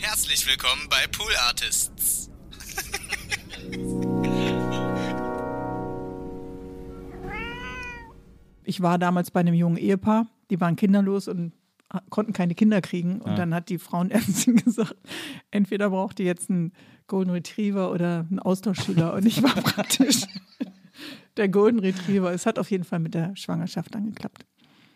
Herzlich willkommen bei Pool Artists. ich war damals bei einem jungen Ehepaar, die waren kinderlos und konnten keine Kinder kriegen. Und Ja. dann hat die Frauenärztin gesagt, entweder braucht ihr jetzt einen Golden Retriever oder einen Austauschschüler. Und ich war praktisch der Golden Retriever. Es hat auf jeden Fall mit der Schwangerschaft dann geklappt.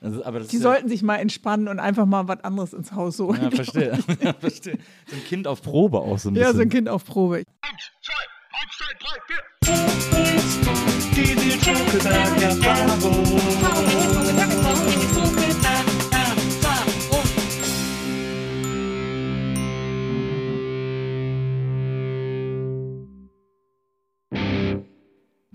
Also, aber das Die ja- sollten sich mal entspannen und einfach mal was anderes ins Haus holen. Ja, verstehe. Ja, verstehe. So ein Kind auf Probe auch so ein bisschen. Ja, so ein Kind auf Probe.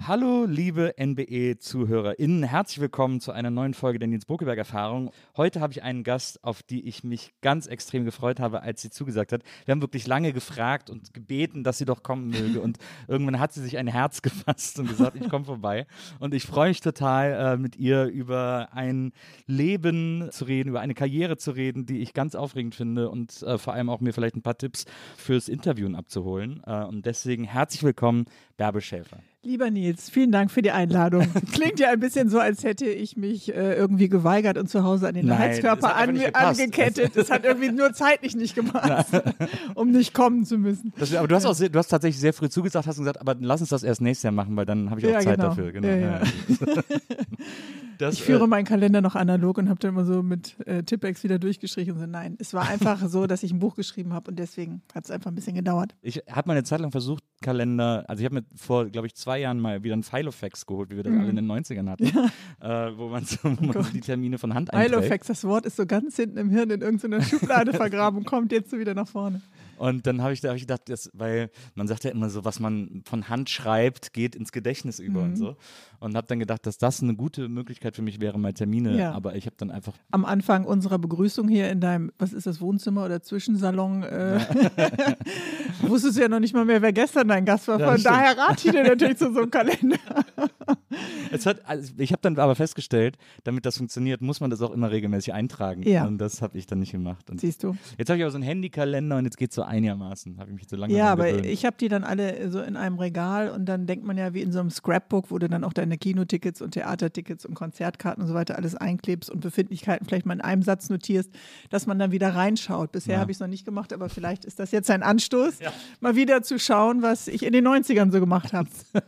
Hallo, liebe NBE-ZuhörerInnen. Herzlich willkommen zu einer neuen Folge der Nils Bokeberg-Erfahrung. Heute habe ich einen Gast, auf die ich mich ganz extrem gefreut habe, als sie zugesagt hat. Wir haben wirklich lange gefragt und gebeten, dass sie doch kommen möge. Und irgendwann hat sie sich ein Herz gefasst und gesagt, ich komme vorbei. Und ich freue mich total, äh, mit ihr über ein Leben zu reden, über eine Karriere zu reden, die ich ganz aufregend finde und äh, vor allem auch mir vielleicht ein paar Tipps fürs Interviewen abzuholen. Äh, und deswegen herzlich willkommen, Bärbel Schäfer. Lieber Nils, vielen Dank für die Einladung. Klingt ja ein bisschen so, als hätte ich mich äh, irgendwie geweigert und zu Hause an den Nein, Heizkörper an, angekettet. Das hat irgendwie nur zeitlich nicht gepasst, um nicht kommen zu müssen. Das, aber du hast auch sehr, du hast tatsächlich sehr früh zugesagt, hast gesagt, aber lass uns das erst nächstes Jahr machen, weil dann habe ich auch Ja, Zeit genau. dafür. Genau. Ja, ja. Das, Ich führe äh, meinen Kalender noch analog und habe dann immer so mit äh, Tippex wieder durchgestrichen und so. Nein, es war einfach so, dass ich ein Buch geschrieben habe und deswegen hat es einfach ein bisschen gedauert. ich habe mal eine Zeit lang versucht, Kalender, also ich habe mir vor, glaube ich, zwei Jahren mal wieder einen Filofax geholt, wie wir das Mhm. alle in den 90ern hatten, äh, wo man, so, wo man so die Termine von Hand einträgt. Ilofax, das Wort ist so ganz hinten im Hirn in irgendeiner Schublade vergraben und kommt jetzt so wieder nach vorne. Und dann habe ich, da hab ich gedacht, das, weil man sagt ja immer so, was man von Hand schreibt, geht ins Gedächtnis über Mhm. und so. Und habe dann gedacht, dass das eine gute Möglichkeit für mich wäre, mal Termine, Ja. aber ich habe dann einfach Am Anfang unserer Begrüßung hier in deinem, was ist das, Wohnzimmer oder Zwischensalon, äh, wusstest du ja noch nicht mal mehr, wer gestern dein Gast war. Ja, Von stimmt. daher rate ich dir natürlich zu so einem Kalender. Es hat, also ich habe dann aber festgestellt, damit das funktioniert, muss man das auch immer regelmäßig eintragen. Ja. Und das habe ich dann nicht gemacht. Und Siehst du. jetzt habe ich aber so einen Handykalender und jetzt geht es so einigermaßen. Habe ich mich so lange Ja, aber gewöhnt. ich habe die dann alle so in einem Regal und dann denkt man ja wie in so einem Scrapbook, wo du dann auch deine Kinotickets und Theatertickets und Konzertkarten und so weiter alles einklebst und Befindlichkeiten vielleicht mal in einem Satz notierst, dass man dann wieder reinschaut. Bisher Ja. habe ich es noch nicht gemacht, aber vielleicht ist das jetzt ein Anstoß, mal wieder zu schauen, was ich in den 90ern so gemacht habe.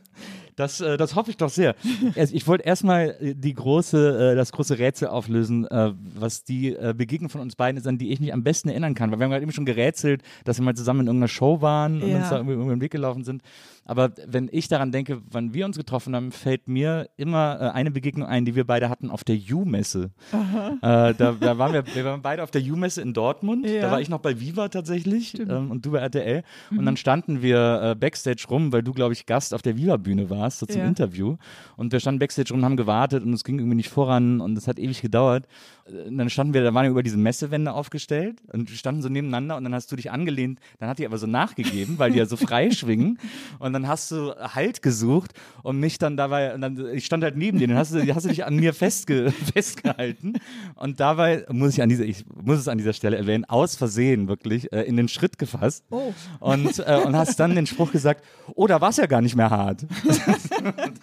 Das, äh, das hoffe ich doch sehr. Also ich wollte erstmal äh, die große, äh, das große Rätsel auflösen, äh, was die äh, Begegnung von uns beiden ist, an die ich mich am besten erinnern kann. Weil wir haben gerade eben schon gerätselt, dass wir mal zusammen in irgendeiner Show waren und Ja. uns da irgendwie über den Weg gelaufen sind. Aber wenn ich daran denke, wann wir uns getroffen haben, fällt mir immer äh, eine Begegnung ein, die wir beide hatten auf der U-Messe. Äh, da, da waren wir, wir waren beide auf der U-Messe in Dortmund. Ja. Da war ich noch bei Viva tatsächlich ähm, und du bei RTL. Mhm. Und dann standen wir äh, Backstage rum, weil du, glaube ich, Gast auf der Viva-Bühne warst, so zum Ja. Interview. Und wir standen Backstage rum und haben gewartet und es ging irgendwie nicht voran und es hat ewig gedauert. Äh, Und dann standen wir, da waren wir über diese Messewände aufgestellt und wir standen so nebeneinander und dann hast du dich angelehnt. Dann hat die aber so nachgegeben, weil die ja so frei schwingen. Und dann hast du Halt gesucht und mich dann dabei, und dann, ich stand halt neben dir, dann hast du, hast du dich an mir festge, festgehalten. Und dabei muss ich an dieser, ich muss es an dieser Stelle erwähnen, aus Versehen wirklich äh, in den Schritt gefasst. Oh. Und, äh, und hast dann den Spruch gesagt, oh, da war es ja gar nicht mehr hart. und,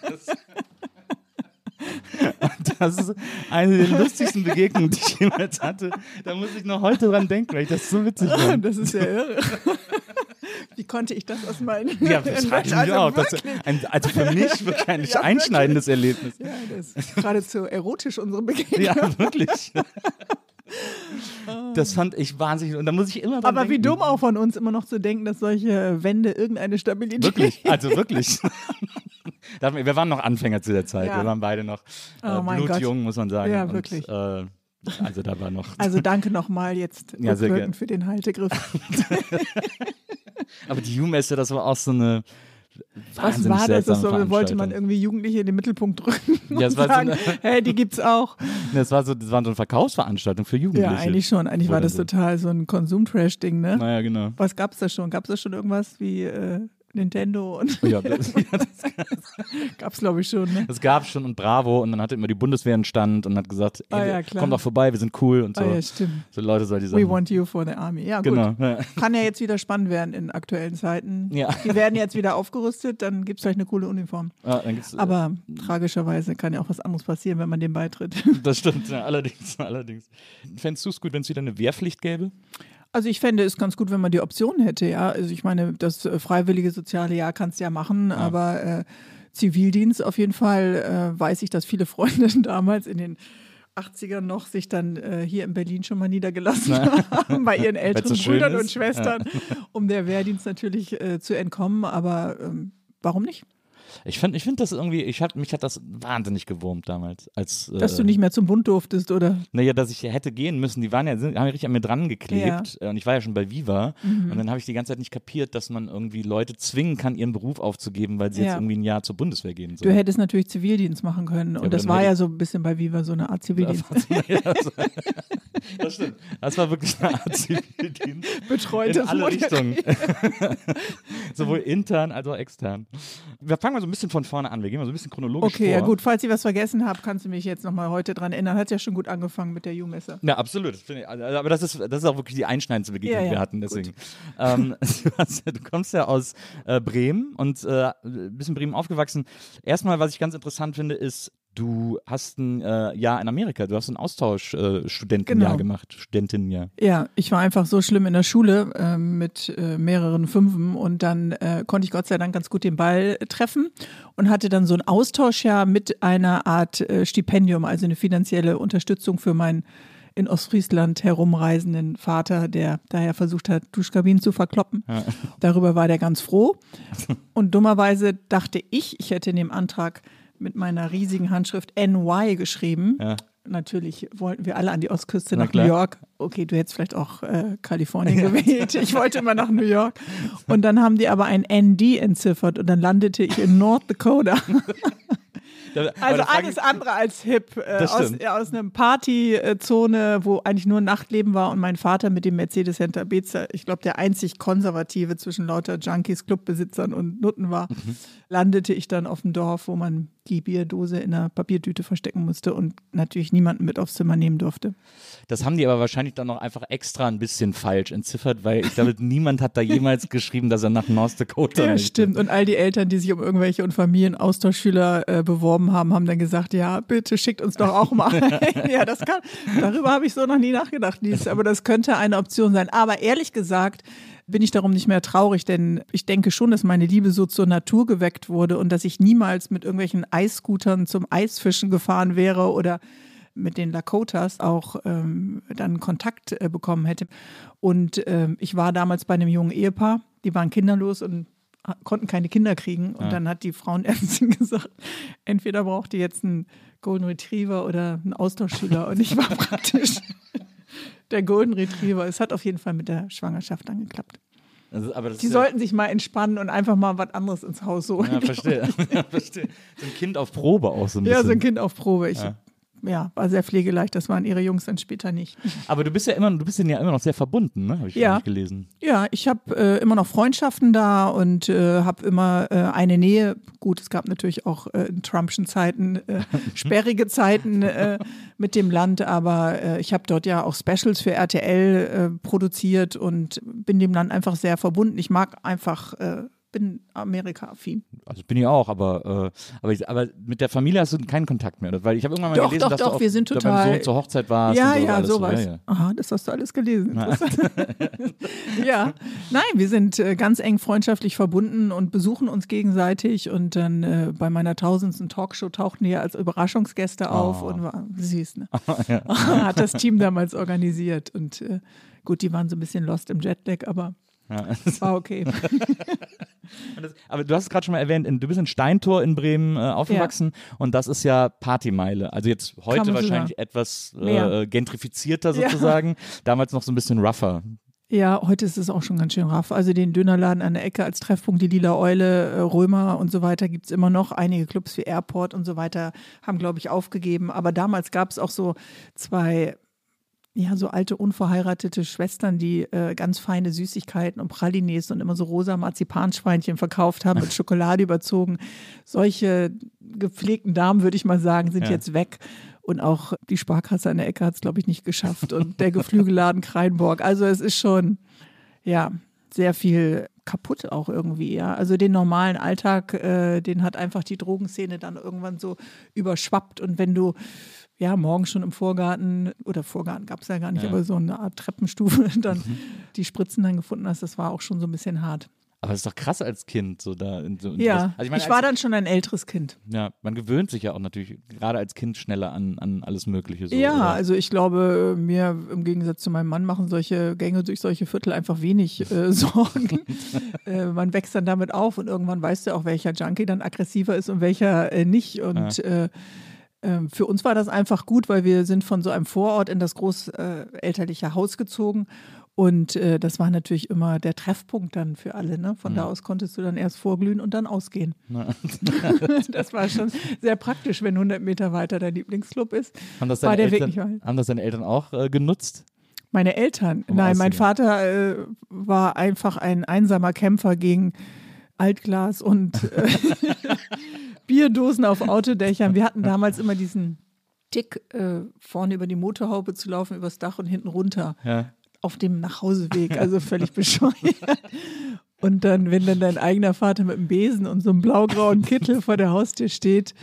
Das ist eine der lustigsten Begegnungen, die ich jemals hatte. Da muss ich noch heute dran denken, weil ich das so witzig fand. Das ist ja irre. Wie konnte ich das aus meinen Ja, das frage ich mich also auch. Wirklich. ein, also für mich wirklich ein Ja, einschneidendes Erlebnis. Ja, das ist geradezu erotisch, unsere Begegnung. Ja, wirklich. Das fand ich wahnsinnig. Und da muss ich immer dran Aber wie denken. dumm auch von uns immer noch zu denken, dass solche Wände irgendeine Stabilität Wirklich, also wirklich. Wir waren noch Anfänger zu der Zeit. Ja. Wir waren beide noch äh, Oh blutjung, muss man sagen. Ja, Und, wirklich. Äh, also da war noch. Also danke nochmal jetzt Ja, für den Haltegriff. Aber die Jugendmesse, das war auch so eine. Was war das? das so, wollte man irgendwie Jugendliche in den Mittelpunkt drücken und Ja, es war so sagen, eine- hey, die gibt's auch. Das war so, das war so eine Verkaufsveranstaltung für Jugendliche. Ja, eigentlich schon. Eigentlich war das so- total so ein Konsum-Trash-Ding, ne? Naja, genau. Was gab's da schon? Gab's da schon irgendwas wie äh, Nintendo und Ja, das, ja, das, gab's glaube ich schon, ne? das gab schon und Bravo und dann hatte immer die Bundeswehr einen Stand und hat gesagt, ey, Ah, ja, komm doch vorbei, wir sind cool und so. Ah ja, stimmt. So Leute soll die sagen. We want you for the army. Ja, gut. Genau. Ja. Kann ja jetzt wieder spannend werden in aktuellen Zeiten. Ja. Die werden jetzt wieder aufgerüstet, dann gibt's vielleicht eine coole Uniform. Ah, Aber tragischerweise kann ja auch was anderes passieren, wenn man dem beitritt. Das stimmt, ja, allerdings, allerdings. Fändest du es gut, wenn es wieder eine Wehrpflicht gäbe? Also ich fände es ganz gut, wenn man die Option hätte, ja. Also ich meine, das äh, freiwillige soziale Jahr kannst du ja machen, aber äh, Zivildienst auf jeden Fall äh, weiß ich, dass viele Freundinnen damals in den 80ern noch sich dann äh, hier in Berlin schon mal niedergelassen haben bei ihren älteren so Brüdern ist. und Schwestern, um der Wehrdienst natürlich äh, zu entkommen. Aber ähm, warum nicht? Ich finde ich find das irgendwie, ich hab, mich hat das wahnsinnig gewurmt damals. Als, Dass äh, du nicht mehr zum Bund durftest, oder? Naja, dass ich hätte gehen müssen. Die waren ja, sind, haben ja richtig an mir dran geklebt. Äh, Und ich war ja schon bei Viva. Mhm. Und dann habe ich die ganze Zeit nicht kapiert, dass man irgendwie Leute zwingen kann, ihren Beruf aufzugeben, weil sie jetzt Ja. irgendwie ein Jahr zur Bundeswehr gehen Du sollen. hättest natürlich Zivildienst machen können. Und das dann war ja so ein bisschen bei Viva so eine Art Zivildienst. Ja, das, das stimmt. Das war wirklich eine Art Zivildienst. Betreutes In alle. Richtungen. Sowohl intern als auch extern. Wir fangen mal so ein bisschen von vorne an. Wir gehen mal so ein bisschen chronologisch Okay, vor. ja gut. Falls ich was vergessen habe, kannst du mich jetzt nochmal heute dran erinnern. Hat ja schon gut angefangen mit der Ju-Messe. Ja, absolut. Das ich, also, aber das ist, das ist auch wirklich die einschneidendste Begegnung, Ja, die ja, wir hatten. Deswegen. Ähm, du kommst ja aus äh, Bremen und äh, bist in Bremen aufgewachsen. Erstmal, was ich ganz interessant finde, ist, du hast ein äh, Jahr in Amerika. Du hast ein Austauschstudentenjahr äh, Genau. gemacht. Studentinnenjahr. Ja, ich war einfach so schlimm in der Schule ähm, mit äh, mehreren Fünfen und dann äh, konnte ich Gott sei Dank ganz gut den Ball treffen und hatte dann so ein Austauschjahr mit einer Art äh, Stipendium, also eine finanzielle Unterstützung für meinen in Ostfriesland herumreisenden Vater, der daher versucht hat, Duschkabinen zu verkloppen. Darüber war der ganz froh. Und dummerweise dachte ich, ich hätte in dem Antrag mit meiner riesigen Handschrift NY geschrieben. Ja. Natürlich wollten wir alle an die Ostküste Na nach klar. New York. Okay, du hättest vielleicht auch äh, Kalifornien gewählt. Ich wollte immer nach New York. Und dann haben die aber ein ND entziffert und dann landete ich in North Dakota. Da- Also alles andere als hip. Äh, aus, aus einer Partyzone, wo eigentlich nur Nachtleben war und mein Vater mit dem Mercedes Center Bezer, ich glaube, der einzig konservative zwischen lauter Junkies, Clubbesitzern und Nutten war, Mhm. landete ich dann auf dem Dorf, wo man die Bierdose in einer Papiertüte verstecken musste und natürlich niemanden mit aufs Zimmer nehmen durfte. Das haben die aber wahrscheinlich dann noch einfach extra ein bisschen falsch entziffert, weil ich glaube, niemand hat da jemals geschrieben, dass er nach North Dakota Ja, möchte. stimmt. Und all die Eltern, die sich um irgendwelche und Familienaustauschschüler äh, beworben haben, haben dann gesagt, ja, bitte schickt uns doch auch mal. ein. ja, das kann. Darüber habe ich so noch nie nachgedacht, Lies. Aber das könnte eine Option sein. Aber ehrlich gesagt bin ich darum nicht mehr traurig, denn ich denke schon, dass meine Liebe so zur Natur geweckt wurde und dass ich niemals mit irgendwelchen Eisscootern zum Eisfischen gefahren wäre oder mit den Lakotas auch ähm, dann Kontakt äh, bekommen hätte. Und ähm, ich war damals bei einem jungen Ehepaar, die waren kinderlos und konnten keine Kinder kriegen. Und dann hat die Frauenärztin gesagt, entweder braucht ihr jetzt einen Golden Retriever oder einen Austauschschüler. Und ich war praktisch der Golden Retriever. Es hat auf jeden Fall mit der Schwangerschaft dann geklappt. Also, Die ja- sollten sich mal entspannen und einfach mal was anderes ins Haus holen. Ja, verstehe. ja, verstehe. So ein Kind auf Probe auch so ein bisschen. Ja, so ein Kind auf Probe. Ich, Ja. Ja. war sehr pflegeleicht. Das waren ihre Jungs dann später nicht. Aber du bist ja immer, du bist ja immer noch sehr verbunden, ne? Habe ich, Ja. gelesen. Ja, ich habe äh, immer noch Freundschaften da und äh, habe immer äh, eine Nähe. Gut, es gab natürlich auch äh, in Trumpschen Zeiten äh, sperrige Zeiten äh, mit dem Land, aber ich habe dort ja auch Specials für RTL produziert und bin dem Land einfach sehr verbunden. Ich mag einfach bin Amerika-affin. Also bin ich auch, aber, äh, aber, ich, aber mit der Familie hast du keinen Kontakt mehr, weil ich habe irgendwann mal Doch, gelesen, doch, dass doch, du auch wir sind total- Sohn zur Hochzeit warst. Ja, so, ja, alles so, sowas. Ja, ja. Aha, das hast du alles gelesen. Ja, nein, wir sind äh, ganz eng freundschaftlich verbunden und besuchen uns gegenseitig. Und dann äh, bei meiner tausendsten Talkshow tauchten die ja als Überraschungsgäste auf Oh. und war süß. Ne? Hat das Team damals organisiert. Und äh, gut, die waren so ein bisschen lost im Jetlag, aber Ja. war okay. Das, aber du hast es gerade schon mal erwähnt, in, du bist in Steintor in Bremen äh, aufgewachsen und das ist ja Partymeile. Also jetzt heute wahrscheinlich sagen. etwas äh, gentrifizierter Ja. sozusagen. Damals noch so ein bisschen rougher. Ja, heute ist es auch schon ganz schön raff. Also den Dönerladen an der Ecke als Treffpunkt, die Lila Eule, äh, Römer und so weiter gibt es immer noch. Einige Clubs wie Airport und so weiter haben, glaube ich, aufgegeben. Aber damals gab es auch so zwei, ja, so alte unverheiratete Schwestern, die äh, ganz feine Süßigkeiten und Pralines und immer so rosa Marzipanschweinchen verkauft haben, mit Schokolade überzogen. Solche gepflegten Damen, würde ich mal sagen, sind Ja. jetzt weg. Und auch die Sparkasse an der Ecke hat es, glaube ich, nicht geschafft. Und der Geflügelladen Kreinborg. Also es ist schon, ja, sehr viel kaputt auch irgendwie, ja. Also den normalen Alltag, äh, den hat einfach die Drogenszene dann irgendwann so überschwappt. Und wenn du ja morgen schon im Vorgarten, oder Vorgarten gab es ja gar nicht, Ja. aber so eine Art Treppenstufe, dann die Spritzen dann gefunden hast, das war auch schon so ein bisschen hart. Aber das ist doch krass als Kind. So da in so, Ja, also ich, meine, ich war als, dann schon ein älteres Kind. ja, man gewöhnt sich ja auch natürlich gerade als Kind schneller an, an alles Mögliche. So, ja, oder? also ich glaube, mir im Gegensatz zu meinem Mann machen solche Gänge durch solche Viertel einfach wenig äh, Sorgen. äh, man wächst dann damit auf und irgendwann weißt du auch, welcher Junkie dann aggressiver ist und welcher äh, nicht. Und äh, ähm, für uns war das einfach gut, weil wir sind von so einem Vorort in das großelterliche Haus gezogen. Und äh, das war natürlich immer der Treffpunkt dann für alle. Ne? Von da aus konntest du dann erst vorglühen und dann ausgehen. das war schon sehr praktisch, wenn 100 Meter weiter dein Lieblingsclub ist. haben, das war deine Eltern, haben das deine Eltern auch äh, genutzt? Meine Eltern, Um nein, mein. Vater äh, war einfach ein einsamer Kämpfer gegen Altglas und äh, Bierdosen auf Autodächern. Wir hatten damals immer diesen Tick, äh, vorne über die Motorhaube zu laufen, übers Dach und hinten runter Ja. auf dem Nachhauseweg, also völlig bescheuert. Und dann, wenn dann dein eigener Vater mit einem Besen und so einem blaugrauen Kittel vor der Haustür steht,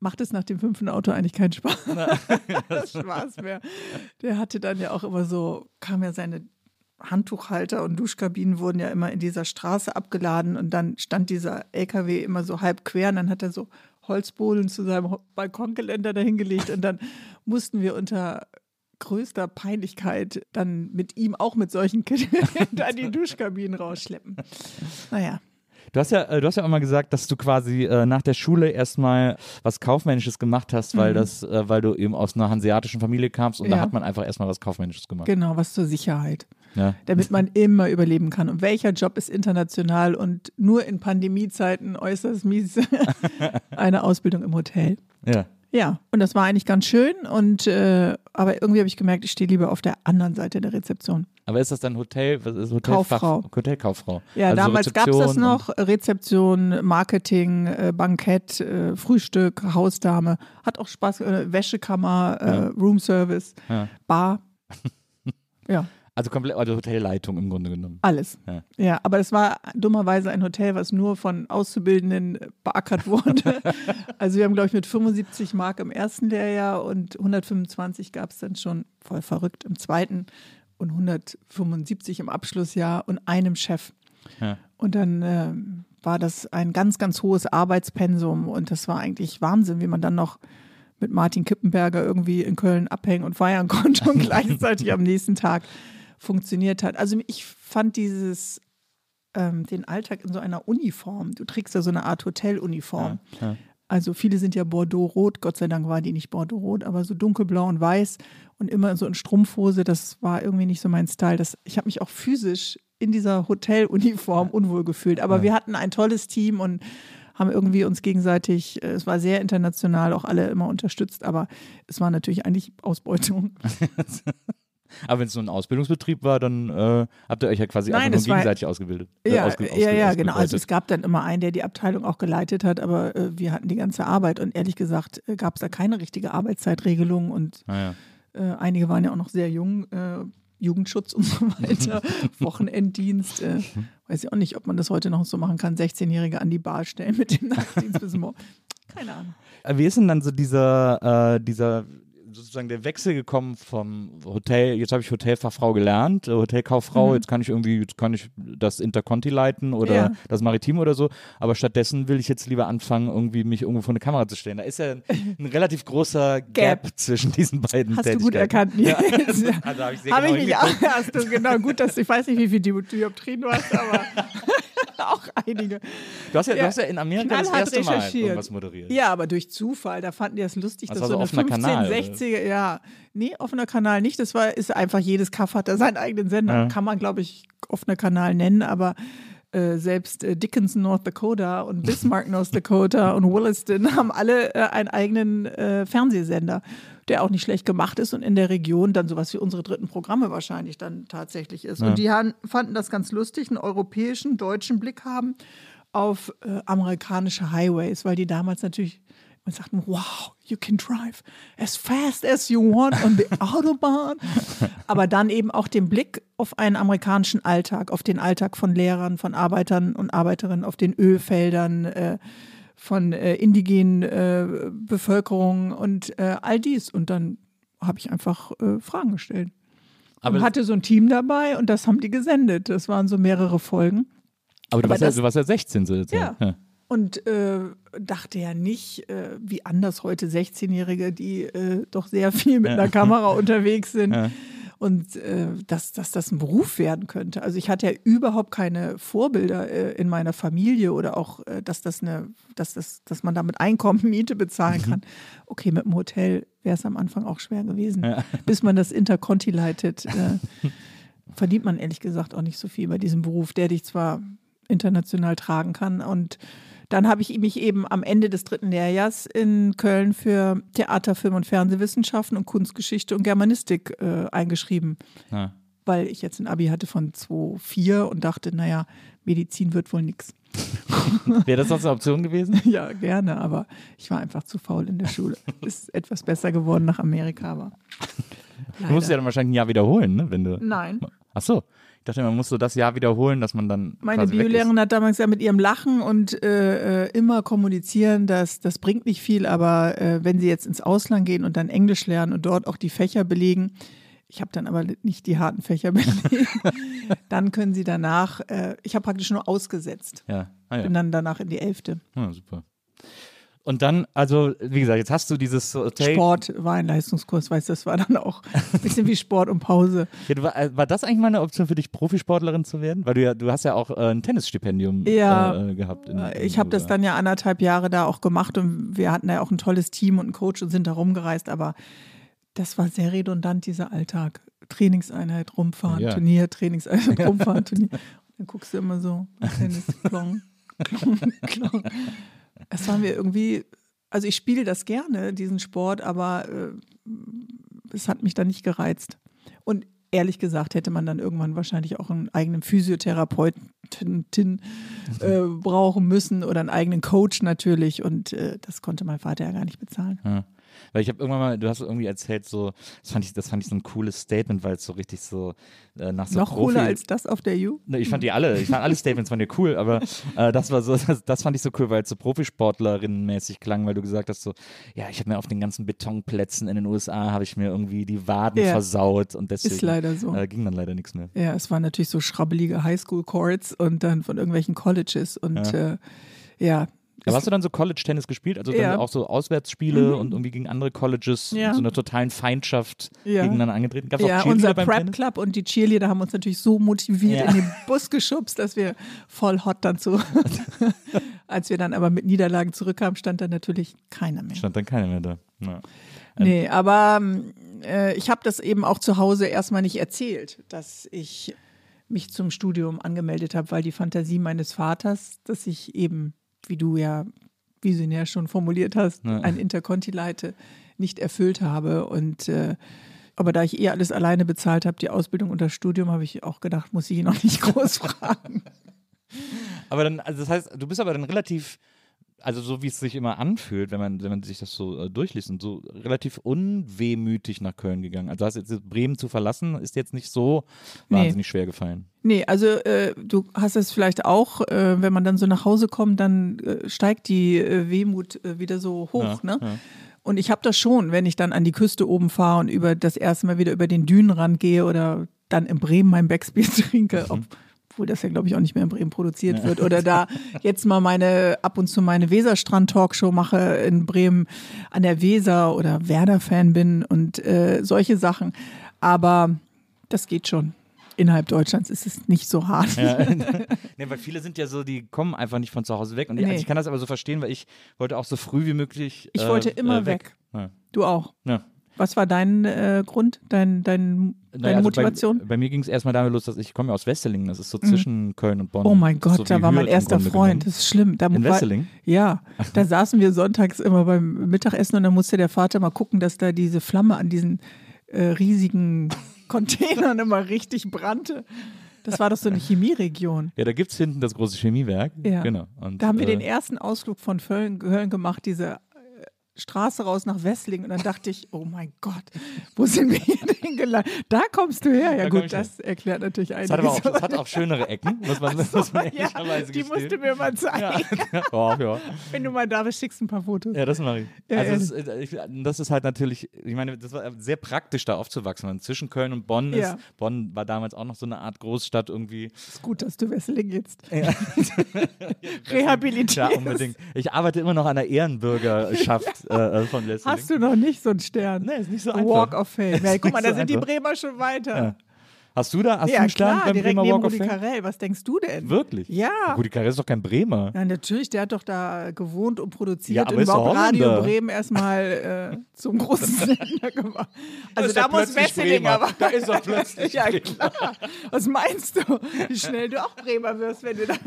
macht es nach dem fünften Auto eigentlich keinen Spaß, Spaß mehr. Der hatte dann ja auch immer so, kam ja seine Handtuchhalter und Duschkabinen wurden ja immer in dieser Straße abgeladen und dann stand dieser LKW immer so halb quer und dann hat er so Holzbohlen zu seinem Balkongeländer dahingelegt und dann mussten wir unter größter Peinlichkeit dann mit ihm auch mit solchen Kitteln da die Duschkabinen rausschleppen. Naja, Du hast ja, äh, du hast ja auch mal gesagt, dass du quasi äh, nach der Schule erstmal was Kaufmännisches gemacht hast, weil das, äh, weil du eben aus einer hanseatischen Familie kamst und da Ja. hat man einfach erstmal was Kaufmännisches gemacht. genau, was zur Sicherheit. Ja. damit man immer überleben kann. Und welcher Job ist international und nur in Pandemiezeiten äußerst mies eine Ausbildung im Hotel? ja. Ja, und das war eigentlich ganz schön. Und äh, aber irgendwie habe ich gemerkt, ich stehe lieber auf der anderen Seite der Rezeption. Aber ist das dann Hotel, was ist Hotel Kauffrau. Hotelkauffrau. Ja, Also damals gab es das noch. Rezeption, Marketing, äh, Bankett, äh, Frühstück, Hausdame. Hat auch Spaß. Äh, Wäschekammer, äh, Ja. Roomservice, Ja. Bar. ja. Also komplett, also Hotelleitung im Grunde genommen. Alles. Ja. Ja. aber das war dummerweise ein Hotel, was nur von Auszubildenden beackert wurde. also wir haben, glaube ich, mit 75 Mark im ersten Lehrjahr und 125 gab es dann schon voll verrückt im zweiten und 175 im Abschlussjahr und einem Chef. Ja. Und dann ähm, war das ein ganz, ganz hohes Arbeitspensum und das war eigentlich Wahnsinn, wie man dann noch mit Martin Kippenberger irgendwie in Köln abhängen und feiern konnte und gleichzeitig am nächsten Tag funktioniert hat. Also ich fand dieses, ähm, den Alltag in so einer Uniform, du trägst ja so eine Art Hoteluniform. Ja. Also viele sind ja Bordeaux-Rot, Gott sei Dank war die nicht Bordeaux-Rot, aber so dunkelblau und weiß und immer so in Strumpfhose, das war irgendwie nicht so mein Style. Das, ich habe mich auch physisch in dieser Hoteluniform unwohl gefühlt. Aber wir hatten ein tolles Team und haben irgendwie uns gegenseitig, äh, es war sehr international, auch alle immer unterstützt, aber es war natürlich eigentlich Ausbeutung. Aber wenn es so ein Ausbildungsbetrieb war, dann äh, habt ihr euch ja quasi Nein, einfach nur es war- gegenseitig ausgebildet. äh, Ja, ausge- ja, ausge- ja, genau. Also es gab dann immer einen, der die Abteilung auch geleitet hat, aber äh, wir hatten die ganze Arbeit und ehrlich gesagt gab es da keine richtige Arbeitszeitregelung und Ah, ja. äh, einige waren ja auch noch sehr jung. Äh, Jugendschutz und so weiter, Wochenenddienst. Äh, weiß ich auch nicht, ob man das heute noch so machen kann, 16-Jährige an die Bar stellen mit dem Nachtdienst bis morgen. Keine Ahnung. Äh, Wie ist denn dann so dieser, äh, dieser sozusagen der Wechsel gekommen vom Hotel, jetzt habe ich Hotelfachfrau gelernt, äh, Hotelkauffrau, Mhm. jetzt kann ich irgendwie, jetzt kann ich das Interconti leiten oder Ja. das Maritim oder so, aber stattdessen will ich jetzt lieber anfangen, irgendwie mich irgendwo vor eine Kamera zu stellen. Da ist ja ein, ein relativ großer Gap, zwischen diesen beiden Hast du gut erkannt, Nils. Ja, also habe ich sehr Habe genau ich hingeguckt. auch. Hast du genau gut, dass ich weiß nicht, wie viel Di- Dioptrien du hast, aber auch einige. Du hast ja, du Ja, hast ja in Amerika das erste Mal irgendwas moderiert. Ja, aber durch Zufall, da fanden die das lustig, Das dass war so eine offener 15, Kanal, oder? 60er, ja, nee, offener Kanal nicht, das war, ist einfach, jedes Kaff hat da seinen eigenen Sender, Ja. kann man, glaube ich, offener Kanal nennen, aber äh, selbst äh, Dickinson, North Dakota und Bismarck, North Dakota und Williston haben alle äh, einen eigenen äh, Fernsehsender, der auch nicht schlecht gemacht ist und in der Region dann sowas wie unsere dritten Programme wahrscheinlich dann tatsächlich ist. Ja. Und die han- fanden das ganz lustig, einen europäischen, deutschen Blick haben auf äh, amerikanische Highways, weil die damals natürlich man sagten, wow, you can drive as fast as you want on the Autobahn. Aber dann eben auch den Blick auf einen amerikanischen Alltag, auf den Alltag von Lehrern, von Arbeitern und Arbeiterinnen, auf den Ölfeldern, äh, von äh, indigenen äh, Bevölkerung und äh, all dies. Und dann habe ich einfach äh, Fragen gestellt. Aber und hatte so ein Team dabei und das haben die gesendet. Das waren so mehrere Folgen. Aber du aber warst, ja, das- du warst ja 16 so jetzt. Ja. Und äh, dachte ja nicht, äh, wie anders heute 16-Jährige, die doch sehr viel mit einer Kamera unterwegs sind. Und äh, dass, dass das ein Beruf werden könnte. Also ich hatte ja überhaupt keine Vorbilder äh, in meiner Familie oder auch, äh, dass das eine, dass das, dass man damit Einkommen, Miete bezahlen kann. Okay, mit dem Hotel wäre es am Anfang auch schwer gewesen, Ja. bis man das Interconti leitet. Äh, verdient man ehrlich gesagt auch nicht so viel bei diesem Beruf, der dich zwar international tragen kann. Und dann habe ich mich eben am Ende des dritten Lehrjahrs in Köln für Theater, Film und Fernsehwissenschaften und Kunstgeschichte und Germanistik äh, eingeschrieben, Ja. weil ich jetzt ein Abi hatte von 2,4 und dachte, naja, Medizin wird wohl nichts. Wäre das sonst eine Option gewesen? Ja, gerne, aber ich war einfach zu faul in der Schule. Ist etwas besser geworden nach Amerika, aber. Du musst ja dann wahrscheinlich ein Jahr wiederholen, ne? Wenn du. Nein. Ach so. Ich dachte, man muss so das Jahr wiederholen, dass man dann. Meine. Biolehrerin hat damals ja mit ihrem Lachen und äh, äh, immer kommunizieren, dass das bringt nicht viel, aber äh, wenn sie jetzt ins Ausland gehen und dann Englisch lernen und dort auch die Fächer belegen, ich habe dann aber nicht die harten Fächer belegt, dann können sie danach, äh, ich habe praktisch nur ausgesetzt, Ja. Ah, ja. bin dann danach in die Elfte. Ah, super. Und dann, also, wie gesagt, jetzt hast du dieses Hotel. Sport war ein Leistungskurs, weißt du, das war dann auch ein bisschen wie Sport und Pause. Ja, war, äh, war das eigentlich mal eine Option für dich, Profisportlerin zu werden? Weil du ja, du hast ja auch äh, ein Tennisstipendium Ja. äh, gehabt. In, in Ich habe das dann ja anderthalb Jahre da auch gemacht und wir hatten ja auch ein tolles Team und einen Coach und sind da rumgereist, aber das war sehr redundant, dieser Alltag. Trainingseinheit, rumfahren, Ja. Turnier, Trainingseinheit, rumfahren, Turnier. Und dann guckst du immer so, Tennis, klong, klong, klong. Es war mir irgendwie, also ich spiele das gerne, diesen Sport, aber äh, es hat mich dann nicht gereizt. Und ehrlich gesagt hätte man dann irgendwann wahrscheinlich auch einen eigenen Physiotherapeuten äh, brauchen müssen oder einen eigenen Coach natürlich. Und äh, das konnte mein Vater ja gar nicht bezahlen. Ja. Weil ich habe irgendwann mal, du hast irgendwie erzählt, so, das fand ich, das fand ich so ein cooles Statement, weil es so richtig so äh, nach so Noch Profi cooler als das auf der U? Ne, Ich fand die alle, ich fand alle Statements von dir cool, aber äh, das war so, das, das fand ich so cool, weil es so Profisportlerinnenmäßig klang, weil du gesagt hast so, ja, ich habe mir auf den ganzen Betonplätzen in den USA habe ich mir irgendwie die Waden Ja. versaut und deswegen Ist leider so. äh, ging dann leider nichts mehr. Ja, es waren natürlich so schrabbelige Highschool-Courts und dann von irgendwelchen Colleges. Und ja, äh, ja Aber hast du dann so College-Tennis gespielt? Also Ja. dann auch so Auswärtsspiele und irgendwie gegen andere Colleges Ja. so einer totalen Feindschaft Ja. gegeneinander angetreten? Gab es ja, auch unser beim Prep Tennis? Club und die Cheerleader haben uns natürlich so motiviert in den Bus geschubst, dass wir voll hot dann zu. Als wir dann aber mit Niederlagen zurückkamen, stand da natürlich keiner mehr. Stand dann keiner mehr da. Ja. Nee, aber ähm, äh, ich habe das eben auch zu Hause erstmal nicht erzählt, dass ich mich zum Studium angemeldet habe, weil die Fantasie meines Vaters, dass ich eben, wie du ja visionär schon formuliert hast, Ja. ein Interconti leite, nicht erfüllt habe. Und äh, aber da ich eh alles alleine bezahlt habe, die Ausbildung und das Studium, habe ich auch gedacht, muss ich ihn noch nicht groß fragen. Aber dann, also das heißt, du bist aber dann relativ, also so wie es sich immer anfühlt, wenn man, wenn man sich das so äh, durchliest, und so relativ unwehmütig nach Köln gegangen. Also hast jetzt Bremen zu verlassen, ist jetzt nicht so Nee. wahnsinnig schwer gefallen. Nee, also äh, du hast es vielleicht auch, äh, wenn man dann so nach Hause kommt, dann äh, steigt die äh, Wehmut äh, wieder so hoch, Ja, ne? ja. Und ich habe das schon, wenn ich dann an die Küste oben fahre und über das erste Mal wieder über den Dünenrand gehe oder dann in Bremen mein Backspiel trinke, ob, obwohl das ja glaube ich auch nicht mehr in Bremen produziert wird oder da jetzt mal meine ab und zu meine Weserstrand-Talkshow mache in Bremen an der Weser oder Werder-Fan bin und äh, solche Sachen. Aber das geht schon. Innerhalb Deutschlands ist es nicht so hart. Ja. nee, weil viele sind ja so, die kommen einfach nicht von zu Hause weg. Und ich, Nee. ich kann das aber so verstehen, weil ich wollte auch so früh wie möglich. Ich äh, wollte immer äh, weg. Ja. Du auch. Ja. Was war dein äh, Grund, dein, dein, deine Naja, also Motivation? Bei, bei mir ging es erstmal damit los, dass ich komme ja aus Wesseling, das ist so zwischen Köln und Bonn. Oh mein Gott, so da war mein Hürth erster Freund. genommen. Das ist schlimm. Da In war- Wesseling? Ja, da saßen wir sonntags immer beim Mittagessen und dann musste der Vater mal gucken, dass da diese Flamme an diesen äh, riesigen Containern immer richtig brannte. Das war doch so eine Chemieregion. Ja, da gibt es hinten das große Chemiewerk. Ja. Genau. Und, Da haben wir äh, den ersten Ausflug von Köln, Köln gemacht, diese Straße raus nach Wessling. Und dann dachte ich, oh mein Gott, wo sind wir hier denn gelandet? Da kommst du her. Ja Da gut, das erklärt natürlich Es hat, aber auch, einiges. es hat auch schönere Ecken, muss man, muss man ja, ehrlicherweise die gestehen. musst du mir mal zeigen. ja. Oh, ja. Wenn du mal da bist, schickst du ein paar Fotos. Ja, das mache ich. Ja, also es, ist, äh, das ist halt natürlich, ich meine, das war sehr praktisch da aufzuwachsen. weil zwischen Köln und Bonn ist, Bonn war damals auch noch so eine Art Großstadt irgendwie. ist gut, dass du Wesseling jetzt rehabilitierst. Ja, unbedingt. Ich arbeite immer noch an der Ehrenbürgerschaft äh, von Wesseling. Hast du noch nicht so einen Stern? Nee, ist nicht so einfach. Walk of Fame. Ja, guck mal, da so sind die einfach. Bremer schon weiter. Ja. Hast du da, hast du Ja, einen Stern klar, beim direkt Bremer Walk of Fame? Carell. Was denkst du denn? Wirklich? Ja. Rudi Carell ist doch kein Bremer. Ja, natürlich, der hat doch da gewohnt und produziert Ja, aber und überhaupt. Radio Bremen erstmal äh, zum großen Sender gemacht. Also da muss plötzlich Wesseling Bremer. aber. Da ist er plötzlich Ja, klar. Was meinst du? Wie schnell du auch Bremer wirst, wenn du da.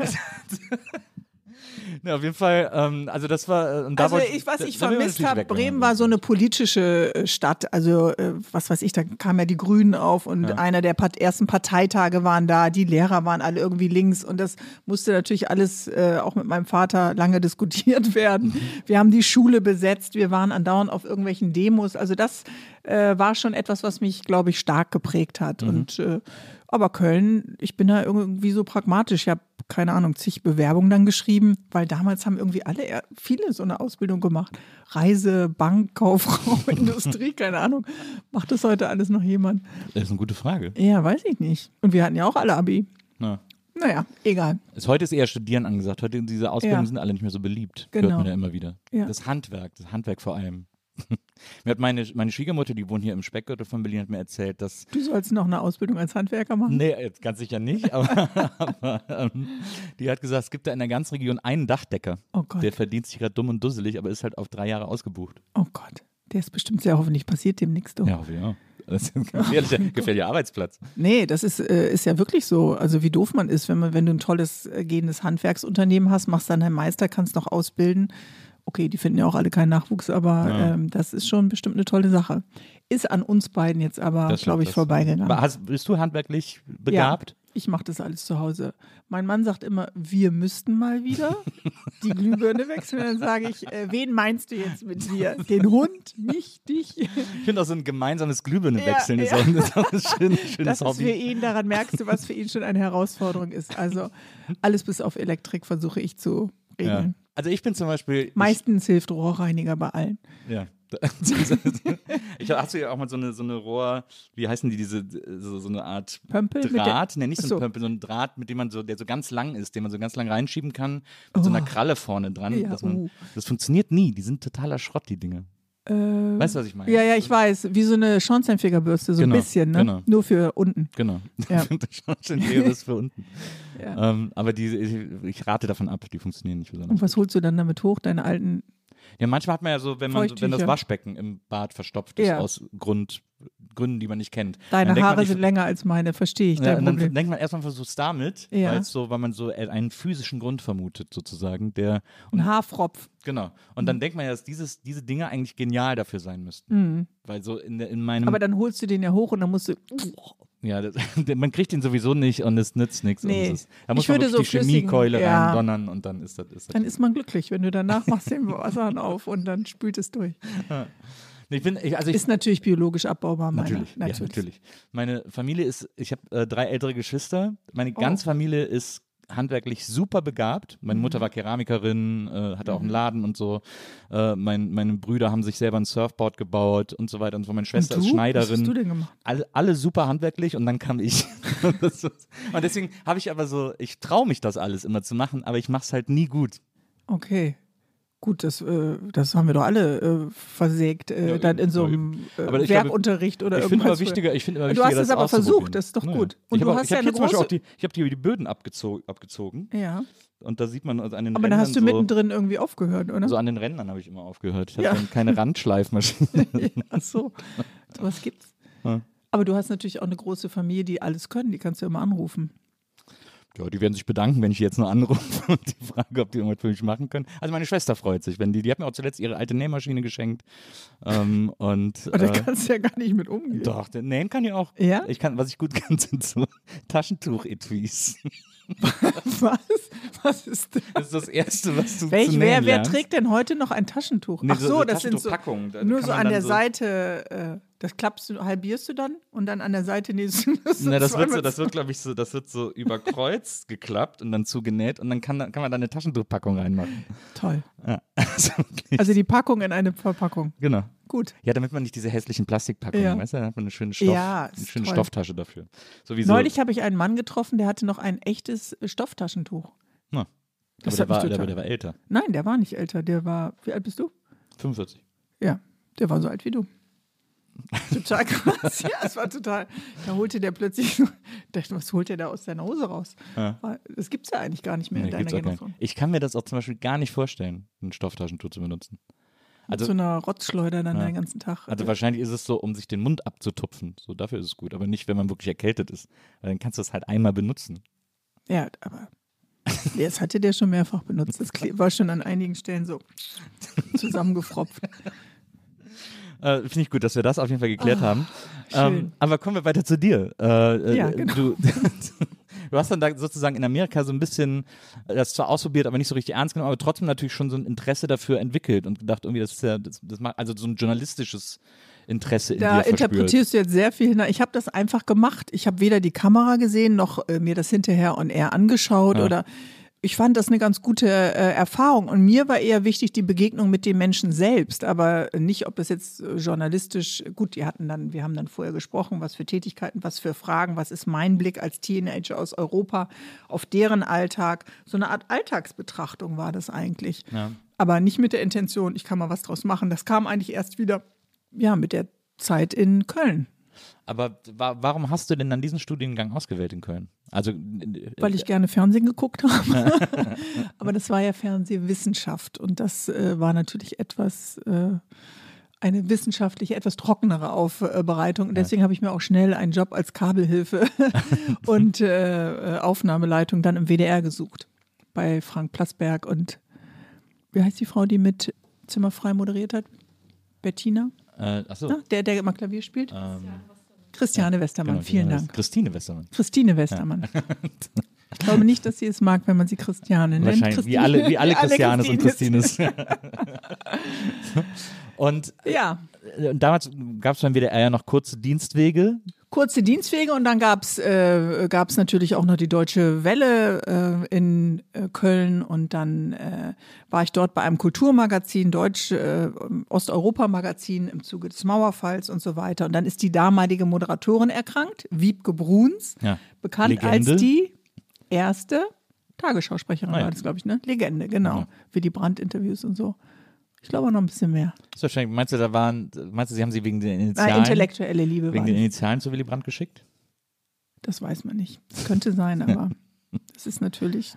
Ja, auf jeden Fall, ähm, also das war, äh, und da Also wollte- ich, was ich da vermisst habe, Bremen war so eine politische äh, Stadt. Also äh, was weiß ich, da kamen ja die Grünen auf und einer der Part ersten Parteitage waren da. Die Lehrer waren alle irgendwie links und das musste natürlich alles äh, auch mit meinem Vater lange diskutiert werden. Wir haben die Schule besetzt, wir waren andauernd auf irgendwelchen Demos. Also das äh, war schon etwas, was mich, glaube ich, stark geprägt hat. Und äh, aber Köln, ich bin da irgendwie so pragmatisch. Ich habe keine Ahnung, zig Bewerbungen dann geschrieben, weil damals haben irgendwie alle, viele so eine Ausbildung gemacht. Reise, Bank, Kauffrau, Industrie, keine Ahnung. Macht das heute alles noch jemand? Das ist eine gute Frage. Ja, weiß ich nicht. Und wir hatten ja auch alle Abi. Ja. Naja, egal. Ist, heute ist eher Studieren angesagt. Heute diese Ausbildungen Ja. sind alle nicht mehr so beliebt. Genau. Hört man ja immer wieder. Ja. Das Handwerk, das Handwerk vor allem. mir hat meine, meine Schwiegermutter, die wohnt hier im Speckgürtel von Berlin, hat mir erzählt, dass Du sollst noch eine Ausbildung als Handwerker machen? Nee, jetzt ganz sicher nicht, aber, aber ähm, die hat gesagt, es gibt da in der ganzen Region einen Dachdecker. Oh Gott. Der verdient sich gerade dumm und dusselig, aber ist halt auf drei Jahre ausgebucht. Oh Gott. Der ist bestimmt sehr hoffentlich passiert demnächst. doch. Ja, hoffe ich auch. Das ist ein gefährlicher, gefährlicher Arbeitsplatz. Nee, das ist, äh, ist ja wirklich so. Also wie doof man ist, wenn man, wenn du ein tolles äh, gehendes Handwerksunternehmen hast, machst dann deinen Meister, kannst noch ausbilden. Okay, die finden ja auch alle keinen Nachwuchs, aber Ja. ähm, das ist schon bestimmt eine tolle Sache. Ist an uns beiden jetzt aber, glaube ich, vorbeigegangen. Aber hast, bist du handwerklich begabt? Ja, ich mache das alles zu Hause. Mein Mann sagt immer, wir müssten mal wieder die Glühbirne wechseln. Dann sage ich, äh, wen meinst du jetzt mit wir? Den Hund, mich, dich? Ich finde auch so ein gemeinsames Glühbirne Ja, wechseln ist, ja. auch, ein schönes, schönes Das ist für Hobby. ihn, daran merkst du, was für ihn schon eine Herausforderung ist. Also alles bis auf Elektrik versuche ich zu Ja. regeln. Also ich bin zum Beispiel. Meistens hilft Rohrreiniger bei allen. Ich, ja. ich hast du ja auch mal so eine, so eine Rohr, wie heißen die, diese, so, so eine Art Pömpel Draht, ne, nicht so ein Pömpel, so ein Draht, mit dem man so, der so ganz lang ist, den man so ganz lang reinschieben kann, mit so einer Kralle vorne dran. Oh. Ja, man, uh. Das funktioniert nie, die sind totaler Schrott, die Dinge. Äh, Weißt du, was ich meine? ja, ja, ich weiß. Wie so eine Schornsteinfegerbürste, so Genau, ein bisschen, ne? genau. Nur für unten. Genau. Ja. Schon das für unten. Ja. Ähm, aber die, ich, ich rate davon ab, die funktionieren nicht besonders. Und was holst du dann damit hoch? Deine alten. Ja, manchmal hat man ja so, wenn man so, wenn das. Waschbecken im Bad verstopft ist Ja. aus Grund, Gründen, die man nicht kennt. Deine Haare man, ich- sind länger als meine, verstehe ich. Ja, dann Problem. denkt man erstmal versucht es damit, Ja. weil, so, weil man so einen physischen Grund vermutet, sozusagen. Der, Ein Haarfropf. genau. Und Mhm. dann denkt man ja, dass dieses, diese Dinge eigentlich genial dafür sein müssten. Weil so in, in meinem. Aber dann holst du den ja hoch und dann musst du. Ja, das, man kriegt ihn sowieso nicht und es nützt nichts. Nee. Ist, da muss Ich man würde so die Chemiekeule ja. reindonnern und dann ist das. Ist das Dann ist man glücklich, wenn du danach machst den Wasserhahn auf und dann spült es durch. ich bin, ich, also ich, Ist natürlich biologisch abbaubar, meine. Natürlich, ja, natürlich. Meine Familie ist, ich habe äh, drei ältere Geschwister. Meine Oh. ganze Familie ist handwerklich super begabt. Mhm. Meine Mutter war Keramikerin, äh, hatte auch einen Laden und so. Äh, mein, meine Brüder haben sich selber ein Surfboard gebaut und so weiter und so. Meine Schwester ist Schneiderin. Was hast du denn gemacht? alle, alle super handwerklich und dann kam ich. Und deswegen habe ich aber so, ich traue mich das alles immer zu machen, aber ich mache es halt nie gut. Okay. Gut, das, äh, das haben wir doch alle äh, versägt, äh, Ja, dann in so einem äh, ich Werkunterricht oder ich finde irgendwas. immer wichtiger, ich finde immer Du wichtiger, hast es aber versucht, das ist doch Ja. gut. Ich Und du habe auch- hast ich ja habe eine große- die, ich habe die, die Böden abgezogen, abgezogen ja, und da sieht man also an den aber Rändern dann hast du so, mittendrin irgendwie aufgehört, oder? so an den Rändern habe ich immer aufgehört. Ich Ja. dann keine Randschleifmaschine. Ach so, was gibt's? Ja. Aber du hast natürlich auch eine große Familie, die alles können, die kannst du immer anrufen. Ja, die werden sich bedanken, wenn ich jetzt nur anrufe und die frage, ob die irgendwas für mich machen können. Also meine Schwester freut sich, wenn die, die hat mir auch zuletzt ihre alte Nähmaschine geschenkt. Ähm, und Aber da äh, kannst du ja gar nicht mit umgehen. Doch, der- nähen kann ich auch. Ja? Ich kann, was ich gut kann, sind so Taschentuch-Etuis. Was? Was ist das? Das ist das Erste, was du Welch, zu wer, wer trägt denn heute noch ein Taschentuch? Nee, Ach so- so, das sind so Taschentuchpackungen, da nur so an der so- Seite. Äh, das klappst du, halbierst du dann und dann an der Seite nähst du das. Na, das wird so, das wird, glaube ich, so, das wird so über Kreuz geklappt und dann zugenäht und dann kann, kann man da eine Taschentuchpackung reinmachen. Toll. Ja. Also. Also die Packung in eine Verpackung. genau. Gut. Ja, damit man nicht diese hässlichen Plastikpackungen, Ja. weißt du, dann hat man eine schöne, Stoff, Ja, eine schöne toll. Stofftasche dafür. Sowieso. Neulich habe ich einen Mann getroffen, der hatte noch ein echtes Stofftaschentuch. Na, Das aber, der war, aber der war älter. Nein, der war nicht älter. Der war, wie alt bist du? 45. Ja, der war so alt wie du. Total krass. Ja, es war total. Da holte der plötzlich, dachte, was holt der da aus seiner Hose raus? Ja. Das gibt es ja eigentlich gar nicht mehr Nee, in deiner. Generation. Ich kann mir das auch zum Beispiel gar nicht vorstellen, ein Stofftaschentuch zu benutzen. Mit Also- so einer Rotzschleuder dann Ja. den ganzen Tag. Also wahrscheinlich ist es so, um sich den Mund abzutupfen. So dafür ist es gut, aber nicht, wenn man wirklich erkältet ist. Weil dann kannst du es halt einmal benutzen. ja, aber das hatte der schon mehrfach benutzt. Das war schon an einigen Stellen so zusammengefropft. Äh, Finde ich gut, dass wir das auf jeden Fall geklärt haben. Ah, schön. Ähm, aber kommen wir weiter zu dir. Äh, äh, Ja, genau. du, du hast dann da sozusagen in Amerika so ein bisschen das zwar ausprobiert, aber nicht so richtig ernst genommen, aber trotzdem natürlich schon so ein Interesse dafür entwickelt und gedacht, irgendwie, das ist ja, das, das macht, also so ein journalistisches Interesse in Da interpretierst du jetzt sehr viel hinein. Ich habe das einfach gemacht. Ich habe weder die Kamera gesehen, noch äh, mir das hinterher on air angeschaut Ja. oder ich fand das eine ganz gute äh, Erfahrung. Und mir war eher wichtig die Begegnung mit dem Menschen selbst, aber nicht, ob das jetzt äh, journalistisch, gut, die hatten dann, wir haben dann vorher gesprochen, was für Tätigkeiten, was für Fragen, was ist mein Blick als Teenager aus Europa auf deren Alltag. So eine Art Alltagsbetrachtung war das eigentlich. Ja. Aber nicht mit der Intention, ich kann mal was draus machen. Das kam eigentlich erst wieder, ja, mit der Zeit in Köln. Aber wa warum hast du denn dann diesen Studiengang ausgewählt in Köln? Also, Weil ich gerne Fernsehen geguckt habe. Aber das war ja Fernsehwissenschaft und das äh, war natürlich etwas, äh, eine wissenschaftliche, etwas trockenere Aufbereitung. Und deswegen habe ich mir auch schnell einen Job als Kabelhilfe und äh, äh, Aufnahmeleitung dann im WDR gesucht. Bei Frank Plasberg und wie heißt die Frau, die mit Zimmerfrei moderiert hat? Bettina? Äh, achso. Na, der, der immer Klavier spielt? Ähm, Christiane Westermann, genau, vielen Dank. Christine Westermann. Christine Westermann. Ich glaube nicht, dass sie es mag, wenn man sie Christiane nennt. Wahrscheinlich, wie alle, wie alle Christianes und Christines. Und Ja, äh, damals gab es beim WDR ja noch kurze Dienstwege. Kurze Dienstwege und dann gab es äh, gab's natürlich auch noch die Deutsche Welle äh, in äh, Köln und dann äh, war ich dort bei einem Kulturmagazin, Deutsch äh, Osteuropa-Magazin im Zuge des Mauerfalls und so weiter. Und dann ist die damalige Moderatorin erkrankt, Wiebke Bruns, Ja. bekannt Legende. als die erste Tagesschausprecherin Ah ja. war das, glaube ich, ne? Legende, genau. Ja. Für die Brandt-Interviews und so. Ich glaube auch noch ein bisschen mehr. Ist wahrscheinlich, meinst du, da waren, meinst du, sie haben sie wegen den Ah, Initialen, intellektuelle Liebe wegen den. Initialen zu Willy Brandt geschickt? Das weiß man nicht. Das könnte sein, aber das ist natürlich.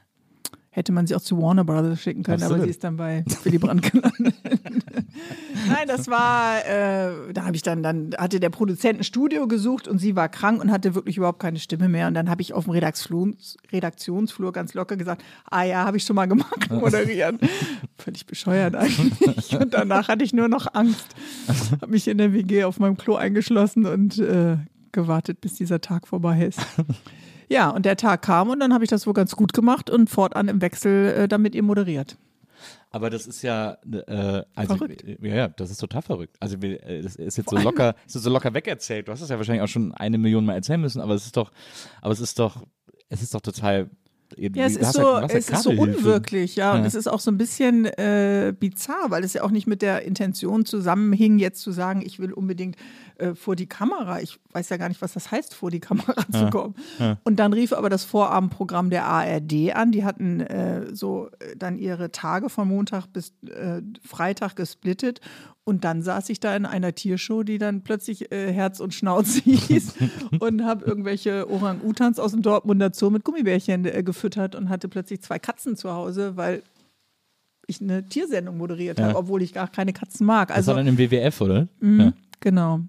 Hätte man sie auch zu Warner Brothers schicken können, aber Absolut. sie ist dann bei Willy Brandt gelandet. Nein, das war, äh, da habe ich dann, dann hatte der Produzent ein Studio gesucht und sie war krank und hatte wirklich überhaupt keine Stimme mehr. Und dann habe ich auf dem Redaktions Redaktionsflur ganz locker gesagt, ah ja, habe ich schon mal gemacht, moderieren. Völlig bescheuert eigentlich. Und danach hatte ich nur noch Angst. Habe mich in der WG auf meinem Klo eingeschlossen und äh, gewartet, bis dieser Tag vorbei ist. Ja, und der Tag kam und dann habe ich das wohl ganz gut gemacht und fortan im Wechsel äh, dann mit ihr moderiert. Aber das ist ja, äh, also, Verrückt. ja, ja, das ist total verrückt. Also, äh, das ist jetzt so locker, ist so locker wegerzählt. Du hast es ja wahrscheinlich auch schon eine Million Mal erzählen müssen, aber es ist doch, aber es ist doch, es ist doch total. Ja, es ist so, es ist so unwirklich, ja. Und Ja. es ist auch so ein bisschen äh, bizarr, weil es ja auch nicht mit der Intention zusammenhing, jetzt zu sagen, ich will unbedingt äh, vor die Kamera. Ich weiß ja gar nicht, was das heißt, vor die Kamera zu kommen. Und dann rief aber das Vorabendprogramm der ARD an. Die hatten äh, so äh, dann ihre Tage von Montag bis äh, Freitag gesplittet. Und dann saß ich da in einer Tiershow, die dann plötzlich äh, Herz und Schnauze hieß und habe irgendwelche Orang-Utans aus dem Dortmunder Zoo mit Gummibärchen äh, gefüttert und hatte plötzlich zwei Katzen zu Hause, weil ich eine Tiersendung moderiert Ja. habe, obwohl ich gar keine Katzen mag. Das Also war dann im WWF, oder? Mhm. Ja. Genau.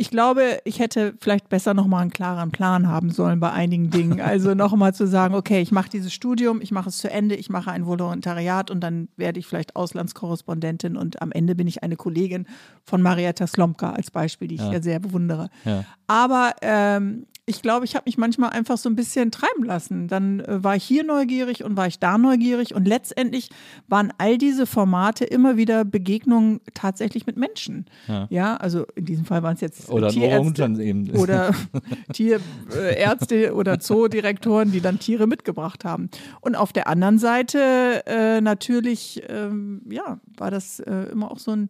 Ich glaube, ich hätte vielleicht besser nochmal einen klaren Plan haben sollen bei einigen Dingen. Also nochmal zu sagen, okay, ich mache dieses Studium, ich mache es zu Ende, ich mache ein Volontariat und dann werde ich vielleicht Auslandskorrespondentin und am Ende bin ich eine Kollegin von Marietta Slomka als Beispiel, die ich ja, sehr bewundere. Ja. Aber ähm, ich glaube, ich habe mich manchmal einfach so ein bisschen treiben lassen. Dann äh, war ich hier neugierig und war ich da neugierig und letztendlich waren all diese Formate immer wieder Begegnungen tatsächlich mit Menschen. Ja, also in diesem Fall waren es jetzt äh, Oder Tierärzte eben. oder Tierärzte oder Zoodirektoren, die dann Tiere mitgebracht haben. Und auf der anderen Seite äh, natürlich, ähm, ja, war das äh, immer auch so ein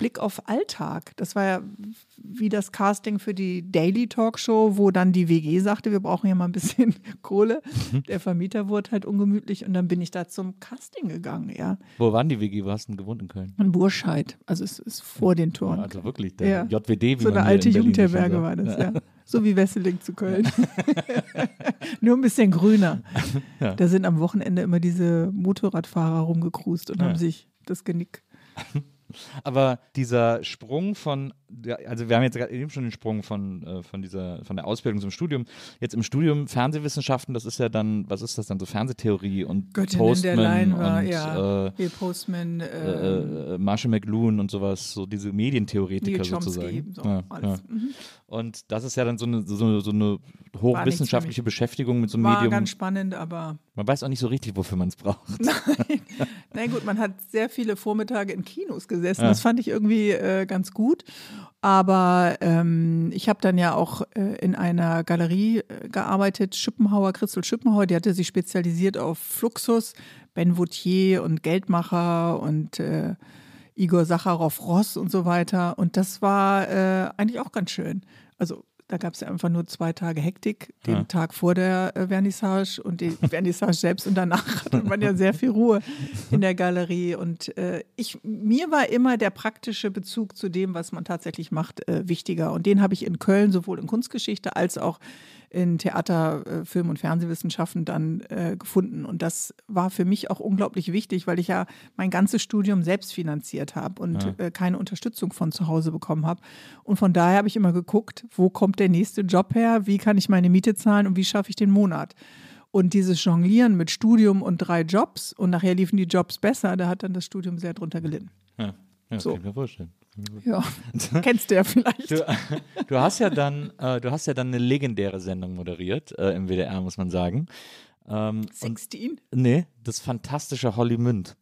Blick auf Alltag. Das war ja wie das Casting für die Daily Talkshow, wo dann die WG sagte, wir brauchen ja mal ein bisschen Kohle. Der Vermieter wurde halt ungemütlich und dann bin ich da zum Casting gegangen, ja. Wo waren die WG? Wo hast du denn gewohnt in Köln? In Burscheid. Also es ist vor den Toren. Also wirklich, der Ja. JWD, wie So eine alte Jugendherberge war das, ja. So wie Wesseling zu Köln. Nur ein bisschen grüner. Ja. Da sind am Wochenende immer diese Motorradfahrer rumgekrust und Ja. haben sich das Genick. Aber dieser Sprung von, also wir haben jetzt gerade eben schon den Sprung von, äh, von dieser, von der Ausbildung zum Studium. Jetzt im Studium Fernsehwissenschaften, das ist ja dann, was ist das dann, so Fernsehtheorie und Göttinnen Postman der Line war, und ja. äh, Postman, äh, äh, äh, Marshall McLuhan und sowas, so diese Medientheoretiker Chomsky, sozusagen. so ja, ja. Mhm. Und das ist ja dann so eine, so, so eine hochwissenschaftliche. Beschäftigung mit so einem war Medium. ganz spannend, aber Man weiß auch nicht so richtig, wofür man es braucht. na gut, man hat sehr viele Vormittage in Kinos gesessen. Ja. Das fand ich irgendwie äh, ganz gut. Aber ähm, ich habe dann ja auch äh, in einer Galerie äh, gearbeitet, Schippenhauer, Christel Schippenhauer, die hatte sich spezialisiert auf Fluxus, Ben Vautier und Geldmacher und äh, Igor Sacharow-Ross und so weiter. Und das war äh, eigentlich auch ganz schön. Also da gab es ja einfach nur zwei Tage Hektik, den Ja. Tag vor der äh, Vernissage und die Vernissage selbst und danach hatte man ja sehr viel Ruhe in der Galerie. Und äh, ich, mir war immer der praktische Bezug zu dem, was man tatsächlich macht, äh, wichtiger. Und den habe ich in Köln sowohl in Kunstgeschichte als auch in Theater, äh, Film- und Fernsehwissenschaften dann äh, gefunden. Und das war für mich auch unglaublich wichtig, weil ich ja mein ganzes Studium selbst finanziert habe und äh, keine Unterstützung von zu Hause bekommen habe. Und von daher habe ich immer geguckt, wo kommt der nächste Job her, wie kann ich meine Miete zahlen und wie schaffe ich den Monat. Und dieses Jonglieren mit Studium und drei Jobs und nachher liefen die Jobs besser, da hat dann das Studium sehr drunter gelitten. Ja, ja So. kann ich mir vorstellen. Ja, kennst du ja vielleicht. Du, du hast ja dann, äh, du hast ja dann eine legendäre Sendung moderiert äh, im WDR, muss man sagen. Ähm, und, 16? nee, das fantastische Holly Münd.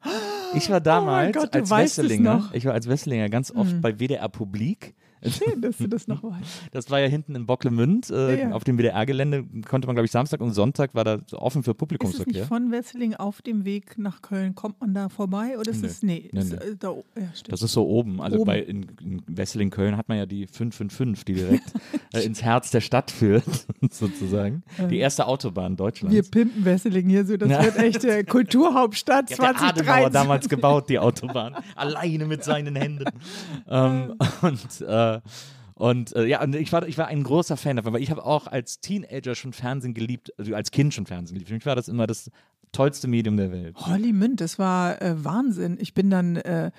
Ich war damals Oh Gott, als Wesselinger. Mhm. ich war als Wesselinger ganz oft bei WDR Publik. Schön, dass du das noch weißt. Das war ja hinten in Bocklemünd, äh, Ja, ja. auf dem WDR-Gelände konnte man, glaube ich, Samstag und Sonntag war da offen für Ist es nicht Publikumsverkehr. von Wesseling auf dem Weg nach Köln? Kommt man da vorbei oder ist Nee. es. Nee, Nee, ist, nee. äh, da, ja. Das ist so oben. Also Oben. bei in, in Wesseling Köln hat man ja die 555, die direkt äh, ins Herz der Stadt führt, sozusagen. Die erste Autobahn Deutschlands. Wir pimpen Wesseling hier so, das Ja. wird echt äh, Kulturhauptstadt Die hat der Adenauer 2030. damals gebaut, die Autobahn. Alleine mit seinen Händen. ähm, und äh, und äh, ja, und ich war, ich war ein großer Fan davon, weil ich habe auch als Teenager schon Fernsehen geliebt, also als Kind schon Fernsehen geliebt. Für mich war das immer das tollste Medium der Welt. Holly Münd, das war äh, Wahnsinn. Ich bin dann, äh,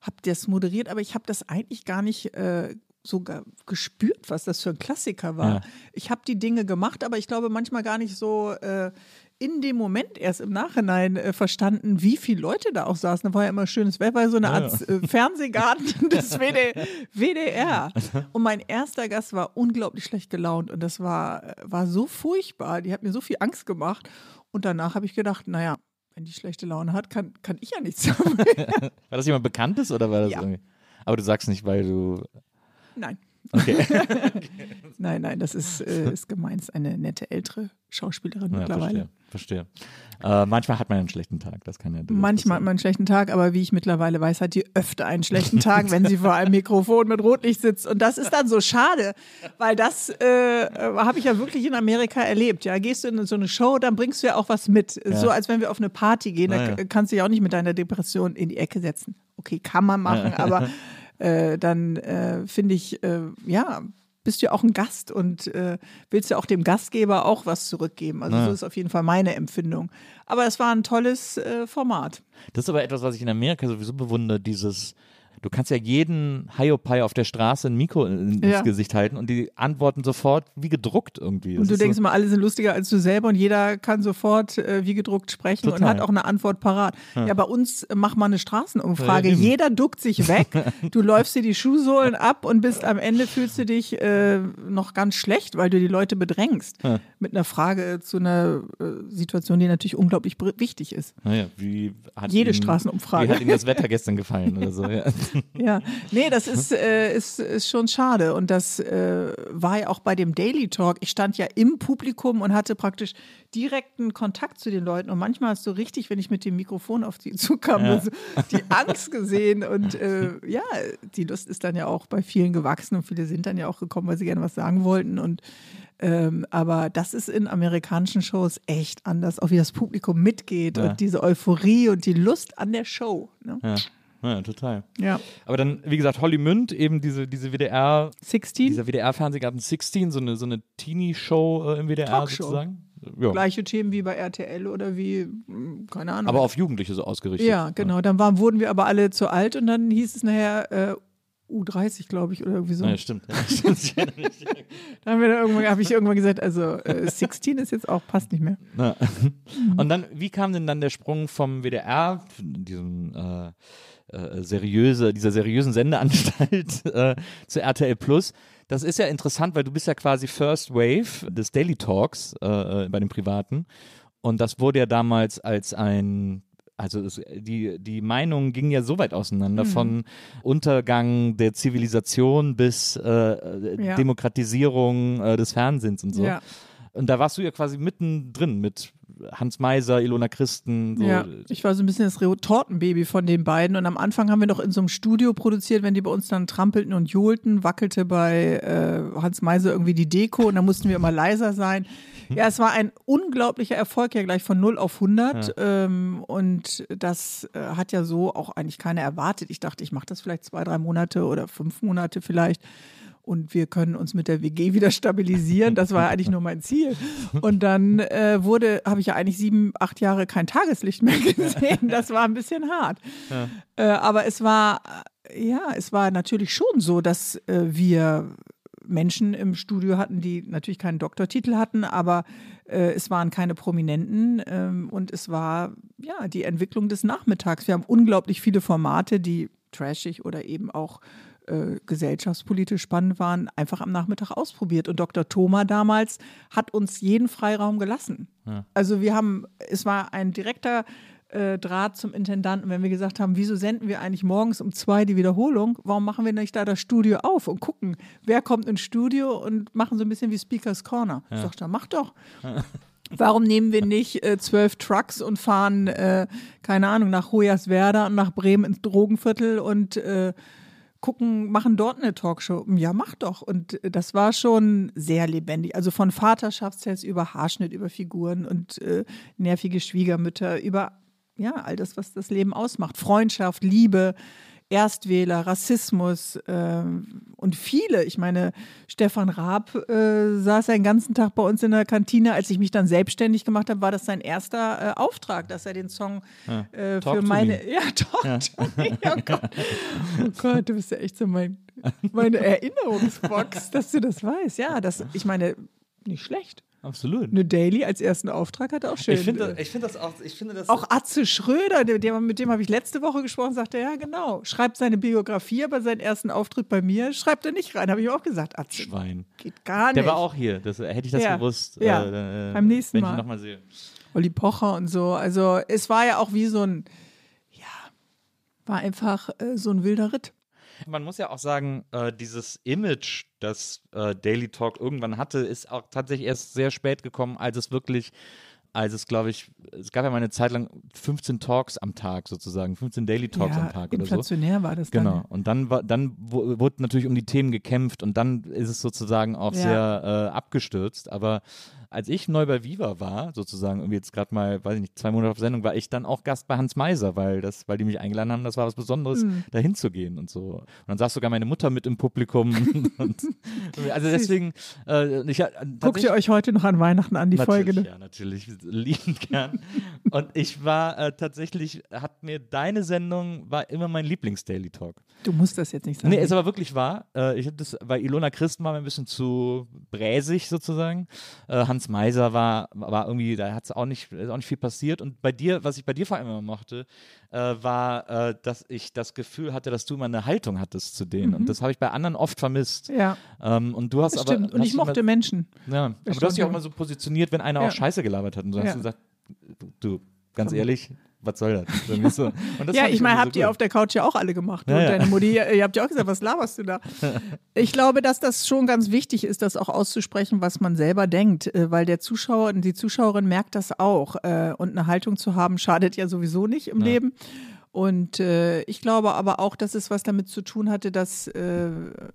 hab das moderiert, aber ich habe das eigentlich gar nicht äh, sogar gespürt, was das für ein Klassiker war. Ja. Ich habe die Dinge gemacht, aber ich glaube manchmal gar nicht so äh, in dem Moment erst im Nachhinein äh, verstanden, wie viele Leute da auch saßen. Da war ja immer schönes Wetter, war so eine Art äh, Fernsehgarten des WD WDR. Und mein erster Gast war unglaublich schlecht gelaunt und das war, äh, war so furchtbar. Die hat mir so viel Angst gemacht. Und danach habe ich gedacht, naja, wenn die schlechte Laune hat, kann, kann ich ja nichts sagen. War das jemand Bekanntes oder war das Ja. irgendwie? Aber du sagst nicht, weil du. Nein. Okay. Nein, nein, das ist, äh, ist gemeint, eine nette ältere Schauspielerin Ja, mittlerweile. verstehe. verstehe. Äh, manchmal hat man einen schlechten Tag, das kann ja. durchaus Manchmal hat man einen schlechten Tag, aber wie ich mittlerweile weiß, hat die öfter einen schlechten Tag, wenn sie vor einem Mikrofon mit Rotlicht sitzt. Und das ist dann so schade, weil das äh, äh, habe ich ja wirklich in Amerika erlebt. Ja, gehst du in so eine Show, dann bringst du ja auch was mit. So als wenn wir auf eine Party gehen, da Ja, ja. k- kannst du ja auch nicht mit deiner Depression in die Ecke setzen. Okay, kann man machen, aber äh, dann äh, finde ich, äh, ja, bist du ja auch ein Gast und äh, willst ja auch dem Gastgeber auch was zurückgeben. Also so ist auf jeden Fall meine Empfindung. Aber es war ein tolles äh, Format. Das ist aber etwas, was ich in Amerika sowieso bewundere, dieses. Du kannst ja jeden Hiopai auf der Straße ein Mikro in- ins Ja. Gesicht halten und die antworten sofort wie gedruckt irgendwie. Das Und du denkst so, immer, alle sind lustiger als du selber und jeder kann sofort äh, wie gedruckt sprechen und Total. hat auch eine Antwort parat. Ja, bei uns mach mal eine Straßenumfrage. Ja, jeder duckt sich weg, du läufst dir die Schuhsohlen ab und bist am Ende fühlst du dich äh, noch ganz schlecht, weil du die Leute bedrängst. Mit einer Frage zu einer äh, Situation, die natürlich unglaublich wichtig ist. naja, wie hat Jede Ihnen, Straßenumfrage. Wie hat Ihnen das Wetter gestern gefallen oder so? Ja. Ja, nee, das ist, äh, ist, ist schon schade. Und das äh, war ja auch bei dem Daily Talk. Ich stand ja im Publikum und hatte praktisch direkten Kontakt zu den Leuten. Und manchmal hast du richtig, wenn ich mit dem Mikrofon auf die zukam, Ja. so die Angst gesehen. Und äh, ja, die Lust ist dann ja auch bei vielen gewachsen und viele sind dann ja auch gekommen, weil sie gerne was sagen wollten. Und ähm, aber das ist in amerikanischen Shows echt anders, auch wie das Publikum mitgeht Ja. und diese Euphorie und die Lust an der Show. Ne? Ja. Ja, total. Ja. Aber dann, wie gesagt, Holly Münd, eben diese, diese WDR, 16. dieser WDR-Fernsehgarten 16, so eine, so eine Teenie-Show äh, im WDR Talkshow. sozusagen. Ja. gleiche Themen wie bei RTL oder wie, mh, keine Ahnung. Aber auf Jugendliche so ausgerichtet. ja, genau. Dann waren, wurden wir aber alle zu alt und dann hieß es nachher äh, U30, glaube ich, oder irgendwie so. Ja, stimmt. Ja. Da dann habe ich irgendwann gesagt, also äh, 16 ist jetzt auch, passt nicht mehr. Ja. Und dann, wie kam denn dann der Sprung vom WDR, diesem äh, äh, seriöse, dieser seriösen Sendeanstalt äh, zu RTL Plus? Das ist ja interessant, weil du bist ja quasi First Wave des Daily Talks äh, äh, bei den Privaten. Und das wurde ja damals als ein also es, die, die Meinungen gingen ja so weit auseinander Mhm. von Untergang der Zivilisation bis äh, äh, Ja. Demokratisierung äh, des Fernsehens und so. Ja. Und da warst du ja quasi mittendrin mit Hans Meiser, Ilona Christen. So. Ja, ich war so ein bisschen das Retortenbaby von den beiden. Und am Anfang haben wir noch in so einem Studio produziert, wenn die bei uns dann trampelten und johlten, wackelte bei äh, Hans Meiser irgendwie die Deko und dann mussten wir immer leiser sein. Ja, es war ein unglaublicher Erfolg, ja gleich von 0 auf 100. Ähm, und das äh, hat ja so auch eigentlich keiner erwartet. Ich dachte, ich mache das vielleicht zwei, drei Monate oder fünf Monate vielleicht. Und wir können uns mit der WG wieder stabilisieren. Das war eigentlich nur mein Ziel. Und dann äh, wurde, habe ich ja eigentlich sieben, acht Jahre kein Tageslicht mehr gesehen. Das war ein bisschen hart. Äh, aber es war, äh, ja, es war natürlich schon so, dass äh, wir Menschen im Studio hatten, die natürlich keinen Doktortitel hatten, aber äh, es waren keine Prominenten ähm, und es war ja die Entwicklung des Nachmittags. Wir haben unglaublich viele Formate, die trashig oder eben auch äh, gesellschaftspolitisch spannend waren, einfach am Nachmittag ausprobiert. Und Dr. Thoma damals hat uns jeden Freiraum gelassen. Also wir haben, es war ein direkter äh, Draht zum Intendanten, wenn wir gesagt haben, wieso senden wir eigentlich morgens um zwei die Wiederholung? Warum machen wir nicht da das Studio auf und gucken, wer kommt ins Studio und machen so ein bisschen wie Speakers Corner? Ich dachte, mach doch. Warum nehmen wir nicht äh, zwölf Trucks und fahren, äh, keine Ahnung, nach Hoyerswerda und nach Bremen ins Drogenviertel und äh, gucken, machen dort eine Talkshow? Ja, mach doch. Und äh, das war schon sehr lebendig. Also von Vaterschaftstests über Haarschnitt, über Figuren und äh, nervige Schwiegermütter, über ja, all das, was das Leben ausmacht. Freundschaft, Liebe, Erstwähler, Rassismus ähm, und viele. Ich meine, Stefan Raab äh, saß ja den ganzen Tag bei uns in der Kantine. Als ich mich dann selbstständig gemacht habe, war das sein erster äh, Auftrag, dass er den Song äh, Talk für meine. me. Ja, Talk to me. Oh Gott. oh Gott, du bist ja echt so mein meine Erinnerungsbox, dass du das weißt. Ja, das, ich meine, nicht schlecht. Absolut. Eine Daily als ersten Auftrag hat auch schön. Ich finde das, ich find das auch. Ich finde das auch Atze Schröder, der, der, mit dem habe ich letzte Woche gesprochen, sagte, ja genau, schreibt seine Biografie, aber seinen ersten Auftritt bei mir schreibt er nicht rein. Habe ich auch gesagt, Atze. Schwein. Geht gar nicht. Der war auch hier. Das, hätte ich das Ja. gewusst. Ja. äh, Beim nächsten wenn Mal. ich ihn nochmal sehe. Olli Pocher und so. Also es war ja auch wie so ein, ja, war einfach äh, so ein wilder Ritt. Man muss ja auch sagen, äh, dieses Image, das äh, Daily Talk irgendwann hatte, ist auch tatsächlich erst sehr spät gekommen, als es wirklich, als es, glaube ich, es gab ja mal eine Zeit lang 15 Talks am Tag sozusagen, 15 Daily Talks ja, am Tag oder so. inflationär war das Genau. dann. Und dann war, dann wu- wurde natürlich um die Themen gekämpft und dann ist es sozusagen auch Ja. sehr äh, abgestürzt. Aber als ich neu bei Viva war, sozusagen irgendwie jetzt gerade mal, weiß ich nicht, zwei Monate auf Sendung, war ich dann auch Gast bei Hans Meiser, weil das, weil die mich eingeladen haben, das war was Besonderes, Mhm. dahin zu gehen und so. Und dann saß sogar meine Mutter mit im Publikum. und, also deswegen, äh, ich, äh, Guckt ihr euch heute noch an Weihnachten an, die Folge? Ne? Ja, natürlich, liebend gern. Und ich war äh, tatsächlich, hat mir deine Sendung, war immer mein Lieblings-Daily Talk. Du musst das jetzt nicht sagen. Nee, ist aber wirklich wahr. Äh, ich habe das, weil Ilona Christen war mir ein bisschen zu bräsig sozusagen. Äh, Hans Meiser war, war irgendwie, da hat es auch nicht, ist auch nicht viel passiert. Und bei dir, was ich bei dir vor allem immer mochte, äh, war, äh, dass ich das Gefühl hatte, dass du immer eine Haltung hattest zu denen. Und das habe ich bei anderen oft vermisst. ja, Ähm, und du hast das aber. stimmt. Und ich immer- mochte Menschen. ja, aber du hast dich auch mal so positioniert, wenn einer Ja. auch Scheiße gelabert hat. Und du hast Ja. gesagt, du, ganz ehrlich, was soll das? So. Das Ja, ich meine, habt so ihr gut. auf der Couch ja auch alle gemacht. Ja, und ja. deine Mutti, ihr ihr habt ja auch gesagt, was laberst du da? Ich glaube, dass das schon ganz wichtig ist, das auch auszusprechen, was man selber denkt, äh, weil der Zuschauer und die Zuschauerin merkt das auch. äh, Und eine Haltung zu haben, schadet ja sowieso nicht im Ja. Leben. Und äh, ich glaube aber auch, dass es was damit zu tun hatte, dass äh,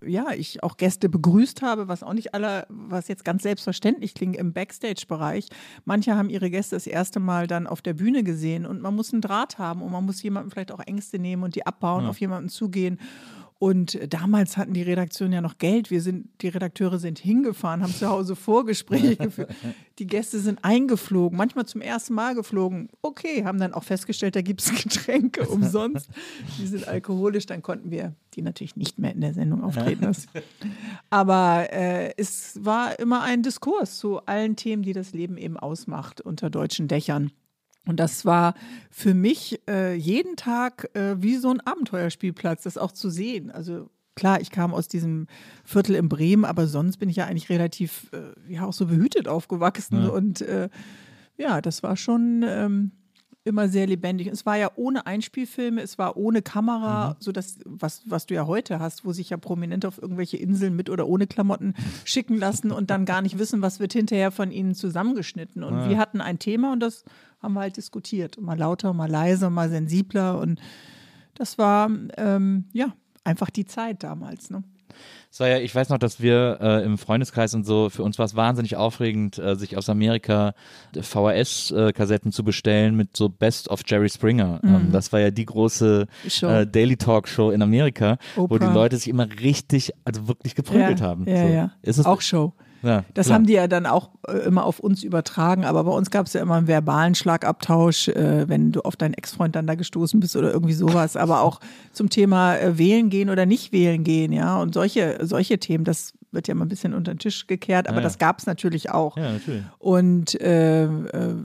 ja ich auch Gäste begrüßt habe, was auch nicht aller, was jetzt ganz selbstverständlich klingt im Backstage-Bereich. Manche haben ihre Gäste das erste Mal dann auf der Bühne gesehen und man muss einen Draht haben und man muss jemandem vielleicht auch Ängste nehmen und die abbauen, Ja. auf jemanden zugehen. Und damals hatten die Redaktionen ja noch Geld. Wir sind, die Redakteure sind hingefahren, haben zu Hause Vorgespräche geführt. Die Gäste sind eingeflogen, manchmal zum ersten Mal geflogen. Okay, haben dann auch festgestellt, da gibt es Getränke umsonst. Die sind alkoholisch, dann konnten wir die natürlich nicht mehr in der Sendung auftreten lassen. Aber äh, es war immer ein Diskurs zu allen Themen, die das Leben eben ausmacht unter deutschen Dächern. Und das war für mich äh, jeden Tag äh, wie so ein Abenteuerspielplatz, das auch zu sehen. Also klar, ich kam aus diesem Viertel in Bremen, aber sonst bin ich ja eigentlich relativ, äh, ja auch so behütet aufgewachsen. Ja. Und äh, ja, das war schon ähm, immer sehr lebendig. Es war ja ohne Einspielfilme, es war ohne Kamera, so das, was, was du ja heute hast, wo sich ja Prominente auf irgendwelche Inseln mit oder ohne Klamotten schicken lassen und dann gar nicht wissen, was wird hinterher von ihnen zusammengeschnitten. Und Ja. wir hatten ein Thema und das haben wir halt diskutiert. Mal lauter, mal leiser, mal sensibler. Und das war ähm, ja einfach die Zeit damals. Ne? Es war ja, ich weiß noch, dass wir äh, im Freundeskreis und so, für uns war es wahnsinnig aufregend, äh, sich aus Amerika VHS-Kassetten zu bestellen mit so Best of Jerry Springer. Ähm, das war ja die große Mhm. Äh, Daily Talk Show in Amerika, wo die Oprah. Leute sich immer richtig, also wirklich geprügelt ja, haben. Ja, so. ja. Ist es auch Show. Ja, Das klar. haben die ja dann auch äh, immer auf uns übertragen, aber bei uns gab es ja immer einen verbalen Schlagabtausch, äh, wenn du auf deinen Ex-Freund dann da gestoßen bist oder irgendwie sowas. Aber auch zum Thema äh, wählen gehen oder nicht wählen gehen, ja. Und solche, solche Themen, das wird ja mal ein bisschen unter den Tisch gekehrt, aber Ja, ja. das gab es natürlich auch. Ja, natürlich. Und äh, äh,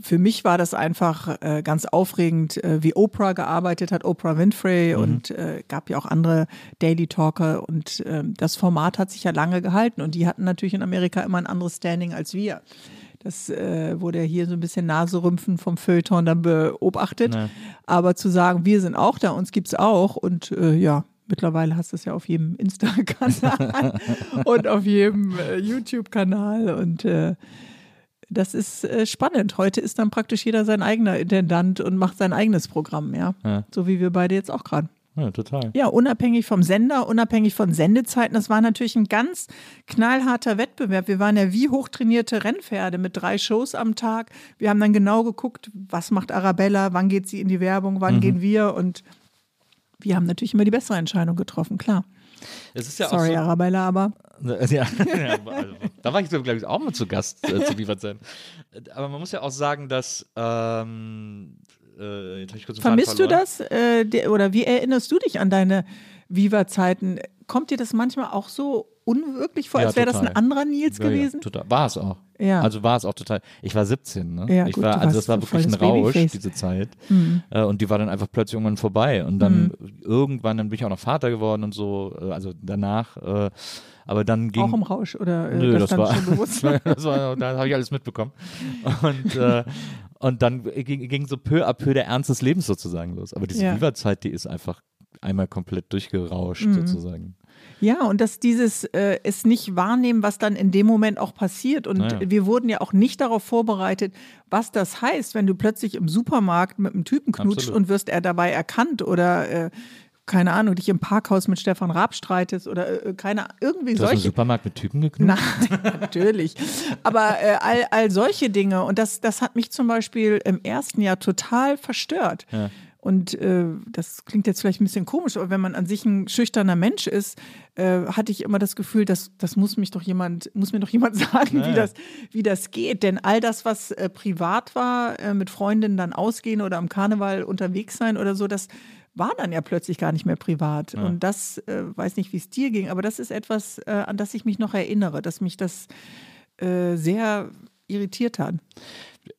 für mich war das einfach äh, ganz aufregend, äh, wie Oprah gearbeitet hat, Oprah Winfrey und äh, gab ja auch andere Daily Talker und äh, das Format hat sich ja lange gehalten und die hatten natürlich in Amerika immer ein anderes Standing als wir. Das äh, wurde ja hier so ein bisschen Naserümpfen vom Feuilleton dann beobachtet. Ja. Aber zu sagen, wir sind auch da, uns gibt's auch und äh, ja, mittlerweile hast du es ja auf jedem Insta-Kanal und auf jedem äh, YouTube-Kanal und äh, das ist äh, spannend. Heute ist dann praktisch jeder sein eigener Intendant und macht sein eigenes Programm, ja. Ja. So wie wir beide jetzt auch gerade. Ja, total. Ja, unabhängig vom Sender, unabhängig von Sendezeiten. Das war natürlich ein ganz knallharter Wettbewerb. Wir waren ja wie hochtrainierte Rennpferde mit drei Shows am Tag. Wir haben dann genau geguckt, was macht Arabella, wann geht sie in die Werbung, wann gehen wir und wir haben natürlich immer die bessere Entscheidung getroffen, klar. Es ist ja Sorry, so, Arabella, aber Ja, ja also, da war ich, glaube ich, auch mal zu Gast äh, zu liefert sein. Aber man muss ja auch sagen, dass. Ähm, äh, vermisst du das? Äh, der, oder wie erinnerst du dich an deine Viva-Zeiten. Kommt dir das manchmal auch so unwirklich vor, als wäre das ein anderer Nils gewesen? War es auch. Ja. Also war es auch total. Ich war 17, ne? Ja, ich gut, war, also das war wirklich ein Rausch, Babyface. diese Zeit. Mhm. Äh, und die war dann einfach plötzlich irgendwann vorbei. Und dann irgendwann, dann bin ich auch noch Vater geworden und so, äh, also danach. Äh, aber dann ging. Auch im Rausch oder äh, Nö, das, das war, schon bewusst? das war, da habe ich alles mitbekommen. Und, äh, und dann ging, ging so peu à peu der Ernst des Lebens sozusagen los. Aber diese Ja. Viva-Zeit, die ist einfach einmal komplett durchgerauscht Mhm. sozusagen. Ja, und dass dieses äh, es nicht wahrnehmen, was dann in dem Moment auch passiert. Und Naja. wir wurden ja auch nicht darauf vorbereitet, was das heißt, wenn du plötzlich im Supermarkt mit einem Typen knutscht Absolut. und wirst er dabei erkannt oder äh, keine Ahnung, dich im Parkhaus mit Stefan Raab streitest oder äh, keine irgendwie Du hast im solche. Supermarkt mit Typen geknutscht? Nein, natürlich. Aber äh, all, all solche Dinge. Und das, das hat mich zum Beispiel im ersten Jahr total verstört. Ja. Und äh, das klingt jetzt vielleicht ein bisschen komisch, aber wenn man an sich ein schüchterner Mensch ist, äh, hatte ich immer das Gefühl, dass das muss mich doch jemand, muss mir doch jemand sagen, Ja, wie ja. das, wie das geht. Denn all das, was äh, privat war, äh, mit Freundinnen dann ausgehen oder am Karneval unterwegs sein oder so, das war dann ja plötzlich gar nicht mehr privat. Und das, äh, weiß nicht, wie es dir ging, aber das ist etwas, äh, an das ich mich noch erinnere, dass mich das sehr irritiert hat.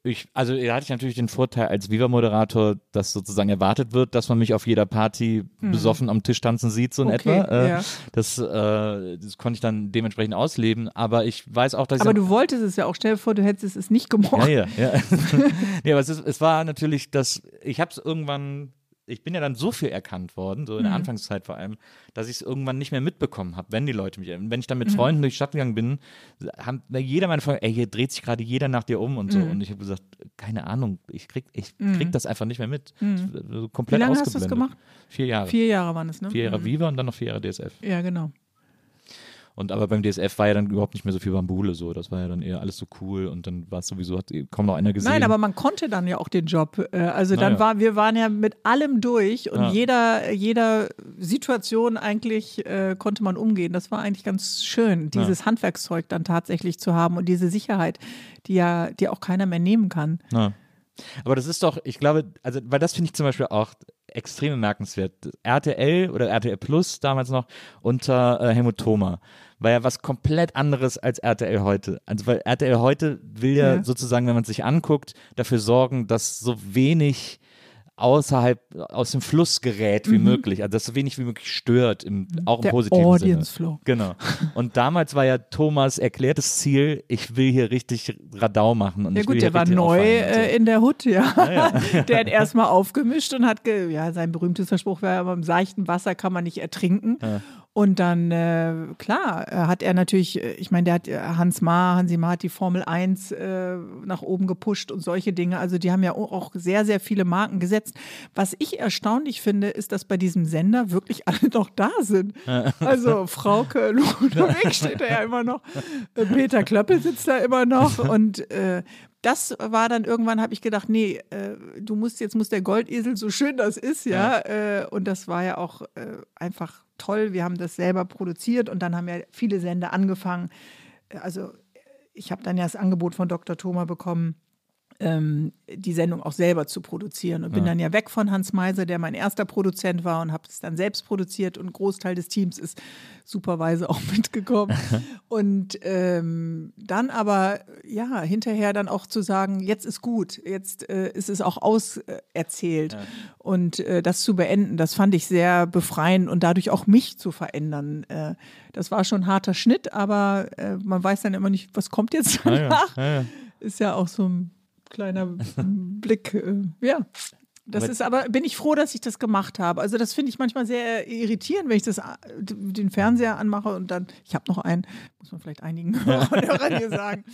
Ich, also da hatte ich natürlich den Vorteil als Viva-Moderator, dass sozusagen erwartet wird, dass man mich auf jeder Party besoffen am Tisch tanzen sieht, so in Mhm. Okay, etwa. Äh, ja. das, äh, das konnte ich dann dementsprechend ausleben. Aber ich weiß auch, dass Aber du wolltest es ja auch, stell dir vor, du hättest es nicht gemocht. Ja, ja, ja. nee, aber es, ist, es war natürlich, dass ich habe es irgendwann, ich bin ja dann so viel erkannt worden, so in der Mhm. Anfangszeit vor allem, dass ich es irgendwann nicht mehr mitbekommen habe, wenn die Leute mich, wenn ich dann mit Mhm. Freunden durch die Stadt gegangen bin, haben jeder meine Freunde, ey, hier dreht sich gerade jeder nach dir um und so. Mhm. Und ich habe gesagt, keine Ahnung, ich krieg, ich krieg das einfach nicht mehr mit. So Wie komplett lange hast du das gemacht? Vier Jahre. Vier Jahre waren es, ne? Vier Jahre Mhm. Viva und dann noch vier Jahre DSF. Ja, genau. Und aber beim DSF war ja dann überhaupt nicht mehr so viel Bambule so. Das war ja dann eher alles so cool und dann war es sowieso, hat kaum noch einer gesehen. Nein, aber man konnte dann ja auch den Job. Äh, Also dann Naja. war, wir waren ja mit allem durch und Ja. jeder, jeder Situation eigentlich äh, konnte man umgehen. Das war eigentlich ganz schön, dieses Handwerkszeug dann tatsächlich zu haben und diese Sicherheit, die ja, die auch keiner mehr nehmen kann. Ja. Aber das ist doch, ich glaube, also, weil das finde ich zum Beispiel auch extrem bemerkenswert. RTL oder RTL Plus damals noch unter äh, Helmut Thoma war ja was komplett anderes als RTL heute. Also weil RTL heute will ja, Ja. sozusagen, wenn man es sich anguckt, dafür sorgen, dass so wenig außerhalb aus dem Fluss gerät wie möglich, also dass so wenig wie möglich stört, im, auch im Mhm. Der positiven Audience Sinne. Flow. Genau. Und damals war ja Thomas erklärtes Ziel, ich will hier richtig Radau machen. Und Ja gut, der war neu äh, in der Hut, ja. der hat erstmal aufgemischt und hat, ja, sein berühmtester Spruch war ja, aber im seichten Wasser kann man nicht ertrinken. Und dann, äh, klar, äh, hat er natürlich, äh, ich meine, der hat äh, Hans Ma, Hansi Ma hat die Formel 1 äh, nach oben gepusht und solche Dinge. Also die haben ja auch- sehr, sehr viele Marken gesetzt. Was ich erstaunlich finde, ist, dass bei diesem Sender wirklich alle noch da sind. Also Frauke Ludwig steht da ja immer noch. Peter Klöppel sitzt da immer noch. Und äh, das war dann irgendwann, habe ich gedacht, nee, äh, du musst, jetzt muss der Goldesel, so schön das ist, ja. Äh, und das war ja auch äh, einfach toll. Wir haben das selber produziert und dann haben ja viele Sender angefangen. Also ich habe dann ja das Angebot von Dr. Thoma bekommen, ähm, die Sendung auch selber zu produzieren. Und bin dann ja weg von Hans Meiser, der mein erster Produzent war und habe es dann selbst produziert. Und ein Großteil des Teams ist superweise auch mitgekommen. und ähm, dann aber, ja, hinterher dann auch zu sagen, jetzt ist gut, jetzt äh, ist es auch auserzählt. Und äh, das zu beenden, das fand ich sehr befreiend und dadurch auch mich zu verändern. Äh, das war schon ein harter Schnitt, aber äh, man weiß dann immer nicht, was kommt jetzt Ja, ja, danach. Ja, ja. ist ja auch so ein kleiner Blick. Äh, ja. Das Aber- ist aber, bin ich froh, dass ich das gemacht habe. Also, das finde ich manchmal sehr irritierend, wenn ich das, äh, den Fernseher anmache und dann, ich habe noch einen, muss man vielleicht einigen Hörern hier sagen.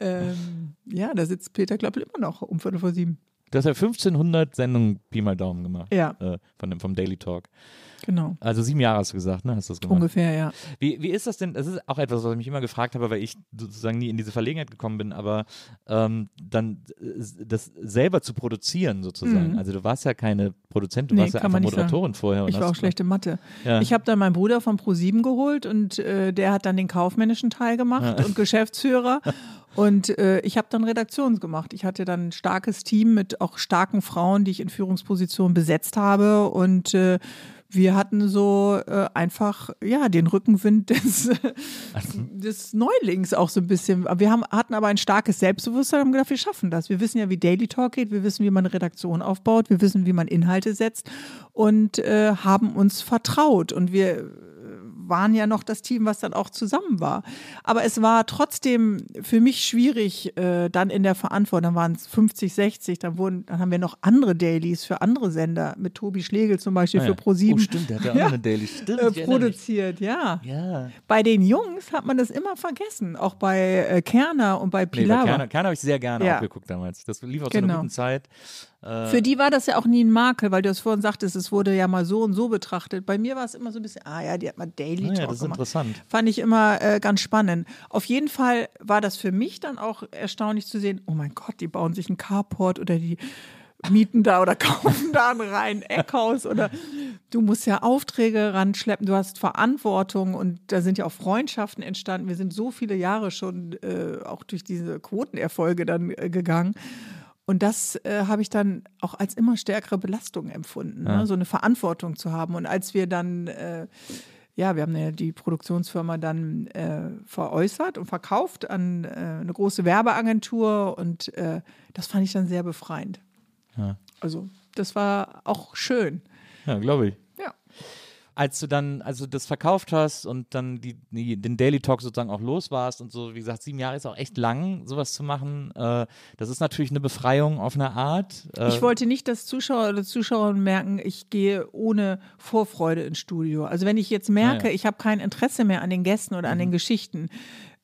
Ähm, ja, da sitzt Peter Klöppel immer noch um Viertel vor sieben. Du hast ja 1500 Sendungen Pi mal Daumen gemacht. Ja. Äh, von dem, vom Daily Talk. Genau. Also sieben Jahre hast du gesagt, ne? Hast du das gemacht? Ungefähr, ja. Wie, wie ist das denn? Das ist auch etwas, was ich mich immer gefragt habe, weil ich sozusagen nie in diese Verlegenheit gekommen bin, aber ähm, dann äh, das selber zu produzieren sozusagen. Mhm. Also du warst ja keine Produzentin, du Nee, warst ja einfach Moderatorin vorher. und Ich war auch schlechte Mathe. Ja. Ich habe dann meinen Bruder von Pro7 geholt und äh, der hat dann den kaufmännischen Teil gemacht und Geschäftsführer. Und äh, ich habe dann Redaktions gemacht. Ich hatte dann ein starkes Team mit auch starken Frauen, die ich in Führungspositionen besetzt habe. Und äh, wir hatten so äh, einfach, ja, den Rückenwind des, des Neulings auch so ein bisschen. Wir haben, hatten aber ein starkes Selbstbewusstsein und haben gedacht, wir schaffen das. Wir wissen ja, wie Daily Talk geht, wir wissen, wie man Redaktion aufbaut, wir wissen, wie man Inhalte setzt und äh, haben uns vertraut. Und wir waren ja noch das Team, was dann auch zusammen war. Aber es war trotzdem für mich schwierig, äh, dann in der Verantwortung, dann waren es 50, 60, dann, wurden, dann haben wir noch andere Dailies für andere Sender, mit Tobi Schlegel zum Beispiel Ah für ja. Pro7. Oh, stimmt, der hat ja auch eine Daily. Stimmt, Äh, produziert, ja. Ja. Bei den Jungs hat man das immer vergessen, auch bei äh, Kerner und bei Nee, bei Pilar. Kerner, Kerner habe ich sehr gerne Ja. auch geguckt damals. Das lief aus so einer Genau. guten Zeit. Äh, Für die war das ja auch nie ein Makel, weil du es vorhin sagtest, es wurde ja mal so und so betrachtet. Bei mir war es immer so ein bisschen, ah ja, die hat mal Daily naja, Talk das ist gemacht. interessant. Fand ich immer äh, ganz spannend. Auf jeden Fall war das für mich dann auch erstaunlich zu sehen, oh mein Gott, die bauen sich ein Carport oder die mieten da oder kaufen da ein rein Eckhaus oder du musst ja Aufträge ranschleppen, du hast Verantwortung und da sind ja auch Freundschaften entstanden. Wir sind so viele Jahre schon äh, auch durch diese Quotenerfolge dann äh, gegangen. Und das äh, habe ich dann auch als immer stärkere Belastung empfunden, ne? so eine Verantwortung zu haben. Und als wir dann, äh, ja, wir haben ja die Produktionsfirma dann äh, veräußert und verkauft an äh, eine große Werbeagentur und äh, das fand ich dann sehr befreiend. Also das war auch schön. Ja, glaube ich. Als du dann also das verkauft hast und dann die, die, den Daily Talk sozusagen auch los warst und so, wie gesagt, sieben Jahre ist auch echt lang, sowas zu machen. Äh, das ist natürlich eine Befreiung auf eine Art. Äh, Ich wollte nicht, dass Zuschauer oder Zuschauerinnen merken, ich gehe ohne Vorfreude ins Studio. Also wenn ich jetzt merke, Ah, ja. ich habe kein Interesse mehr an den Gästen oder an den Geschichten,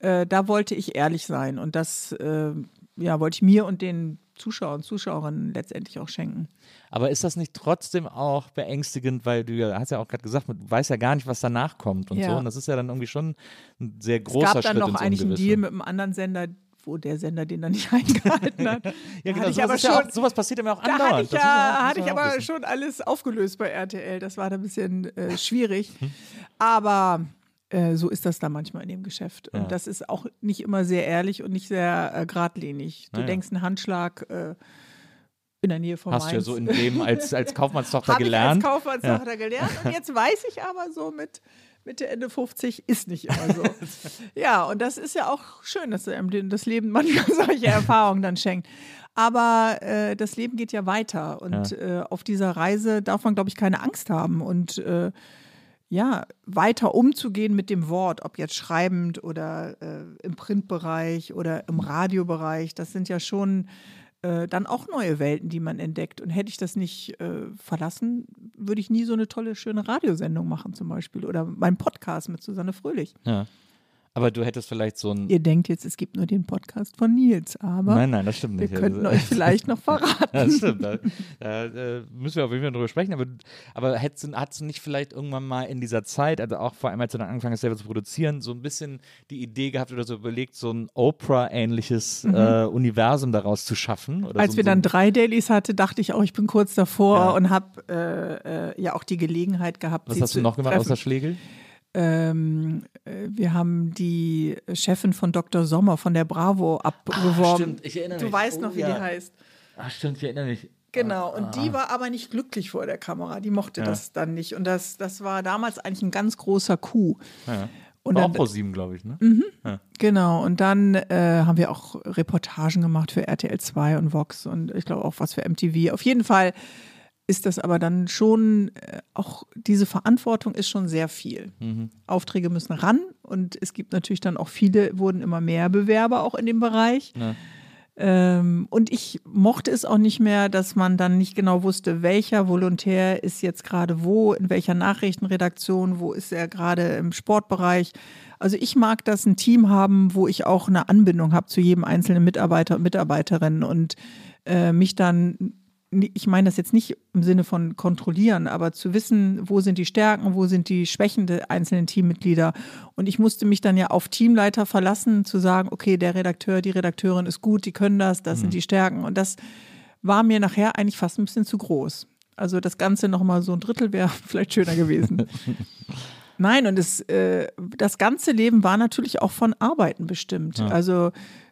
äh, da wollte ich ehrlich sein. Und das äh, ja, wollte ich mir und den Zuschauern und Zuschauerinnen letztendlich auch schenken. Aber ist das nicht trotzdem auch beängstigend, weil du ja, hast ja auch gerade gesagt, du weißt ja gar nicht, was danach kommt und Ja. so. Und das ist ja dann irgendwie schon ein sehr Es großer gab dann Schritt noch eigentlich einen. Deal mit einem anderen Sender, wo der Sender den dann nicht eingehalten hat. Ja, Da genau, sowas, aber ist ja auch, schon- sowas passiert ja auch Da andauernd. hatte ich, auch- ja, muss hatte ich auch aber wissen. schon alles aufgelöst bei RTL. Das war da ein bisschen äh, schwierig. Aber äh, so ist das da manchmal in dem Geschäft. Und Ja. das ist auch nicht immer sehr ehrlich und nicht sehr äh, geradlinig. Du Naja. denkst, ein Handschlag äh, in der Nähe von Hast du ja Mainz. so in dem als, als Kaufmannstochter Habe ich gelernt. als Kaufmannstochter gelernt. Und jetzt weiß ich aber so mit Mitte, Ende 50 ist nicht immer so. ja, und das ist ja auch schön, dass einem das Leben manchmal solche Erfahrungen dann schenkt. Aber äh, das Leben geht ja weiter und äh, auf dieser Reise darf man, glaube ich, keine Angst haben und äh, ja, weiter umzugehen mit dem Wort, ob jetzt schreibend oder äh, im Printbereich oder im Radiobereich, das sind ja schon äh, dann auch neue Welten, die man entdeckt. Und hätte ich das nicht äh, verlassen, würde ich nie so eine tolle, schöne Radiosendung machen zum Beispiel oder meinen Podcast mit Susanne Fröhlich. Ja. Aber du hättest vielleicht so ein. Ihr denkt jetzt, es gibt nur den Podcast von Nils, aber Nein, nein, das stimmt wir nicht. könnten Also- euch vielleicht noch verraten. Das stimmt. Da, da äh, müssen wir auf jeden Fall drüber sprechen. Aber, aber hättest du, hattest du nicht vielleicht irgendwann mal in dieser Zeit, also auch vor allem als du dann angefangen hast, selber zu produzieren, so ein bisschen die Idee gehabt oder so überlegt, so ein Oprah-ähnliches äh, Universum daraus zu schaffen? Mhm. Als so, wir dann drei Dailies hatte, dachte ich auch, ich bin kurz davor Ja. und habe äh, äh, ja auch die Gelegenheit gehabt. Was hast du noch gemacht treffen. außer Schlegel? Ähm, äh, wir haben die Chefin von Dr. Sommer von der Bravo abgeworben. stimmt, ich erinnere du mich. weißt Oh, noch, wie ja. die heißt. Ach, stimmt, ich erinnere mich. Genau, und die war aber nicht glücklich vor der Kamera. Die mochte Ja. das dann nicht. Und das, das war damals eigentlich ein ganz großer Coup. Ja. Und War auch dann, pro sieben, glaube ich, ne? genau, und dann äh, haben wir auch Reportagen gemacht für RTL 2 und Vox und ich glaube auch was für MTV. Auf jeden Fall ist das aber dann schon, äh, auch diese Verantwortung ist schon sehr viel. Aufträge müssen ran und es gibt natürlich dann auch viele, wurden immer mehr Bewerber auch in dem Bereich. Ja. Ähm, und ich mochte es auch nicht mehr, dass man dann nicht genau wusste, welcher Volontär ist jetzt gerade wo, in welcher Nachrichtenredaktion, wo ist er gerade im Sportbereich. Also ich mag das, ein Team haben, wo ich auch eine Anbindung habe zu jedem einzelnen Mitarbeiter und Mitarbeiterin und äh, mich dann, ich meine das jetzt nicht im Sinne von kontrollieren, aber zu wissen, wo sind die Stärken, wo sind die Schwächen der einzelnen Teammitglieder. Und ich musste mich dann ja auf Teamleiter verlassen, zu sagen, okay, der Redakteur, die Redakteurin ist gut, die können das, das sind die Stärken. Und das war mir nachher eigentlich fast ein bisschen zu groß. Also das Ganze nochmal so ein Drittel wäre vielleicht schöner gewesen. Nein, und es, äh, das ganze Leben war natürlich auch von Arbeiten bestimmt. Also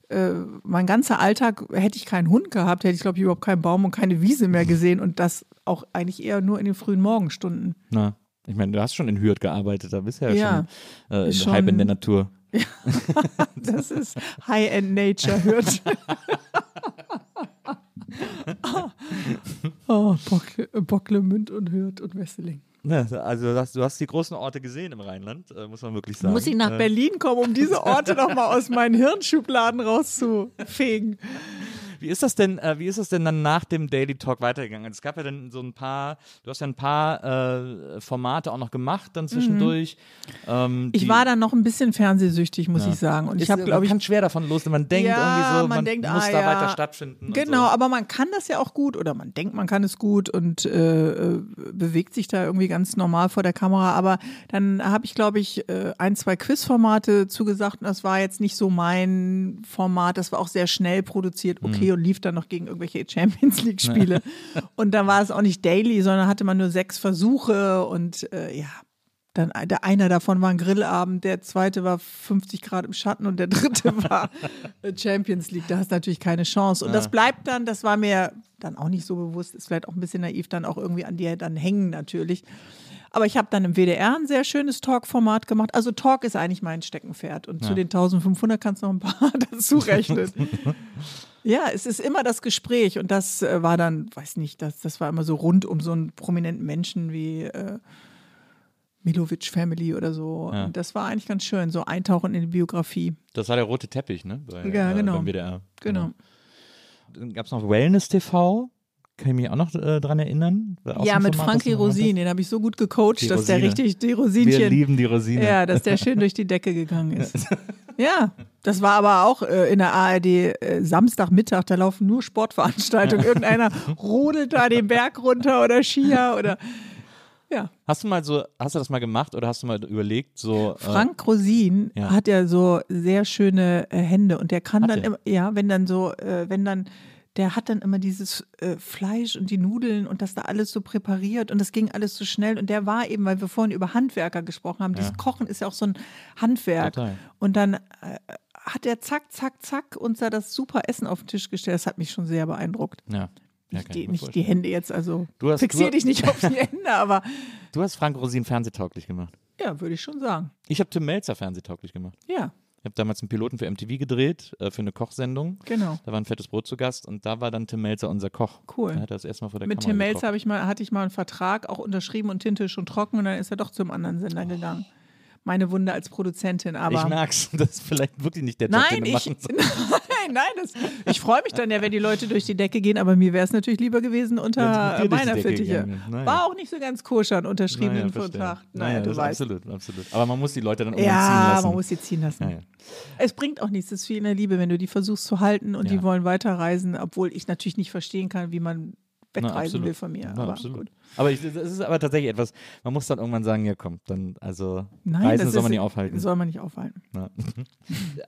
äh, mein ganzer Alltag hätte ich keinen Hund gehabt, hätte ich, glaube ich, überhaupt keinen Baum und keine Wiese mehr gesehen und das auch eigentlich eher nur in den frühen Morgenstunden. Na. Ich meine, du hast schon in Hürth gearbeitet, da bist du ja, Ja, schon, äh, schon- halb in der Natur. Das ist High-End Nature, hört. oh, Bock, Bocklemünd und Hürth und Wesseling. Ja, also das, du hast die großen Orte gesehen im Rheinland, äh, muss man wirklich sagen. Muss ich nach Äh, Berlin kommen, um diese Orte noch mal aus meinen Hirnschubladen rauszufegen. Wie ist das denn, äh, wie ist das denn dann nach dem Daily Talk weitergegangen? Es gab ja dann so ein paar, du hast ja ein paar äh, Formate auch noch gemacht dann zwischendurch. Ähm, Mhm. Ich die- war dann noch ein bisschen fernsehsüchtig, muss Ja. ich sagen. Und ich ist, habe, man glaube ich, kann schwer davon los, man denkt Ja, irgendwie so, man man, denkt, muss ah, da ja. weiter stattfinden. Genau, so. aber man kann das ja auch gut oder man denkt, man kann es gut und äh, äh, bewegt sich da irgendwie ganz normal vor der Kamera. Aber dann habe ich, glaube ich, äh, ein, zwei Quizformate zugesagt und das war jetzt nicht so mein Format. Das war auch sehr schnell produziert, Mhm. Okay, und lief dann noch gegen irgendwelche Champions League-Spiele. und dann war es auch nicht daily, sondern hatte man nur sechs Versuche und äh, ja. Dann der einer davon war ein Grillabend, der zweite war 50 Grad im Schatten und der dritte war Champions League. Da hast du natürlich keine Chance. Und das bleibt dann, das war mir dann auch nicht so bewusst, ist vielleicht auch ein bisschen naiv, dann auch irgendwie an dir dann hängen natürlich. Aber ich habe dann im WDR ein sehr schönes Talk-Format gemacht. Also Talk ist eigentlich mein Steckenpferd. Und zu den 1500 kannst du noch ein paar dazu rechnen. ja, es ist immer das Gespräch. Und das äh, war dann, weiß nicht, das, das war immer so rund um so einen prominenten Menschen wie äh, Milovic Family oder so. Ja. Und das war eigentlich ganz schön, so eintauchen in die Biografie. Das war der rote Teppich, ne? Bei, Ja, äh, genau. Beim WDR. Genau. Dann gab es noch Wellness TV. Kann ich mich auch noch äh, dran erinnern? Ja, mit Frankie Rosin, den habe ich so gut gecoacht, dass der richtig, die hast? Wir Rosinchen, lieben die Rosine. ja, dass der schön durch die Decke gegangen ist. Ja, das war aber auch äh, in der ARD äh, Samstagmittag, da laufen nur Sportveranstaltungen. Irgendeiner rodelt da den Berg runter oder Skier oder ja. Hast du mal so, hast du das mal gemacht oder hast du mal überlegt, so äh, Frank Rosin ja. hat ja so sehr schöne äh, Hände und der kann Hat dann er? immer, ja, wenn dann so, äh, wenn dann, der hat dann immer dieses äh, Fleisch und die Nudeln und das da alles so präpariert und das ging alles so schnell und der war eben, weil wir vorhin über Handwerker gesprochen haben, dieses Kochen ist ja auch so ein Handwerk Total. und dann äh, hat er zack, zack, zack uns da das super Essen auf den Tisch gestellt. Das hat mich schon sehr beeindruckt. ja. Ja, Nicht ich die, nicht die. Hände jetzt, also Du hast- fixier du- dich nicht auf die Hände, aber Du hast Frank Rosin fernsehtauglich gemacht. ja, würde ich schon sagen. Ich habe Tim Melzer fernsehtauglich gemacht. Ja, habe damals einen Piloten für MTV gedreht, äh, für eine Kochsendung. genau. Da war ein fettes Brot zu Gast und da war dann Tim Melzer unser Koch. Cool. Er hat das erstmal vor der Mit Kamera Tim Melzer ich mal, hatte ich mal einen Vertrag auch unterschrieben und Tinte schon trocken und dann ist er doch zum anderen Sender gegangen. Meine Wunde als Produzentin, aber. Ich merk's, das ist vielleicht wirklich nicht der Job, Nein, den du ich, machen sollst. nein, nein, das, ich freue mich dann ja, wenn die Leute durch die Decke gehen, aber mir wäre es natürlich lieber gewesen unter meiner Fittiche. Naja. War auch nicht so ganz koscher, einen unterschriebenen Naja. Vertrag. Naja, Naja, du weißt. Absolut, absolut. Aber man muss die Leute dann irgendwann ziehen Ja, lassen. man muss sie ziehen lassen. Ja, ja. Es bringt auch nichts, das ist wie in der Liebe, wenn du die versuchst zu halten und Ja. die wollen weiterreisen, obwohl ich natürlich nicht verstehen kann, wie man Na, wegreisen absolut. will von mir. Na, aber absolut. gut. Aber das ist aber tatsächlich etwas, man muss dann irgendwann sagen, ja komm, dann, also Nein, Reisen soll man nicht aufhalten. Soll man nicht aufhalten. Ja.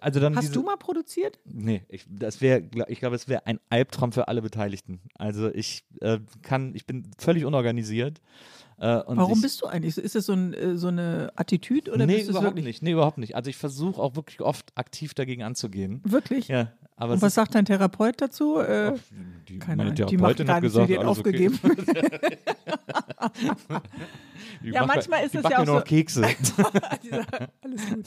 Also dann Hast diese, du mal produziert? Nee, ich, das wäre, ich glaube, es wäre ein Albtraum für alle Beteiligten. Also ich äh, kann, ich bin völlig unorganisiert. Äh, und Warum ich, bist du eigentlich? Ist das so, ein, äh, so eine Attitüde oder nee, bist du es überhaupt wirklich? nicht. Nee, überhaupt nicht. Also ich versuche auch wirklich oft aktiv dagegen anzugehen. Wirklich? Ja, aber Und was sagt dein Therapeut dazu? Äh, die, keine meine die Therapeutin gar hat gesagt, die alles aufgegeben. Okay. Die Ja, manchmal ist die es ja auch nur so- noch Kekse. Dieser- Alles gut.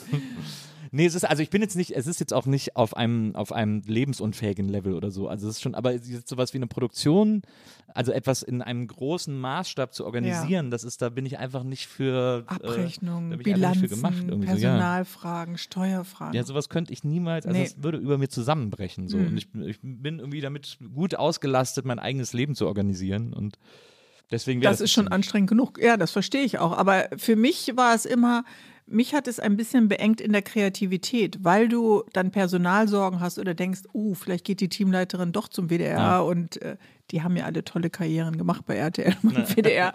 Nee, es ist, also ich bin jetzt nicht, es ist jetzt auch nicht auf einem, auf einem lebensunfähigen Level oder so. Also es ist schon, aber sowas wie eine Produktion, also etwas in einem großen Maßstab zu organisieren, das ist, da bin ich einfach nicht für äh, Abrechnung, nicht Bilanzen, für gemacht. Irgendwie so, ja. Personalfragen, Steuerfragen. Ja, sowas könnte ich niemals, also Nee. das würde über mir zusammenbrechen. So. Mhm. Und ich, ich bin irgendwie damit gut ausgelastet, mein eigenes Leben zu organisieren. Und deswegen wäre das ist schon anstrengend genug. Ja, das verstehe ich auch. Aber für mich war es immer, mich hat es ein bisschen beengt in der Kreativität, weil du dann Personalsorgen hast oder denkst, uh, vielleicht geht die Teamleiterin doch zum WDR Ja. und äh, die haben ja alle tolle Karrieren gemacht bei RTL und WDR,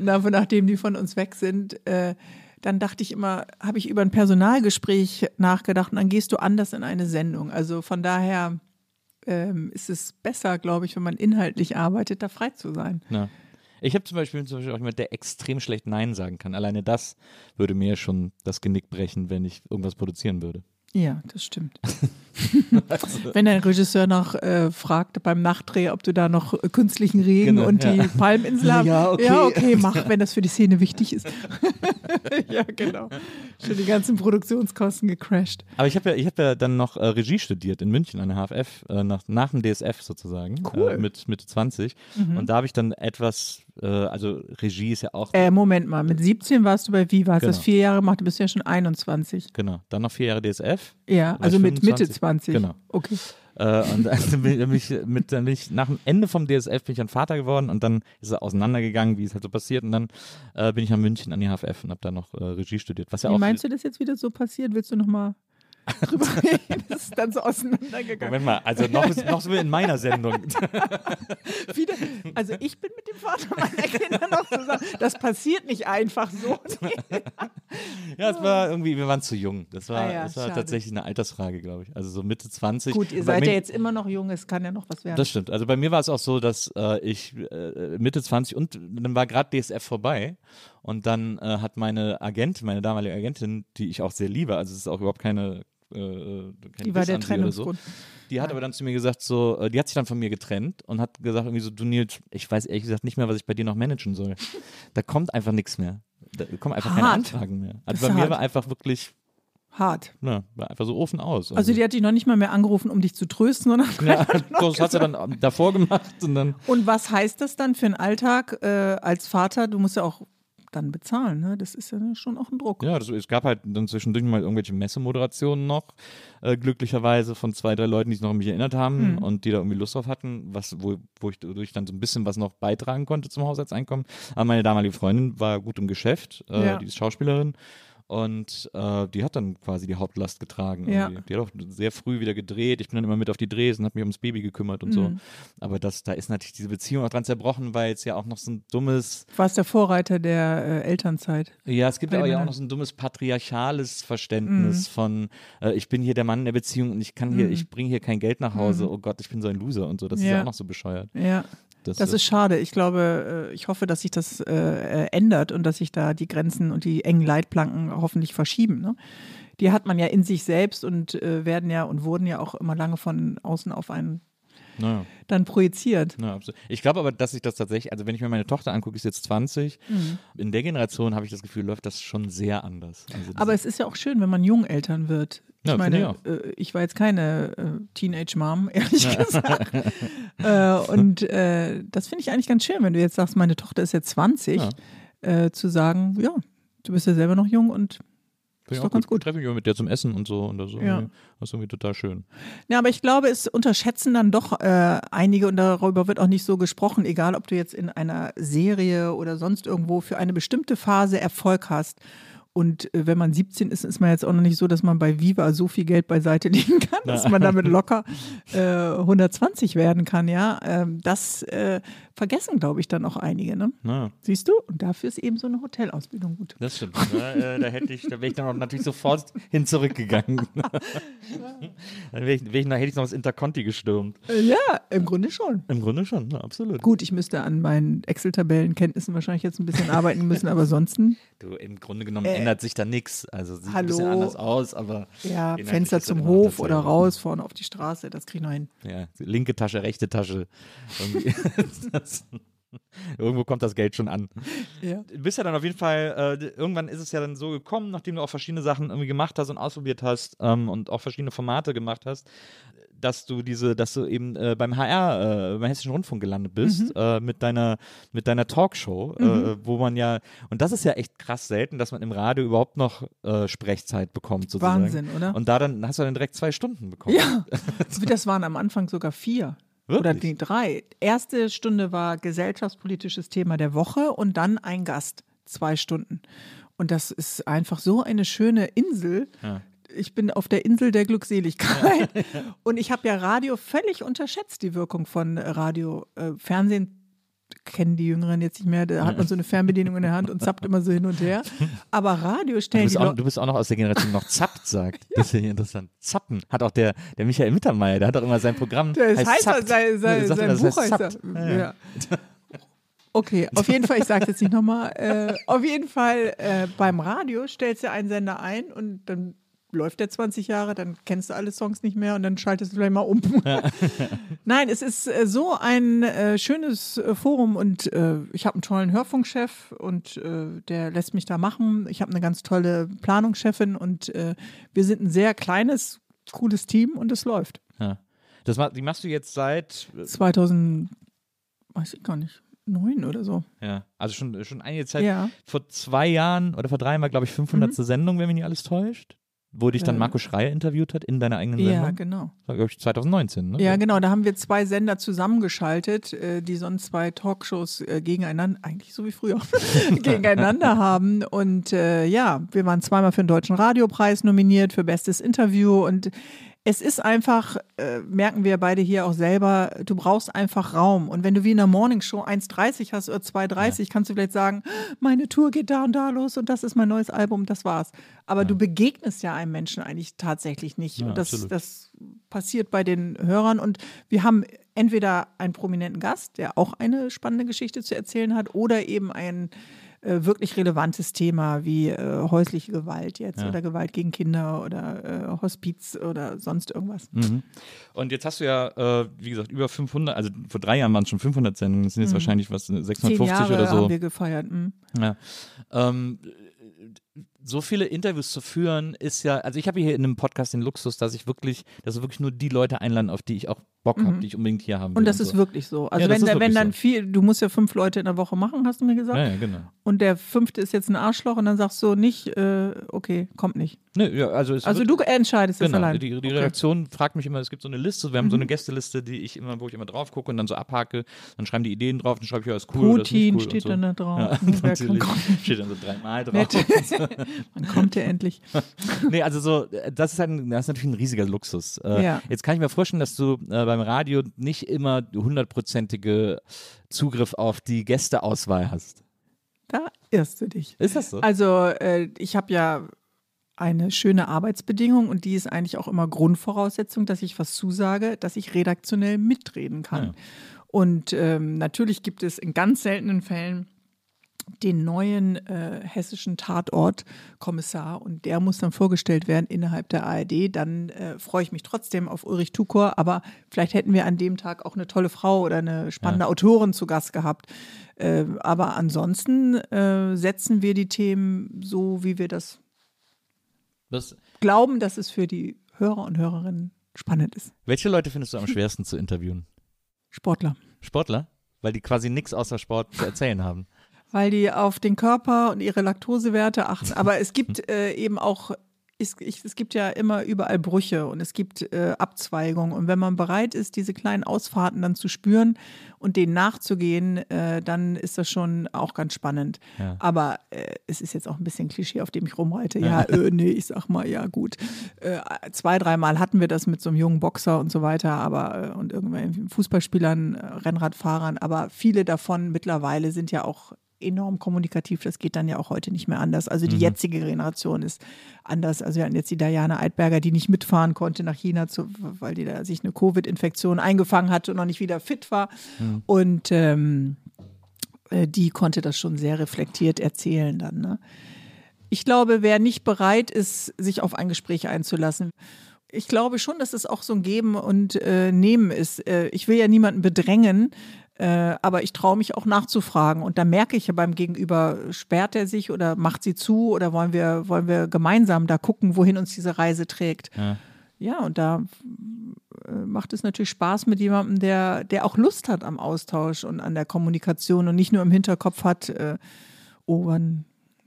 nach, nachdem die von uns weg sind. Äh, dann dachte ich immer, habe ich über ein Personalgespräch nachgedacht und dann gehst du anders in eine Sendung. Also von daher ähm, ist es besser, glaube ich, wenn man inhaltlich arbeitet, da frei zu sein. Ja. Ich habe zum Beispiel, zum Beispiel auch jemand, der extrem schlecht Nein sagen kann. Alleine das würde mir schon das Genick brechen, wenn ich irgendwas produzieren würde. Ja, das stimmt. Wenn der Regisseur noch äh, fragt beim Nachdreh, ob du da noch äh, künstlichen Regen Genau, und die ja. Palminsel hast. Ja, okay. ja, okay, mach, wenn das für die Szene wichtig ist. ja, genau. Schon die ganzen Produktionskosten gecrashed. Aber ich habe ja, ich hab ja dann noch äh, Regie studiert in München an der HFF, äh, nach, nach dem DSF sozusagen, Cool. äh, mit Mitte 20. Und da habe ich dann etwas, äh, also Regie ist ja auch, Äh, Moment mal, mit 17 warst du bei Viva, hast das Genau. vier Jahre gemacht, du bist ja schon 21. genau, dann noch vier Jahre DSF. Ja, also mit Mitte 25. 20. Genau. Okay. Äh, und dann bin, bin ich mit, dann bin ich, nach dem Ende vom DSF bin ich dann Vater geworden und dann ist er auseinandergegangen, wie es halt so passiert. Und dann äh, bin ich nach München an die HFF und habe da noch äh, Regie studiert. Was ja Wie auch meinst du das jetzt wieder so passiert? Willst du nochmal drüber reden? Das ist dann so auseinandergegangen. Moment mal, also noch, ist- noch sind wir in meiner Sendung. Wieder, also ich bin mit dem Vater meiner Kinder noch zusammen. Das passiert nicht einfach so. Ja, es war irgendwie, wir waren zu jung. Das war, Ah ja, das war schade. tatsächlich eine Altersfrage, glaube ich. Also so Mitte 20. Gut, ihr seid mir- ja jetzt immer noch jung, es kann ja noch was werden. Das stimmt. Also bei mir war es auch so, dass äh, ich äh, Mitte 20 und dann war gerade DSF vorbei und dann äh, hat meine Agentin, meine damalige Agentin, die ich auch sehr liebe, also es ist auch überhaupt keine kein Die war Diss der oder so. Trennungsgrund. Die hat aber dann zu mir gesagt, so, äh, die hat sich dann von mir getrennt und hat gesagt, irgendwie so, du Nils, ich weiß ehrlich gesagt nicht mehr, was ich bei dir noch managen soll. Da kommt einfach nichts mehr. Da kommen einfach keine Hart. Anfragen mehr. Also bei mir hart. war einfach wirklich, Hart. na, war einfach so Ofen aus. Also die hat dich noch nicht mal mehr angerufen, um dich zu trösten, sondern ja, das hat sie dann davor gemacht und dann Und was heißt das dann für einen Alltag äh, als Vater? Du musst ja auch dann bezahlen, ne? Das ist ja schon auch ein Druck. Ja, das, es gab halt dann zwischendurch mal irgendwelche Messemoderationen noch, äh, glücklicherweise von zwei, drei Leuten, die sich noch an mich erinnert haben Hm. und die da irgendwie Lust drauf hatten, was, wo, wo ich dadurch dann so ein bisschen was noch beitragen konnte zum Haushaltseinkommen. Aber meine damalige Freundin war gut im Geschäft, äh, Ja. die ist Schauspielerin. Und äh, die hat dann quasi die Hauptlast getragen. Ja. Die hat auch sehr früh wieder gedreht. Ich bin dann immer mit auf die Drehs und habe mich ums Baby gekümmert und so. Mhm. Aber das, da ist natürlich diese Beziehung auch dran zerbrochen, weil es ja auch noch so ein dummes, Du warst der Vorreiter der äh, Elternzeit. ja, es gibt aber ja auch noch so ein dummes patriarchales Verständnis von, äh, ich bin hier der Mann in der Beziehung und ich kann hier, ich bringe hier kein Geld nach Hause. Oh Gott, ich bin so ein Loser und so. Das ist Ja. ja auch noch so bescheuert. Ja. Das, Das ist schade. Ich glaube, äh, ich hoffe, dass sich das äh, äh, ändert und dass sich da die Grenzen und die engen Leitplanken hoffentlich verschieben. Ne? Die hat man ja in sich selbst und äh, werden ja und wurden ja auch immer lange von außen auf einen naja, dann projiziert. na, absolut. Ich glaube aber, dass ich das tatsächlich, also wenn ich mir meine Tochter angucke, ist jetzt 20. Mhm. In der Generation habe ich das Gefühl, läuft das schon sehr anders. Also Aber es ist ja auch schön, wenn man Jungeltern wird. Ich Ja, finde meine, ich äh, ich war jetzt keine äh, Teenage-Mom, ehrlich gesagt. äh, und äh, das finde ich eigentlich ganz schön, wenn du jetzt sagst, meine Tochter ist jetzt 20, Ja. äh, zu sagen, ja, du bist ja selber noch jung und ist ich doch ganz gut. Treffe mich immer mit der zum Essen und so und ist Ja. das ist irgendwie total schön. Ja, aber ich glaube, es unterschätzen dann doch äh, einige und darüber wird auch nicht so gesprochen, egal ob du jetzt in einer Serie oder sonst irgendwo für eine bestimmte Phase Erfolg hast. Und äh, wenn man 17 ist, ist man jetzt auch noch nicht so, dass man bei Viva so viel Geld beiseite legen kann, dass man damit locker äh, 120 werden kann, ja. Ähm, das äh, vergessen, glaube ich, dann auch einige, ne? Na, Siehst du? Und dafür ist eben so eine Hotelausbildung gut. das stimmt. da, äh, da hätte ich, da wäre ich dann auch natürlich sofort hin zurückgegangen. dann wär ich, wär ich, hätte ich noch das Interconti gestürmt. Äh, ja, im Grunde schon. Im Grunde schon, na, absolut. Gut, ich müsste an meinen Excel-Tabellenkenntnissen wahrscheinlich jetzt ein bisschen arbeiten müssen, aber ansonsten Du, im Grunde genommen Äh, ändert sich da nichts. Also sieht ein bisschen hallo. anders aus, aber Ja, Fenster zum Hof oder raus, vorne auf die Straße, das krieg ich noch hin. Ja, linke Tasche, rechte Tasche. Das, irgendwo kommt das Geld schon an. Ja. Du bist ja dann auf jeden Fall, äh, irgendwann ist es ja dann so gekommen, nachdem du auch verschiedene Sachen irgendwie gemacht hast und ausprobiert hast ähm, und auch verschiedene Formate gemacht hast, dass du diese, dass du eben äh, beim HR, äh, beim Hessischen Rundfunk gelandet bist, Mhm. äh, mit deiner, mit deiner Talkshow, äh, wo man ja, und das ist ja echt krass selten, dass man im Radio überhaupt noch äh, Sprechzeit bekommt, sozusagen. Wahnsinn, oder? Und da dann hast du dann direkt zwei Stunden bekommen. Ja, das waren am Anfang sogar vier. Oder Wirklich? die drei. Erste Stunde war gesellschaftspolitisches Thema der Woche und dann ein Gast, zwei Stunden. Und das ist einfach so eine schöne Insel. Ja. Ich bin auf der Insel der Glückseligkeit. Und ich habe ja Radio völlig unterschätzt, die Wirkung von Radio. Äh, Fernsehen kennen die Jüngeren jetzt nicht mehr. Da hat man so eine Fernbedienung in der Hand und zappt immer so hin und her. Aber Radio Du stellen bist, die auch, du bist auch noch aus der Generation, die noch zappt sagt. Das ist ja interessant. Zappen. Hat auch der, der Michael Mittermeier, der hat auch immer sein Programm. Das heißt, heißt zappt. sein, sein, Ja, sein immer, Buch heißt heißt das. Ja, ja. Ja. Okay, auf jeden Fall, ich sage jetzt nicht nochmal, äh, auf jeden Fall äh, beim Radio stellst du einen Sender ein und dann läuft der 20 Jahre, dann kennst du alle Songs nicht mehr und dann schaltest du vielleicht mal um. Nein, es ist äh, so ein äh, schönes äh, Forum und ich habe einen tollen Hörfunkchef und der lässt mich da machen. Ich habe eine ganz tolle Planungschefin und wir sind ein sehr kleines, cooles Team und es läuft. Ja. Das ma die machst du jetzt seit, 2000, weiß ich gar nicht, neun oder so. ja, also schon, schon einige Zeit. Ja. Vor zwei Jahren oder vor drei war, glaube ich, 500. Sendung, wenn mich nicht alles täuscht. Wo dich dann Äh. Marco Schreier interviewt hat in deiner eigenen Sendung. Ja, genau. Das war, glaube ich, 2019, ne? Ja, genau. Da haben wir zwei Sender zusammengeschaltet, äh, die sonst zwei Talkshows äh, gegeneinander, eigentlich so wie früher, gegeneinander haben. Und äh, ja, wir waren zweimal für den Deutschen Radiopreis nominiert für Bestes Interview. Und es ist einfach, äh, merken wir beide hier auch selber, du brauchst einfach Raum. Und wenn du wie in der Morningshow 1,30 hast oder 2,30, kannst du vielleicht sagen, meine Tour geht da und da los und das ist mein neues Album, das war's. Aber du begegnest ja einem Menschen eigentlich tatsächlich nicht. Ja, und das, absolut. das passiert bei den Hörern. Und wir haben entweder einen prominenten Gast, der auch eine spannende Geschichte zu erzählen hat, oder eben ein äh, wirklich relevantes Thema wie äh, häusliche Gewalt jetzt oder Gewalt gegen Kinder oder äh, Hospiz oder sonst irgendwas. Mhm. Und jetzt hast du ja, äh, wie gesagt, über 500, also vor drei Jahren waren es schon 500 Sendungen, das sind jetzt wahrscheinlich was, Mhm. Zehn 650 Jahre oder so. haben wir gefeiert. hm. Ja. Ähm, so viele Interviews zu führen, ist ja, also ich habe hier in einem Podcast den Luxus, dass ich wirklich, dass wir wirklich nur die Leute einladen, auf die ich auch Bock habe, die ich unbedingt hier haben will. Mhm. Und das ist so. wirklich so. Also Ja, wenn, ist da- wenn dann so. viel, du musst ja fünf Leute in der Woche machen, hast du mir gesagt. Ja, ja, genau. Und der fünfte ist jetzt ein Arschloch und dann sagst du nicht, äh, okay, kommt nicht. Nö, ja, also es Also du entscheidest das Genau, allein. die, die Okay. Mhm. Redaktion fragt mich immer, es gibt so eine Liste, wir haben so eine Gästeliste, die ich immer, wo ich immer drauf gucke und dann so abhake, dann schreiben die Ideen drauf, dann schreibe ich, ja, ist cool oder ist nicht Putin cool steht und so. dann da drauf. Ja, steht dann so dreimal drauf. Wann kommt der endlich? nee, also so, äh, das ist, ein, das ist natürlich ein riesiger Luxus. Äh, Ja. Jetzt kann ich mir vorstellen, dass du äh, beim Radio nicht immer hundertprozentige Zugriff auf die Gästeauswahl hast. Da irrst du dich. Ist das so? Also äh, ich habe ja eine schöne Arbeitsbedingung und die ist eigentlich auch immer Grundvoraussetzung, dass ich was zusage, dass ich redaktionell mitreden kann. Ja. Und ähm, natürlich gibt es in ganz seltenen Fällen den neuen äh, hessischen Tatortkommissar und der muss dann vorgestellt werden innerhalb der ARD. Dann äh, freue ich mich trotzdem auf Ulrich Tukor, aber vielleicht hätten wir an dem Tag auch eine tolle Frau oder eine spannende Autorin zu Gast gehabt. Äh, aber ansonsten äh, setzen wir die Themen so, wie wir das Was, glauben, dass es für die Hörer und Hörerinnen spannend ist. welche Leute findest du am schwersten zu interviewen? Sportler. Sportler? Weil die quasi nichts außer Sport zu erzählen haben. Weil die auf den Körper und ihre Laktosewerte achten. Aber es gibt äh, eben auch, es, ich, es gibt ja immer überall Brüche und es gibt äh, Abzweigungen. Und wenn man bereit ist, diese kleinen Ausfahrten dann zu spüren und denen nachzugehen, äh, dann ist das schon auch ganz spannend. Ja. Aber äh, es ist jetzt auch ein bisschen Klischee, auf dem ich rumreite. Ja, äh, nee, ich sag mal, ja gut. Äh, zwei, dreimal hatten wir das mit so einem jungen Boxer und so weiter, aber und irgendwelchen Fußballspielern, Rennradfahrern, aber viele davon mittlerweile sind ja auch enorm kommunikativ. Das geht dann ja auch heute nicht mehr anders. Also die jetzige Generation ist anders. Also wir hatten jetzt die Diana Eidberger, die nicht mitfahren konnte nach China, zu, weil die da sich eine Covid-Infektion eingefangen hatte und noch nicht wieder fit war. Und ähm, äh, die konnte das schon sehr reflektiert erzählen dann. Ne? Ich glaube, wer nicht bereit ist, sich auf ein Gespräch einzulassen, ich glaube schon, dass es auch so ein Geben und äh, Nehmen ist. Äh, ich will ja niemanden bedrängen, äh, aber ich traue mich auch nachzufragen. Und da merke ich ja beim Gegenüber, sperrt er sich oder macht sie zu oder wollen wir, wollen wir gemeinsam da gucken, wohin uns diese Reise trägt. Ja. Ja, und da äh, macht es natürlich Spaß mit jemandem, der, der auch Lust hat am Austausch und an der Kommunikation und nicht nur im Hinterkopf hat, äh, oh, wann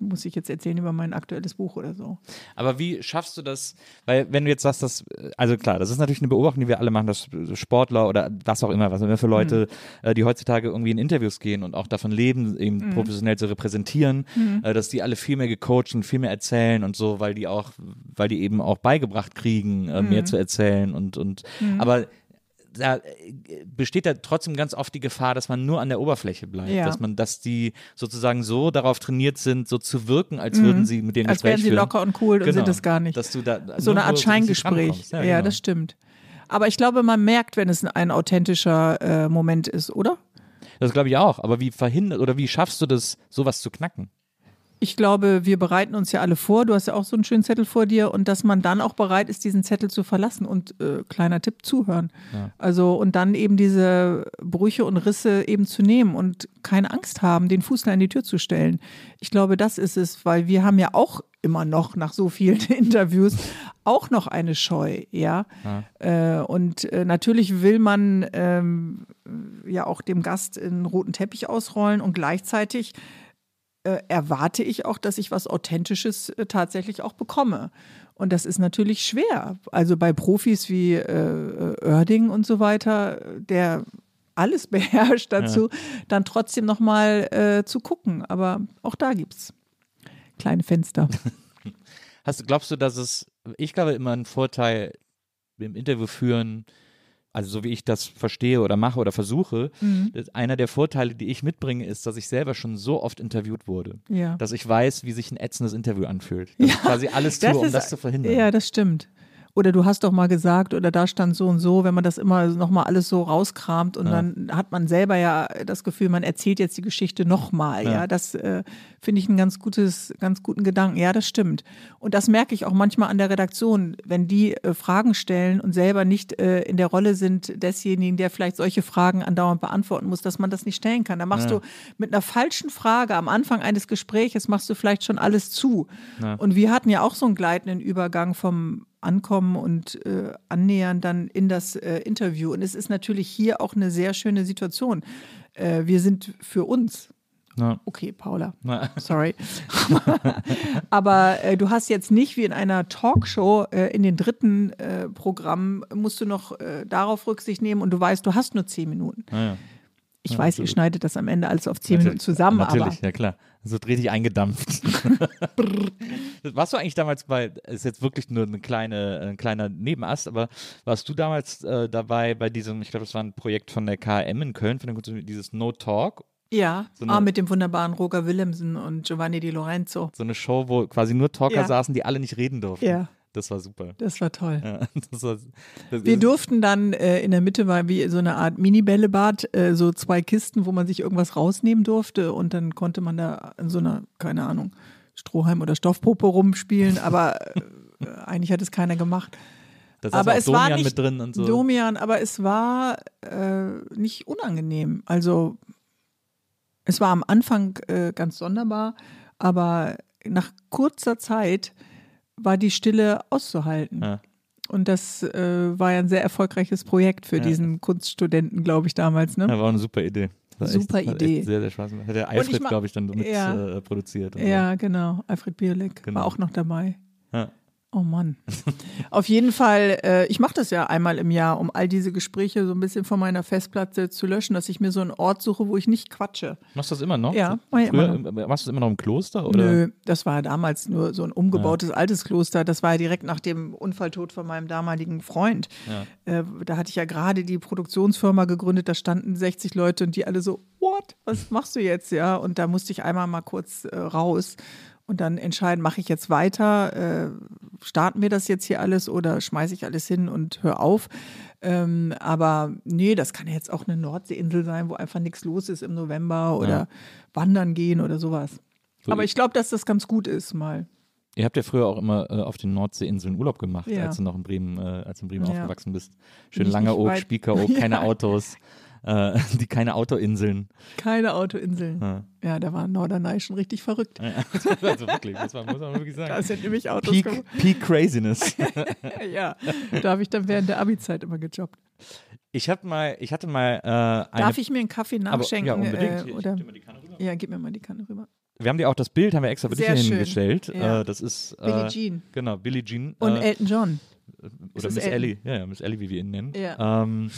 muss ich jetzt erzählen über mein aktuelles Buch oder so. Aber wie schaffst du das? Weil, wenn du jetzt sagst, dass, also klar, das ist natürlich eine Beobachtung, die wir alle machen, dass Sportler oder was auch immer, was immer für Leute, äh, die heutzutage irgendwie in Interviews gehen und auch davon leben, eben professionell zu repräsentieren, äh, dass die alle viel mehr gecoacht und viel mehr erzählen und so, weil die auch, weil die eben auch beigebracht kriegen, äh, mehr zu erzählen und, und, aber da äh, besteht da trotzdem ganz oft die Gefahr, dass man nur an der Oberfläche bleibt, Ja. dass man, dass die sozusagen so darauf trainiert sind, so zu wirken, als würden sie mit denen Mhm. Als wären sie führen. locker und cool und Genau. sind es gar nicht. Dass du da so eine Art Scheingespräch. rankommst. Ja, genau. das stimmt. Aber ich glaube, man merkt, wenn es ein authentischer äh, Moment ist, oder? Das glaube ich auch. Aber wie verhindert oder wie schaffst du das, sowas zu knacken? Ich glaube, wir bereiten uns ja alle vor. Du hast ja auch so einen schönen Zettel vor dir und dass man dann auch bereit ist, diesen Zettel zu verlassen und äh, kleiner Tipp zuhören. Ja. Also und dann eben diese Brüche und Risse eben zu nehmen und keine Angst haben, den Fuß in die Tür zu stellen. Ich glaube, das ist es, weil wir haben ja auch immer noch nach so vielen Interviews auch noch eine Scheu, ja. Äh, und äh, natürlich will man ähm, ja auch dem Gast einen roten Teppich ausrollen und gleichzeitig äh, erwarte ich auch, dass ich was Authentisches äh, tatsächlich auch bekomme. Und das ist natürlich schwer. Also bei Profis wie äh, äh, Oerding und so weiter, der alles beherrscht dazu, dann trotzdem nochmal äh, zu gucken. Aber auch da gibt es kleine Fenster. Hast, glaubst du, dass es, ich glaube immer ein Vorteil im Interview führen, also so wie ich das verstehe oder mache oder versuche, Mhm. einer der Vorteile, die ich mitbringe, ist, dass ich selber schon so oft interviewt wurde, Ja. dass ich weiß, wie sich ein ätzendes Interview anfühlt. Dass ich quasi alles tue, um ist- das zu verhindern. Ja, das stimmt. Oder du hast doch mal gesagt, oder da stand so und so, wenn man das immer nochmal alles so rauskramt und Ja. dann hat man selber ja das Gefühl, man erzählt jetzt die Geschichte nochmal. Ja. Ja. das äh, finde ich einen ganz gutes, ganz guten Gedanken. Ja, das stimmt. Und das merke ich auch manchmal an der Redaktion, wenn die äh, Fragen stellen und selber nicht äh, in der Rolle sind desjenigen, der vielleicht solche Fragen andauernd beantworten muss, dass man das nicht stellen kann. Da machst Ja. du mit einer falschen Frage am Anfang eines Gespräches machst du vielleicht schon alles zu. Und wir hatten ja auch so einen gleitenden Übergang vom Ankommen und äh, Annähern dann in das äh, Interview. Und es ist natürlich hier auch eine sehr schöne Situation. Äh, wir sind für uns. Ja. Okay, Paula. Na, Sorry. Aber äh, du hast jetzt nicht wie in einer Talkshow äh, in den dritten äh, Programm musst du noch äh, darauf Rücksicht nehmen und du weißt, du hast nur zehn Minuten. naja. Ich Ja, weiß, ihr absolut. schneidet das am Ende alles auf zehn Minuten zusammen, Natürlich, ja klar. So richtig eingedampft. warst du eigentlich damals bei, ist jetzt wirklich nur eine kleine, ein kleiner Nebenast, aber warst du damals äh, dabei bei diesem, ich glaube, das war ein Projekt von der KM in Köln, von dem, dieses No Talk, ja, So eine- ah, mit dem wunderbaren Roger Willemsen und Giovanni Di Lorenzo. so eine Show, wo quasi nur Talker Ja. saßen, die alle nicht reden durften. Ja. Das war super. Das war toll. Ja, das war, das Wir durften dann äh, in der Mitte war wie so eine Art Mini-Bällebad, äh, so zwei Kisten, wo man sich irgendwas rausnehmen durfte und dann konnte man da in so einer, keine Ahnung, Strohhalm oder Stoffpuppe rumspielen, aber äh, eigentlich hat es keiner gemacht. da saß aber es war Domian nicht mit drin und so. Domian, aber es war äh, nicht unangenehm. Also es war am Anfang äh, ganz sonderbar, aber nach kurzer Zeit war die Stille auszuhalten. Ja. Und das äh, war ja ein sehr erfolgreiches Projekt für Ja. diesen Kunststudenten, glaube ich, damals. Ne? Ja, war eine super Idee. War Super echt, Idee. Sehr, sehr Spaß gemacht. Hat der Alfred, glaube ich, dann mit Ja. äh, produziert. Ja, genau. Alfred Bierleck Genau. war auch noch dabei. So. Ja. Oh Mann. Auf jeden Fall, äh, ich mache das ja einmal im Jahr, um all diese Gespräche so ein bisschen von meiner Festplatte zu löschen, dass ich mir so einen Ort suche, wo ich nicht quatsche. Machst du das immer noch? Ja, mach ich Früher, immer äh, Machst du das immer noch im Kloster? Oder? Nö, das war damals nur so ein umgebautes altes Kloster. Das war ja direkt nach dem Unfalltod von meinem damaligen Freund. Ja. Äh, da hatte ich ja gerade die Produktionsfirma gegründet, da standen 60 Leute und die alle so, what? Was machst du jetzt? Ja, und da musste ich einmal mal kurz äh, raus und dann entscheiden, mache ich jetzt weiter, äh, starten wir das jetzt hier alles oder schmeiße ich alles hin und hör auf. Ähm, aber nee, das kann ja jetzt auch eine Nordseeinsel sein, wo einfach nichts los ist im November oder Ja. wandern gehen oder sowas. So, Aber ich glaube, dass das ganz gut ist, mal. Ihr habt ja früher auch immer äh, auf den Nordseeinseln Urlaub gemacht, Ja. als du noch in Bremen, äh, als in Bremen Ja. aufgewachsen bist. Schön Langeoog, Spiekeroog, keine Ja. Autos, äh, die keine Autoinseln. Keine Autoinseln. Ja. Ja, da war Norderney schon richtig verrückt. also wirklich, muss man, muss man wirklich sagen. Da sind nämlich Autos Peak. Peak Craziness. Ja, da habe ich dann während der Abi-Zeit immer gejobbt. Ich hab mal, ich hatte mal äh, eine. Darf ich mir einen Kaffee aber, nachschenken? ja, unbedingt. Äh, oder? gib dir mal die Kanne rüber. Ja, gib mir mal die Kanne rüber. Wir haben dir auch das Bild, haben wir extra für dich hingestellt. Ja. Äh, das ist äh, Billie Jean. Genau, Billie Jean. Und äh, Elton John. Oder Miss? Ellie, ja, ja, Miss Ellie, wie wir ihn nennen. Ja. Ähm,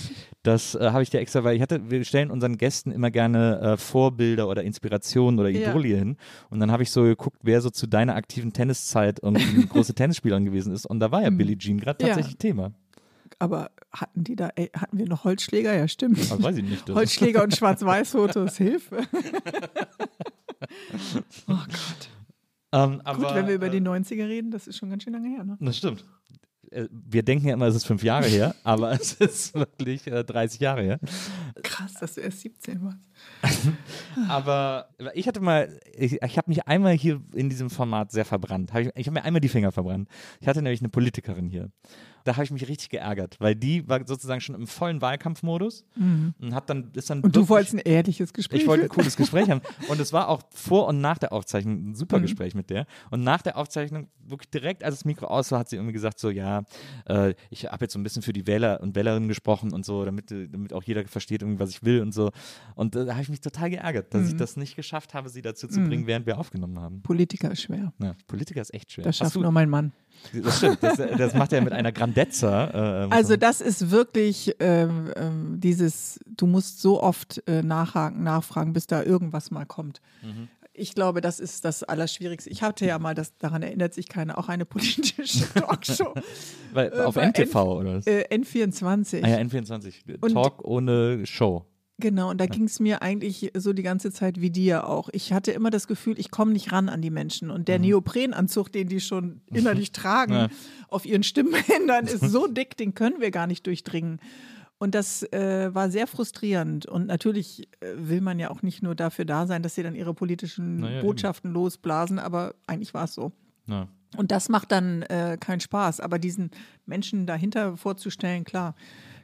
das äh, habe ich dir extra, weil ich hatte, wir stellen unseren Gästen immer gerne äh, Vorbilder oder Inspirationen oder Ja. Idole hin. Und dann habe ich so geguckt, wer so zu deiner aktiven Tenniszeit irgendwie große Tennisspielerin gewesen ist. Und da war ja Billie Jean gerade Mhm. Ja. tatsächlich Thema. Aber hatten die da, ey, hatten wir noch Holzschläger? Ja, stimmt. Aber weiß ich nicht. Holzschläger und Schwarz-Weiß-Fotos, Hilfe. oh Gott. ähm, aber, Gut, wenn wir über äh, die 90er reden, das ist schon ganz schön lange her, ne? Das stimmt. Äh, Wir denken ja immer, es ist fünf Jahre her, aber es ist wirklich äh, 30 Jahre her. Krass, dass du erst 17 warst. Aber ich hatte mal, ich, ich habe mich einmal hier in diesem Format sehr verbrannt. Hab ich ich habe mir einmal die Finger verbrannt. Ich hatte nämlich eine Politikerin hier. Da habe ich mich richtig geärgert, weil die war sozusagen schon im vollen Wahlkampfmodus und hat dann ist dann Und du wirklich- wolltest ein ehrliches Gespräch ich wollte ein cooles Gespräch haben. Und es war auch vor und nach der Aufzeichnung ein super Mhm. Gespräch mit der. Und nach der Aufzeichnung, wirklich direkt als das Mikro aus war, hat sie irgendwie gesagt: So, ja, äh, ich habe jetzt so ein bisschen für die Wähler und Wählerinnen gesprochen und so, damit, damit auch jeder versteht, irgendwie, was ich will und so. Und äh, da habe ich mich total geärgert, dass Mhm. ich das nicht geschafft habe, sie dazu zu bringen, während wir aufgenommen haben. Politiker ist schwer. Ja, Politiker ist echt schwer. Das schafft du, nur mein Mann. Das stimmt, das, das macht er mit einer Grandezza. Äh, Also das ist wirklich ähm, ähm, dieses, du musst so oft äh, nachhaken, nachfragen, bis da irgendwas mal kommt. Mhm. Ich glaube, das ist das Allerschwierigste. Ich hatte ja mal, das, daran erinnert sich keiner, auch eine politische Talkshow. weil, äh, auf NTV oder was? äh, N24. ah ja, N24. Und- Talk ohne Show. Genau, und da ging es mir eigentlich so die ganze Zeit wie dir auch. Ich hatte immer das Gefühl, ich komme nicht ran an die Menschen. Und der Neoprenanzug, den die schon innerlich tragen, Mhm. Ja. auf ihren Stimmbändern, ist so dick, den können wir gar nicht durchdringen. Und das äh, war sehr frustrierend. Und natürlich äh, will man ja auch nicht nur dafür da sein, dass sie dann ihre politischen ja, eben. Botschaften losblasen, aber eigentlich war es so. Ja. Und das macht dann äh, keinen Spaß. Aber diesen Menschen dahinter vorzustellen, klar,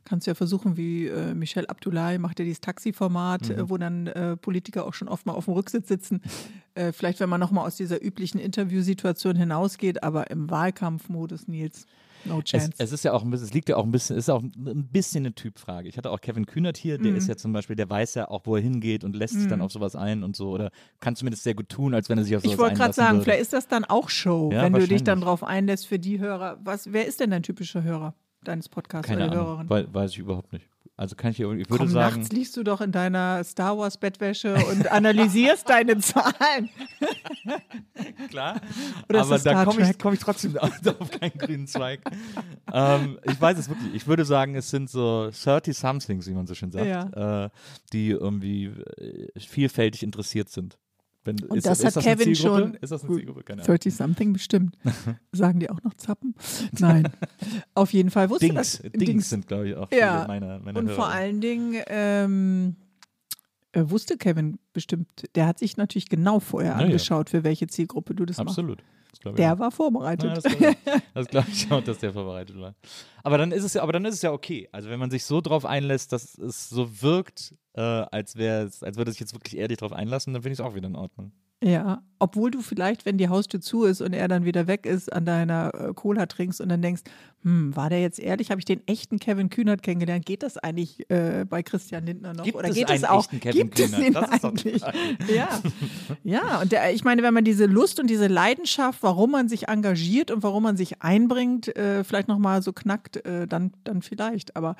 kannst du ja versuchen, wie äh, Michel Abdullahi macht ja dieses Taxiformat, Mhm. äh, wo dann äh, Politiker auch schon oft mal auf dem Rücksitz sitzen. äh, vielleicht, wenn man nochmal aus dieser üblichen Interviewsituation hinausgeht, aber im Wahlkampfmodus, Nils, no Es, chance. es ist ja auch ein bisschen, es liegt ja auch ein bisschen, ist auch ein bisschen eine Typfrage. Ich hatte auch Kevin Kühnert hier, Mhm. der ist ja zum Beispiel, der weiß ja auch, wo er hingeht und lässt sich dann auf sowas ein und so oder kann zumindest sehr gut tun, als wenn er sich auf sowas ich wollte gerade sagen, würde. vielleicht ist das dann auch Show, Ja, wenn du dich dann drauf einlässt für die Hörer. Was, wer ist denn dein typischer Hörer deines Podcasts Keine oder Ahnung, Hörerin? weil, weiß ich überhaupt nicht. Also kann ich, hier- ich würde Komm, sagen, nachts liegst du doch in deiner Star Wars Bettwäsche und analysierst deine Zahlen. klar, Oder aber da komme ich, komm ich trotzdem auf keinen grünen Zweig. ähm, ich weiß es wirklich. Ich würde sagen, es sind so 30-somethings, wie man so schön sagt, äh, die irgendwie äh, vielfältig interessiert sind. Wenn, Und ist, das ist hat das Kevin schon. Ist das eine Zielgruppe? Keine Ahnung. 30 something bestimmt. Sagen die auch noch Zappen? Nein. Auf jeden Fall wusste Dings, das. Dings, sind, glaube ich, auch Ja. viele meiner, meiner Und vor Hörer. allen Dingen ähm, äh, wusste Kevin bestimmt, der hat sich natürlich genau vorher ja. angeschaut, für welche Zielgruppe du das machst. Absolut. Das glaube ich Der auch. war vorbereitet. Ja, das glaube ich, glaub ich auch, dass der vorbereitet war. Aber dann ist es ja, aber dann ist es ja okay. Also wenn man sich so drauf einlässt, dass es so wirkt, äh, als wäre es, als würde sich jetzt wirklich ehrlich drauf einlassen, dann finde ich es auch wieder in Ordnung. Ja, obwohl du vielleicht, wenn die Haustür zu ist und er dann wieder weg ist, an deiner äh, Cola trinkst und dann denkst, hm, war der jetzt ehrlich? Habe ich den echten Kevin Kühnert kennengelernt? Geht das eigentlich äh, bei Christian Lindner noch? Gibt Oder es geht einen es auch? echten Kevin Gibt es Kühnert? ihn Das eigentlich? Ja, ja. Und der, ich meine, wenn man diese Lust und diese Leidenschaft, warum man sich engagiert und warum man sich einbringt, äh, vielleicht nochmal so knackt, äh, dann, dann vielleicht. Aber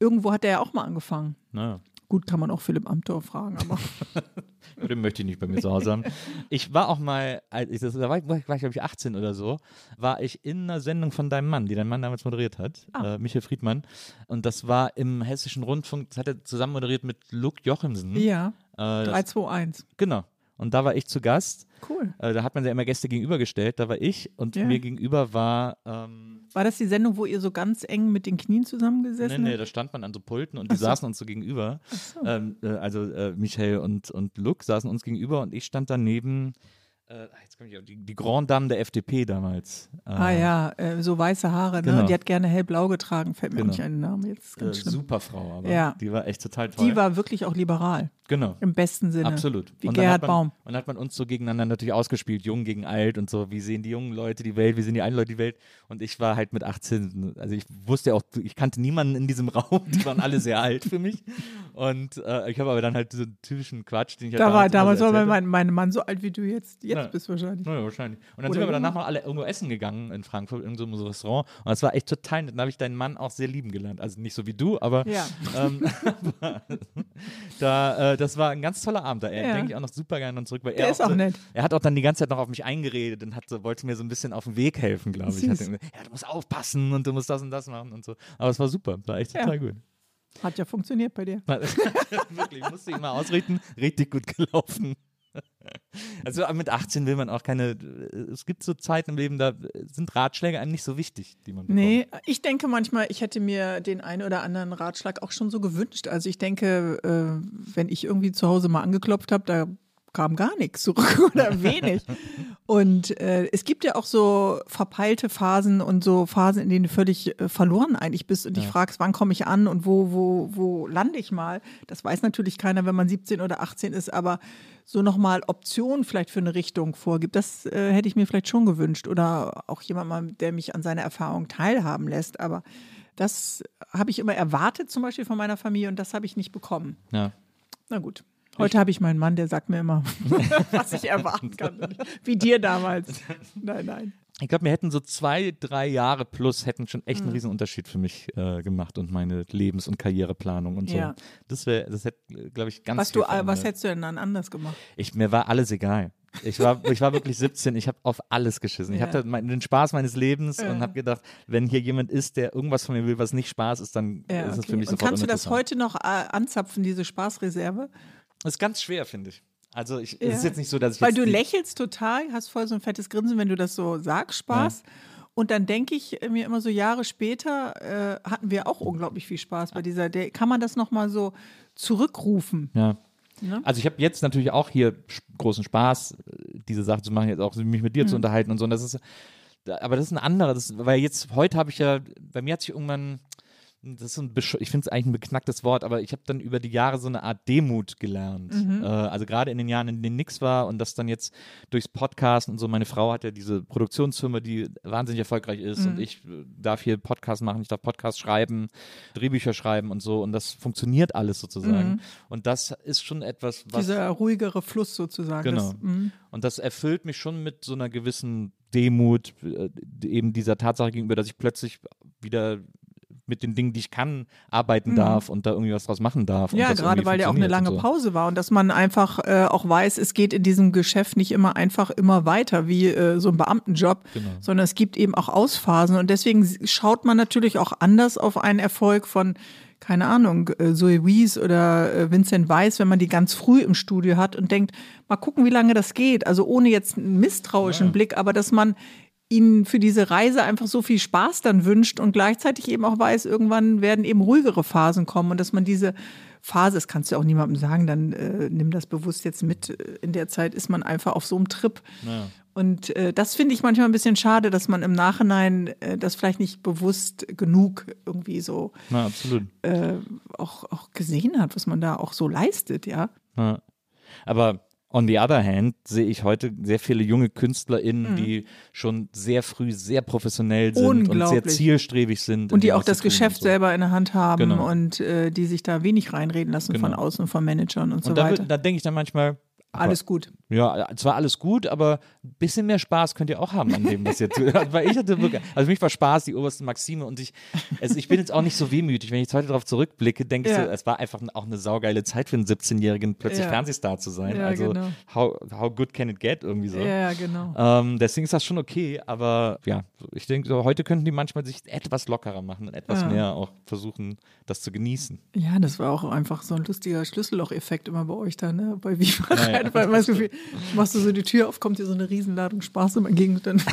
irgendwo hat er ja auch mal angefangen. Naja. Gut, kann man auch Philipp Amthor fragen, aber Den möchte ich nicht bei mir zu Hause haben. Ich war auch mal, als ich, das, da war, ich- war ich, glaube ich, 18 oder so, war ich in einer Sendung von deinem Mann, die dein Mann damals moderiert hat, Ah. äh, Michael Friedmann. Und das war im Hessischen Rundfunk, das hat er zusammen moderiert mit Luke Jochimsen. ja, Äh, das, 3, 2, 1. genau. Und da war ich zu Gast. Cool. Äh, da hat man ja immer Gäste gegenübergestellt. Da war ich und Ja. mir gegenüber war. Ähm, War das die Sendung, wo ihr so ganz eng mit den Knien nee, zusammengesessen nee, habt? da stand man an so Pulten und die so. saßen uns so gegenüber. Ähm, äh, also äh, Michael und, und Luke saßen uns gegenüber und ich stand daneben. Äh, jetzt komm ich auf die, die Grand Dame der FDP damals. Äh, Ah ja, äh, so weiße Haare, ne? Genau. Und die hat gerne hellblau getragen, fällt mir Genau. nicht ein Name jetzt. Äh, Ganz schlimm. super Frau, aber Ja. die war echt total toll. Die war wirklich auch liberal, genau. im besten Sinne. Absolut. Wie Und Gerhard hat man, Baum. Und hat man uns so gegeneinander natürlich ausgespielt, jung gegen alt und so. Wie sehen die jungen Leute die Welt, wie sehen die alten Leute die Welt? Und ich war halt mit 18, also ich wusste ja auch, ich kannte niemanden in diesem Raum, die waren alle sehr alt für mich. Und äh, ich habe aber dann halt so einen typischen Quatsch, den ich halt Da war, damals war mein, mein Mann so alt wie du jetzt, jetzt Ja. bist wahrscheinlich. Ja, wahrscheinlich. Und dann Oder sind wir aber danach mal alle irgendwo essen gegangen in Frankfurt, in so einem Restaurant. Und das war echt total nett. Da habe ich deinen Mann auch sehr lieben gelernt. Also nicht so wie du, aber Ja. ähm, da, äh, das war ein ganz toller Abend. Da Ja. denke ich auch noch super gerne zurück. Weil Der er ist auch so, nett. Er hat auch dann die ganze Zeit noch auf mich eingeredet und hat so, wollte mir so ein bisschen auf den Weg helfen, glaube ich. Hat irgendwie, ja, du musst aufpassen und du musst das und das machen und so. Aber es war super. War echt total gut. Hat ja funktioniert bei dir. Wirklich, musste ich mal ausrichten. Richtig gut gelaufen. Also mit 18 will man auch keine, es gibt so Zeiten im Leben, da sind Ratschläge einem nicht so wichtig, die man bekommt. Nee, ich denke manchmal, ich hätte mir den einen oder anderen Ratschlag auch schon so gewünscht. Also ich denke, äh, wenn ich irgendwie zu Hause mal angeklopft habe, da kam gar nichts zurück oder wenig. Und äh, es gibt ja auch so verpeilte Phasen und so Phasen, in denen du völlig äh, verloren eigentlich bist und dich fragst, wann komme ich an und wo, wo, wo lande ich mal. Das weiß natürlich keiner, wenn man 17 oder 18 ist, aber so nochmal Optionen vielleicht für eine Richtung vorgibt, das äh, hätte ich mir vielleicht schon gewünscht. Oder auch jemand mal, der mich an seiner Erfahrung teilhaben lässt. Aber das habe ich immer erwartet, zum Beispiel von meiner Familie, und das habe ich nicht bekommen. Ja. Na gut. Heute habe ich meinen Mann, der sagt mir immer, was ich erwarten kann. Wie dir damals. Nein, nein. Ich glaube, mir hätten so zwei, drei Jahre plus hätten schon echt einen riesen Unterschied für mich äh, gemacht und meine Lebens- und Karriereplanung und so. Ja. Das wäre, das hätte, glaube ich, ganz Was, du, äh, was hättest du denn dann anders gemacht? Ich, mir war alles egal. Ich war, ich war wirklich 17, ich habe auf alles geschissen. Ich Ja. hatte den Spaß meines Lebens Ja. und habe gedacht, wenn hier jemand ist, der irgendwas von mir will, was nicht Spaß ist, dann Ja, ist es okay. für mich Und sofort kannst du das heute noch äh, anzapfen, diese Spaßreserve? Das ist ganz schwer, finde ich. Also ich, es Ja. ist jetzt nicht so, dass ich Weil du lächelst total, hast voll so ein fettes Grinsen, wenn du das so sagst, Spaß. Und dann denke ich mir immer so Jahre später äh, hatten wir auch unglaublich viel Spaß bei dieser. Der, kann man das nochmal so zurückrufen? Ja. Ne? Also ich habe jetzt natürlich auch hier großen Spaß, diese Sache zu machen, jetzt auch mich mit dir Mhm. zu unterhalten und so. Und das ist, aber das ist ein anderer, das, weil jetzt heute habe ich ja, bei mir hat sich irgendwann, das ist so ein, besch- ich finde es eigentlich ein beknacktes Wort, aber ich habe dann über die Jahre so eine Art Demut gelernt. Mhm. Äh, also gerade in den Jahren, in denen nichts war und das dann jetzt durchs Podcast und so. Meine Frau hat ja diese Produktionsfirma, die wahnsinnig erfolgreich ist Mhm. und ich äh, darf hier Podcast machen, ich darf Podcast schreiben, Drehbücher schreiben und so und das funktioniert alles sozusagen. Und das ist schon etwas, was Mhm. Dieser ruhigere Fluss sozusagen. Genau. Das, mhm. und das erfüllt mich schon mit so einer gewissen Demut, äh, eben dieser Tatsache gegenüber, dass ich plötzlich wieder mit den Dingen, die ich kann, arbeiten darf und da irgendwie was draus machen darf. Mhm. Ja, gerade weil ja auch eine lange so. Pause war und dass man einfach äh, auch weiß, es geht in diesem Geschäft nicht immer einfach immer weiter wie äh, so ein Beamtenjob, Genau. sondern es gibt eben auch Ausphasen und deswegen schaut man natürlich auch anders auf einen Erfolg von keine Ahnung, äh, Zoe Wies oder äh, Vincent Weiss, wenn man die ganz früh im Studio hat und denkt, mal gucken, wie lange das geht. Also ohne jetzt einen misstrauischen Blick, aber dass man ihnen für diese Reise einfach so viel Spaß dann wünscht und gleichzeitig eben auch weiß, irgendwann werden eben ruhigere Phasen kommen und dass man diese Phase, das kannst du auch niemandem sagen, dann äh, nimm das bewusst jetzt mit. In der Zeit ist man einfach auf so einem Trip. Und äh, das finde ich manchmal ein bisschen schade, dass man im Nachhinein äh, das vielleicht nicht bewusst genug irgendwie so Na, absolut. äh, auch, auch gesehen hat, was man da auch so leistet, ja. Ja. Aber on the other hand sehe ich heute sehr viele junge KünstlerInnen, die schon sehr früh sehr professionell sind und sehr Mhm. Zielstrebig sind. in Und die auch das Geschäft so. selber in der Hand haben Genau. und äh, die sich da wenig reinreden lassen von Genau. außen, von Managern und, so Und da, weiter. da denke ich dann manchmal, aber- Alles gut. Ja, zwar alles gut, aber bisschen mehr Spaß könnt ihr auch haben an dem, was ihr tut. Weil ich hatte wirklich, also für mich war Spaß die oberste Maxime und ich, also ich bin jetzt auch nicht so wehmütig. Wenn ich jetzt heute darauf zurückblicke, denke ich Ja. so, es war einfach auch eine saugeile Zeit für einen 17-Jährigen, plötzlich Ja. Fernsehstar zu sein. Ja, also genau. how, how good can it get irgendwie so. Ja, genau. Ähm, deswegen ist das schon okay, aber ja, ich denke, so, heute könnten die manchmal sich etwas lockerer machen und etwas mehr auch versuchen, das zu genießen. Ja, das war auch einfach so ein lustiger Schlüsselloch-Effekt immer bei euch da, ne? Bei Viva Ja, ja. weil man das Gefühl, machst du so die Tür auf, kommt dir so eine Riesenladung Spaß immer dann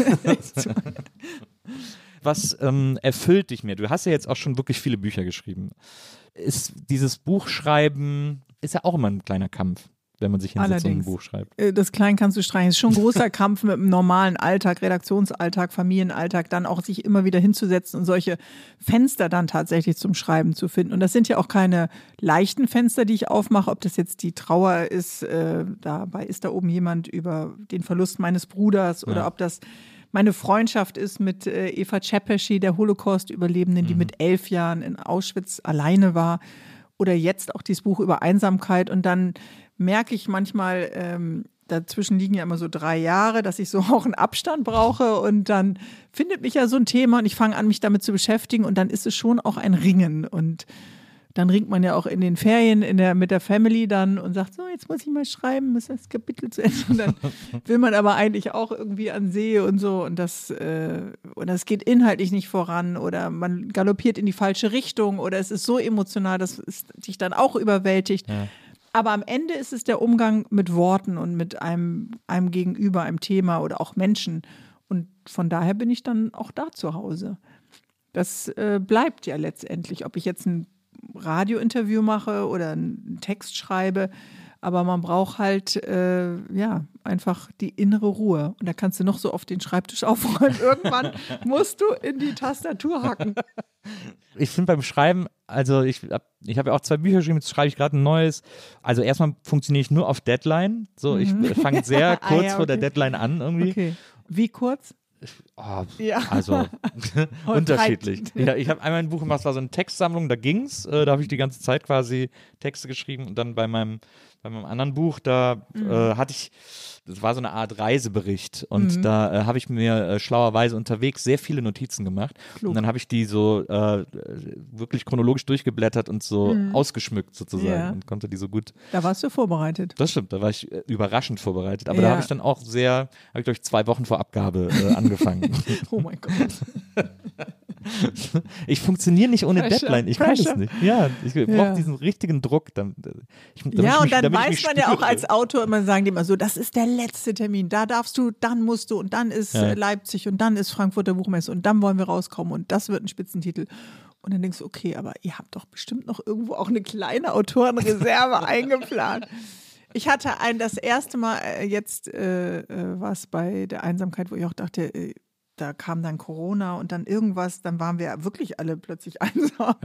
Was ähm, erfüllt dich mehr? Du hast ja jetzt auch schon wirklich viele Bücher geschrieben. Ist dieses Buchschreiben, ist ja auch immer ein kleiner Kampf, wenn man sich hinsetzt und ein Allerdings. Buch schreibt. Äh, das Klein kannst du streichen. Es ist schon ein großer Kampf mit dem normalen Alltag, Redaktionsalltag, Familienalltag, dann auch sich immer wieder hinzusetzen und solche Fenster dann tatsächlich zum Schreiben zu finden. Und das sind ja auch keine leichten Fenster, die ich aufmache, ob das jetzt die Trauer ist, äh, dabei ist da oben jemand über den Verlust meines Bruders oder Ja. ob das meine Freundschaft ist mit äh, Eva Czepeschi, der Holocaust-Überlebenden, die mit elf Jahren in Auschwitz alleine war. Oder jetzt auch dieses Buch über Einsamkeit. Und dann merke ich manchmal, ähm, dazwischen liegen ja immer so drei Jahre, dass ich so auch einen Abstand brauche. Und dann findet mich ja so ein Thema und ich fange an, mich damit zu beschäftigen. Und dann ist es schon auch ein Ringen. Und dann ringt man ja auch in den Ferien in der, mit der Family dann und sagt, so, jetzt muss ich mal schreiben, muss das Kapitel zu Ende. Und dann will man aber eigentlich auch irgendwie an See und so. Und das, äh, und das geht inhaltlich nicht voran oder man galoppiert in die falsche Richtung oder es ist so emotional, dass es dich dann auch überwältigt. Aber am Ende ist es der Umgang mit Worten und mit einem, einem Gegenüber, einem Thema oder auch Menschen. Und von daher bin ich dann auch da zu Hause. Das äh, bleibt ja letztendlich, ob ich jetzt ein Radiointerview mache oder einen Text schreibe. Aber man braucht halt, äh, ja, einfach die innere Ruhe. Und da kannst du noch so oft den Schreibtisch aufräumen. Irgendwann musst du in die Tastatur hacken. Ich finde beim Schreiben, also ich habe ich hab ja auch zwei Bücher geschrieben, jetzt schreibe ich gerade ein neues. Also erstmal funktioniere ich nur auf Deadline. So, ich fange sehr kurz Ah, ja, vor der okay. Deadline an irgendwie. Okay. Wie kurz? Oh, Ja. Also unterschiedlich. Ja, ich habe einmal ein Buch gemacht, das war so eine Textsammlung, da ging's. Äh, da habe ich die ganze Zeit quasi Texte geschrieben und dann bei meinem, bei meinem anderen Buch, da Mhm. äh, hatte ich, das war so eine Art Reisebericht und da äh, habe ich mir äh, schlauerweise unterwegs sehr viele Notizen gemacht und dann habe ich die so äh, wirklich chronologisch durchgeblättert und so ausgeschmückt sozusagen Mhm. Ja. und konnte die so gut Da warst du vorbereitet. das stimmt, da war ich äh, überraschend vorbereitet. Aber Ja. da habe ich dann auch sehr, habe ich glaube ich zwei Wochen vor Abgabe äh, angefangen. Oh mein Gott. ich funktioniere nicht ohne Pressure, Deadline. Ich kann das Pressure. nicht. Ja, ich brauche Ja. diesen richtigen Druck. Dann, ich, damit Ja, und mich, dann damit weiß man ja auch als Autor immer, sagen die immer so, das ist der letzte Termin, da darfst du, dann musst du und dann ist Ja. äh, Leipzig und dann ist Frankfurter Buchmesse und dann wollen wir rauskommen und das wird ein Spitzentitel. Und dann denkst du, okay, aber ihr habt doch bestimmt noch irgendwo auch eine kleine Autorenreserve eingeplant. Ich hatte ein, das erste Mal äh, jetzt äh, äh, war es bei der Einsamkeit, wo ich auch dachte, äh, da kam dann Corona und dann irgendwas, dann waren wir wirklich alle plötzlich einsam,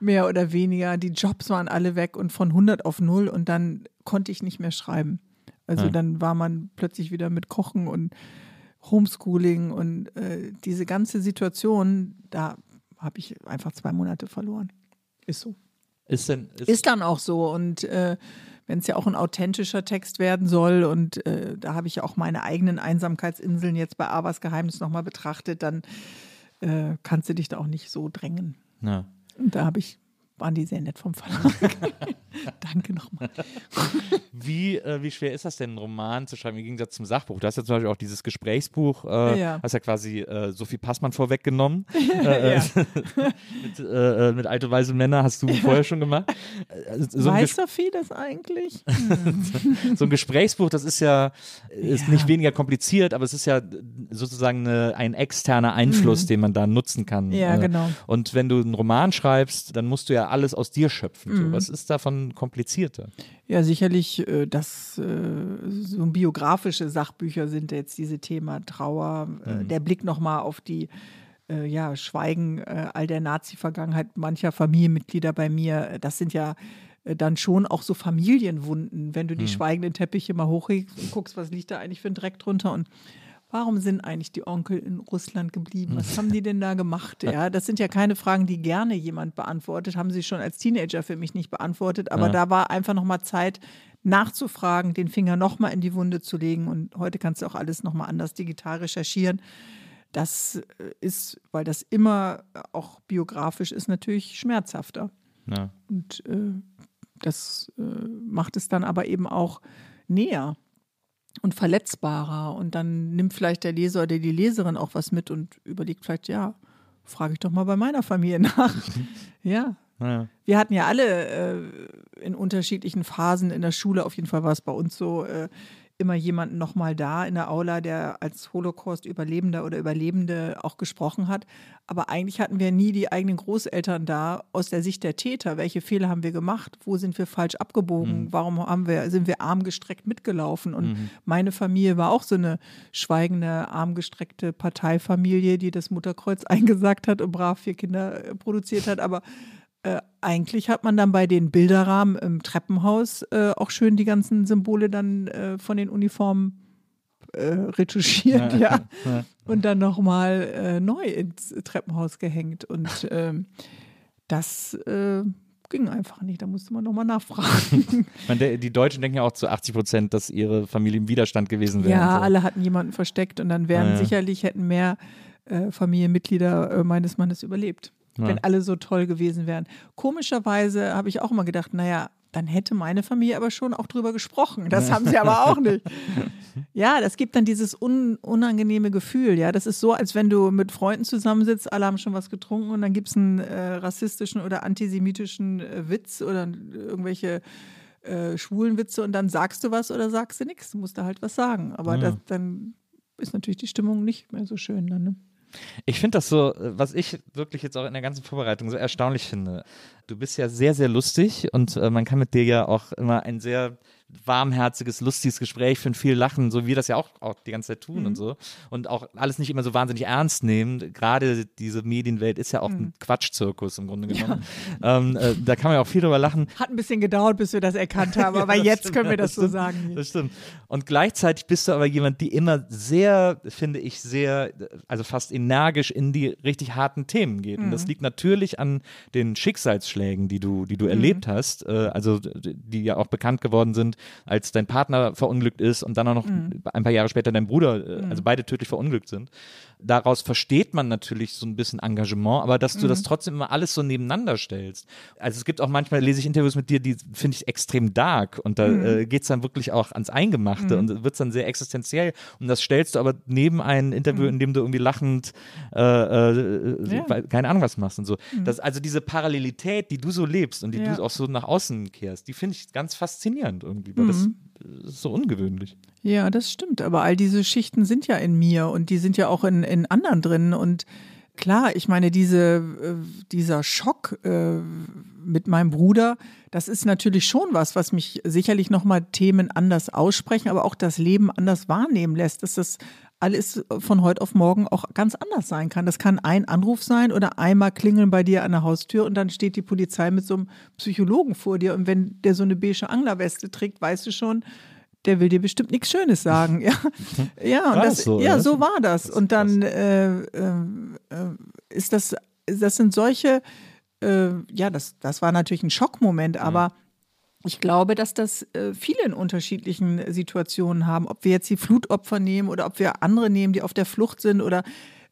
mehr oder weniger. Die Jobs waren alle weg und von 100 auf 0 und dann konnte ich nicht mehr schreiben. Also Ja. dann war man plötzlich wieder mit Kochen und Homeschooling und äh, diese ganze Situation, da habe ich einfach zwei Monate verloren. Ist so. Ist denn, ist, Ist dann auch so. Und äh, wenn es ja auch ein authentischer Text werden soll und äh, da habe ich ja auch meine eigenen Einsamkeitsinseln jetzt bei Abas Geheimnis nochmal betrachtet, dann äh, kannst du dich da auch nicht so drängen. ja. Und da habe ich, waren die sehr nett vom Verlag. Danke nochmal. Wie, äh, wie schwer ist das denn, einen Roman zu schreiben im Gegensatz zum Sachbuch? Du hast ja zum Beispiel auch dieses Gesprächsbuch, äh, Ja. hast ja quasi äh, Sophie Passmann vorweggenommen. äh, Ja. mit, äh, äh, mit alte weise Männer hast du vorher schon gemacht. Äh, So Weiß Sophie das eigentlich? so ein Gesprächsbuch, das ist ja, ist Ja. nicht weniger kompliziert, aber es ist ja sozusagen eine, ein externer Einfluss, den man da nutzen kann. Mhm. Ja, Äh, genau. Und wenn du einen Roman schreibst, dann musst du ja alles aus dir schöpfen. Mhm. So. Was ist davon komplizierter? Ja, sicherlich, äh, dass äh, so biografische Sachbücher sind jetzt diese Thema Trauer, äh, der Blick nochmal auf die ja, Schweigen all der Nazi-Vergangenheit mancher Familienmitglieder bei mir. Das sind ja dann schon auch so Familienwunden, wenn du die schweigenden Teppiche mal hochhebst und guckst, was liegt da eigentlich für ein Dreck drunter und Warum sind eigentlich die Onkel in Russland geblieben? Was haben die denn da gemacht? Ja, das sind ja keine Fragen, die gerne jemand beantwortet. Haben sie schon als Teenager für mich nicht beantwortet. Aber Ja. da war einfach noch mal Zeit nachzufragen, den Finger noch mal in die Wunde zu legen. Und heute kannst du auch alles noch mal anders digital recherchieren. Das äh, ist, weil das immer auch biografisch ist, natürlich schmerzhafter. Ja. Und äh, das äh, macht es dann aber eben auch näher und verletzbarer. Und dann nimmt vielleicht der Leser oder die Leserin auch was mit und überlegt vielleicht, ja, frage ich doch mal bei meiner Familie nach. ja. Ja. Wir hatten ja alle äh, in unterschiedlichen Phasen in der Schule, auf jeden Fall war es bei uns so, äh, immer jemanden nochmal da in der Aula, der als Holocaust-Überlebender oder Überlebende auch gesprochen hat. Aber eigentlich hatten wir nie die eigenen Großeltern da aus der Sicht der Täter. Welche Fehler haben wir gemacht? Wo sind wir falsch abgebogen? Warum haben wir, sind wir armgestreckt mitgelaufen? Und meine Familie war auch so eine schweigende, armgestreckte Parteifamilie, die das Mutterkreuz eingesagt hat und brav vier Kinder äh, produziert hat. Aber eigentlich hat man dann bei den Bilderrahmen im Treppenhaus äh, auch schön die ganzen Symbole dann äh, von den Uniformen äh, retuschiert, ja. Ja. Und dann nochmal äh, neu ins Treppenhaus gehängt. Und ähm, das äh, ging einfach nicht. Da musste man nochmal nachfragen. Meine, die Deutschen denken ja auch zu 80 Prozent, dass ihre Familie im Widerstand gewesen wäre. ja, so. alle hatten jemanden versteckt und dann wären Ja, ja. sicherlich hätten mehr äh, Familienmitglieder äh, meines Mannes überlebt, Ja. wenn alle so toll gewesen wären. Komischerweise habe ich auch immer gedacht, naja, dann hätte meine Familie aber schon auch drüber gesprochen. Das haben sie aber auch nicht. Ja, das gibt dann dieses un unangenehme Gefühl. Ja, das ist so, als wenn du mit Freunden zusammensitzt, alle haben schon was getrunken und dann gibt es einen äh, rassistischen oder antisemitischen äh, Witz oder irgendwelche äh, schwulen Witze und dann sagst du was oder sagst du nichts. Du musst da halt was sagen. Aber Ja. das, dann ist natürlich die Stimmung nicht mehr so schön dann. Ne? Ich finde das so, äh, was ich wirklich jetzt auch in der ganzen Vorbereitung so erstaunlich finde. Du bist ja sehr, sehr lustig und äh, man kann mit dir ja auch immer ein sehr warmherziges, lustiges Gespräch führen, viel lachen, so wie wir das ja auch, auch die ganze Zeit tun und so. Und auch alles nicht immer so wahnsinnig ernst nehmen. Gerade diese Medienwelt ist ja auch ein Quatschzirkus im Grunde genommen. Ähm, äh, da kann man ja auch viel drüber lachen. Hat ein bisschen gedauert, bis wir das erkannt haben, aber Ja, das jetzt stimmt, können wir ja, das, so stimmt, sagen. Das stimmt. Und gleichzeitig bist du aber jemand, die immer sehr, finde ich, sehr, also fast energisch in die richtig harten Themen geht. Und das Mhm. liegt natürlich an den Schicksalsschlägen, die du, die du erlebt hast, äh, also die ja auch bekannt geworden sind, als dein Partner verunglückt ist und dann auch noch Mhm. ein paar Jahre später dein Bruder, äh, also beide tödlich verunglückt sind. Daraus versteht man natürlich so ein bisschen Engagement, aber dass du Mhm. das trotzdem immer alles so nebeneinander stellst. Also es gibt auch manchmal, lese ich Interviews mit dir, die finde ich extrem dark und da Mhm. äh, geht es dann wirklich auch ans Eingemachte und wird dann sehr existenziell und das stellst du aber neben ein Interview, in dem du irgendwie lachend äh, äh, Mhm. Ja. Mhm. keine Ahnung was machst und so. Das, also diese Parallelität, die du so lebst und die Ja. du auch so nach außen kehrst, die finde ich ganz faszinierend irgendwie, weil Mhm. das ist so ungewöhnlich. Ja, das stimmt. Aber all diese Schichten sind ja in mir und die sind ja auch in, in anderen drin. Und klar, ich meine, diese, äh, dieser Schock äh, mit meinem Bruder, das ist natürlich schon was, was mich sicherlich nochmal Themen anders aussprechen, aber auch das Leben anders wahrnehmen lässt, das alles von heute auf morgen auch ganz anders sein kann. Das kann ein Anruf sein oder einmal klingeln bei dir an der Haustür und dann steht die Polizei mit so einem Psychologen vor dir. Und wenn der so eine beige Anglerweste trägt, weißt du schon, der will dir bestimmt nichts Schönes sagen. Ja, ja, und das, so, ja, so war das. Und dann äh, äh, äh, ist das, das sind solche, äh, ja, das, das war natürlich ein Schockmoment, aber ich glaube, dass das äh, viele in unterschiedlichen Situationen haben. Ob wir jetzt die Flutopfer nehmen oder ob wir andere nehmen, die auf der Flucht sind oder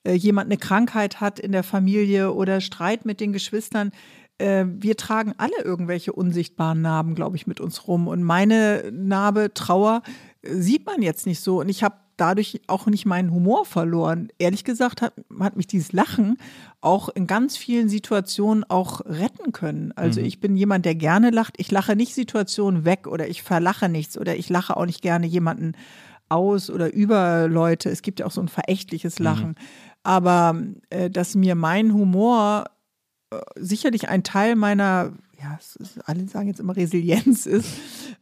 äh, jemand eine Krankheit hat in der Familie oder Streit mit den Geschwistern. Äh, wir tragen alle irgendwelche unsichtbaren Narben, glaube ich, mit uns rum. Und meine Narbe, Trauer, sieht man jetzt nicht so. Und ich habe dadurch auch nicht meinen Humor verloren. Ehrlich gesagt hat, hat mich dieses Lachen auch in ganz vielen Situationen auch retten können. Also ich bin jemand, der gerne lacht. Ich lache nicht Situationen weg oder ich verlache nichts oder ich lache auch nicht gerne jemanden aus oder über Leute. Es gibt ja auch so ein verächtliches Lachen. Aber äh, dass mir mein Humor äh, sicherlich ein Teil meiner, ja, ist, alle sagen jetzt immer Resilienz ist,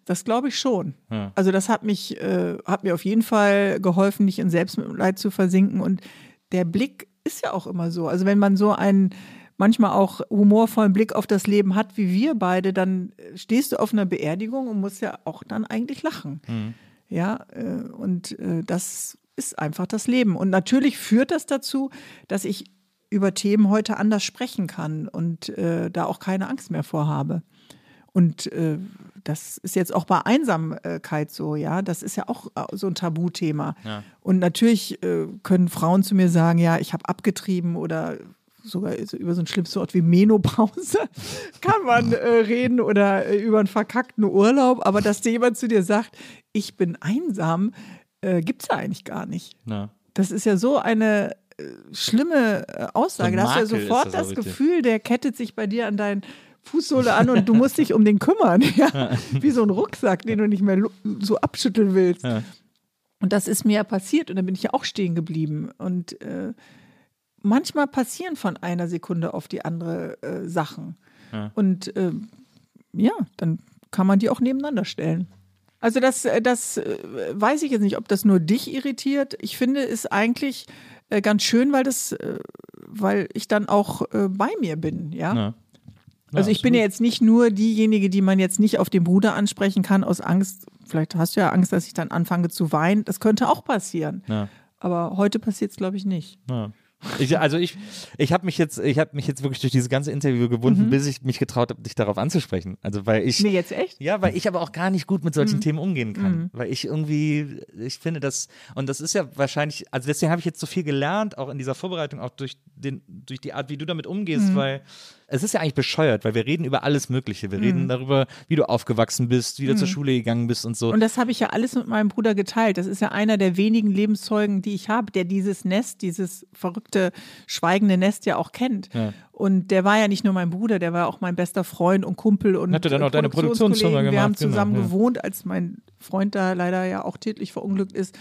das glaube ich schon. Ja. Also das hat mich, äh, hat mir auf jeden Fall geholfen, nicht in Selbstmitleid zu versinken. Und der Blick ist ja auch immer so. Also wenn man so einen manchmal auch humorvollen Blick auf das Leben hat, wie wir beide, dann stehst du auf einer Beerdigung und musst ja auch dann eigentlich lachen. Ja, äh, und äh, das ist einfach das Leben. Und natürlich führt das dazu, dass ich über Themen heute anders sprechen kann und äh, da auch keine Angst mehr vorhabe. Und äh, das ist jetzt auch bei Einsamkeit so, ja. Das ist ja auch äh, so ein Tabuthema. Und natürlich äh, können Frauen zu mir sagen, ja, ich habe abgetrieben oder sogar so über so ein schlimmes Wort wie Menopause kann man äh, reden oder äh, über einen verkackten Urlaub. Aber dass dir jemand zu dir sagt, ich bin einsam, äh, gibt es ja eigentlich gar nicht. Ja. Das ist ja so eine schlimme äh, Aussage. So da hast du ja ist sofort das das. Gefühl, der kettet sich bei dir an deinen Fußsohle an und du musst dich um den kümmern. Ja? Wie so ein Rucksack, den du nicht mehr so abschütteln willst. Ja. Und das ist mir ja passiert und da bin ich ja auch stehen geblieben. Und äh, manchmal passieren von einer Sekunde auf die andere äh, Sachen. Und äh, ja, dann kann man die auch nebeneinander stellen. Also das, äh, das äh, weiß ich jetzt nicht, ob das nur dich irritiert. Ich finde es eigentlich äh, ganz schön, weil das, äh, weil ich dann auch äh, bei mir bin, ja. Ja. Also ich bin ja jetzt nicht nur diejenige, die man jetzt nicht auf den Bruder ansprechen kann aus Angst. Vielleicht hast du ja Angst, dass ich dann anfange zu weinen. Das könnte auch passieren. Ja. Aber heute passiert es, glaube ich, nicht. Ja. Ich, also ich, ich habe mich jetzt, ich habe mich jetzt wirklich durch dieses ganze Interview gewunden, bis ich mich getraut habe, dich darauf anzusprechen. Also weil ich, Nee, jetzt echt? ja, weil ich aber auch gar nicht gut mit solchen Themen umgehen kann, weil ich irgendwie, ich finde das und das ist ja wahrscheinlich, also deswegen habe ich jetzt so viel gelernt, auch in dieser Vorbereitung, auch durch den, durch die Art, wie du damit umgehst, weil es ist ja eigentlich bescheuert, weil wir reden über alles Mögliche. Wir Mhm. reden darüber, wie du aufgewachsen bist, wie du zur Schule gegangen bist und so. Und das habe ich ja alles mit meinem Bruder geteilt. Das ist ja einer der wenigen Lebenszeugen, die ich habe, der dieses Nest, dieses verrückte, schweigende Nest ja auch kennt. Und der war ja nicht nur mein Bruder, der war auch mein bester Freund und Kumpel und Hatte dann auch deine Produktionsfirma Produktionskollegen. Wir haben gemacht, genau, zusammen ja. gewohnt, als mein Freund da leider ja auch tätlich verunglückt ist.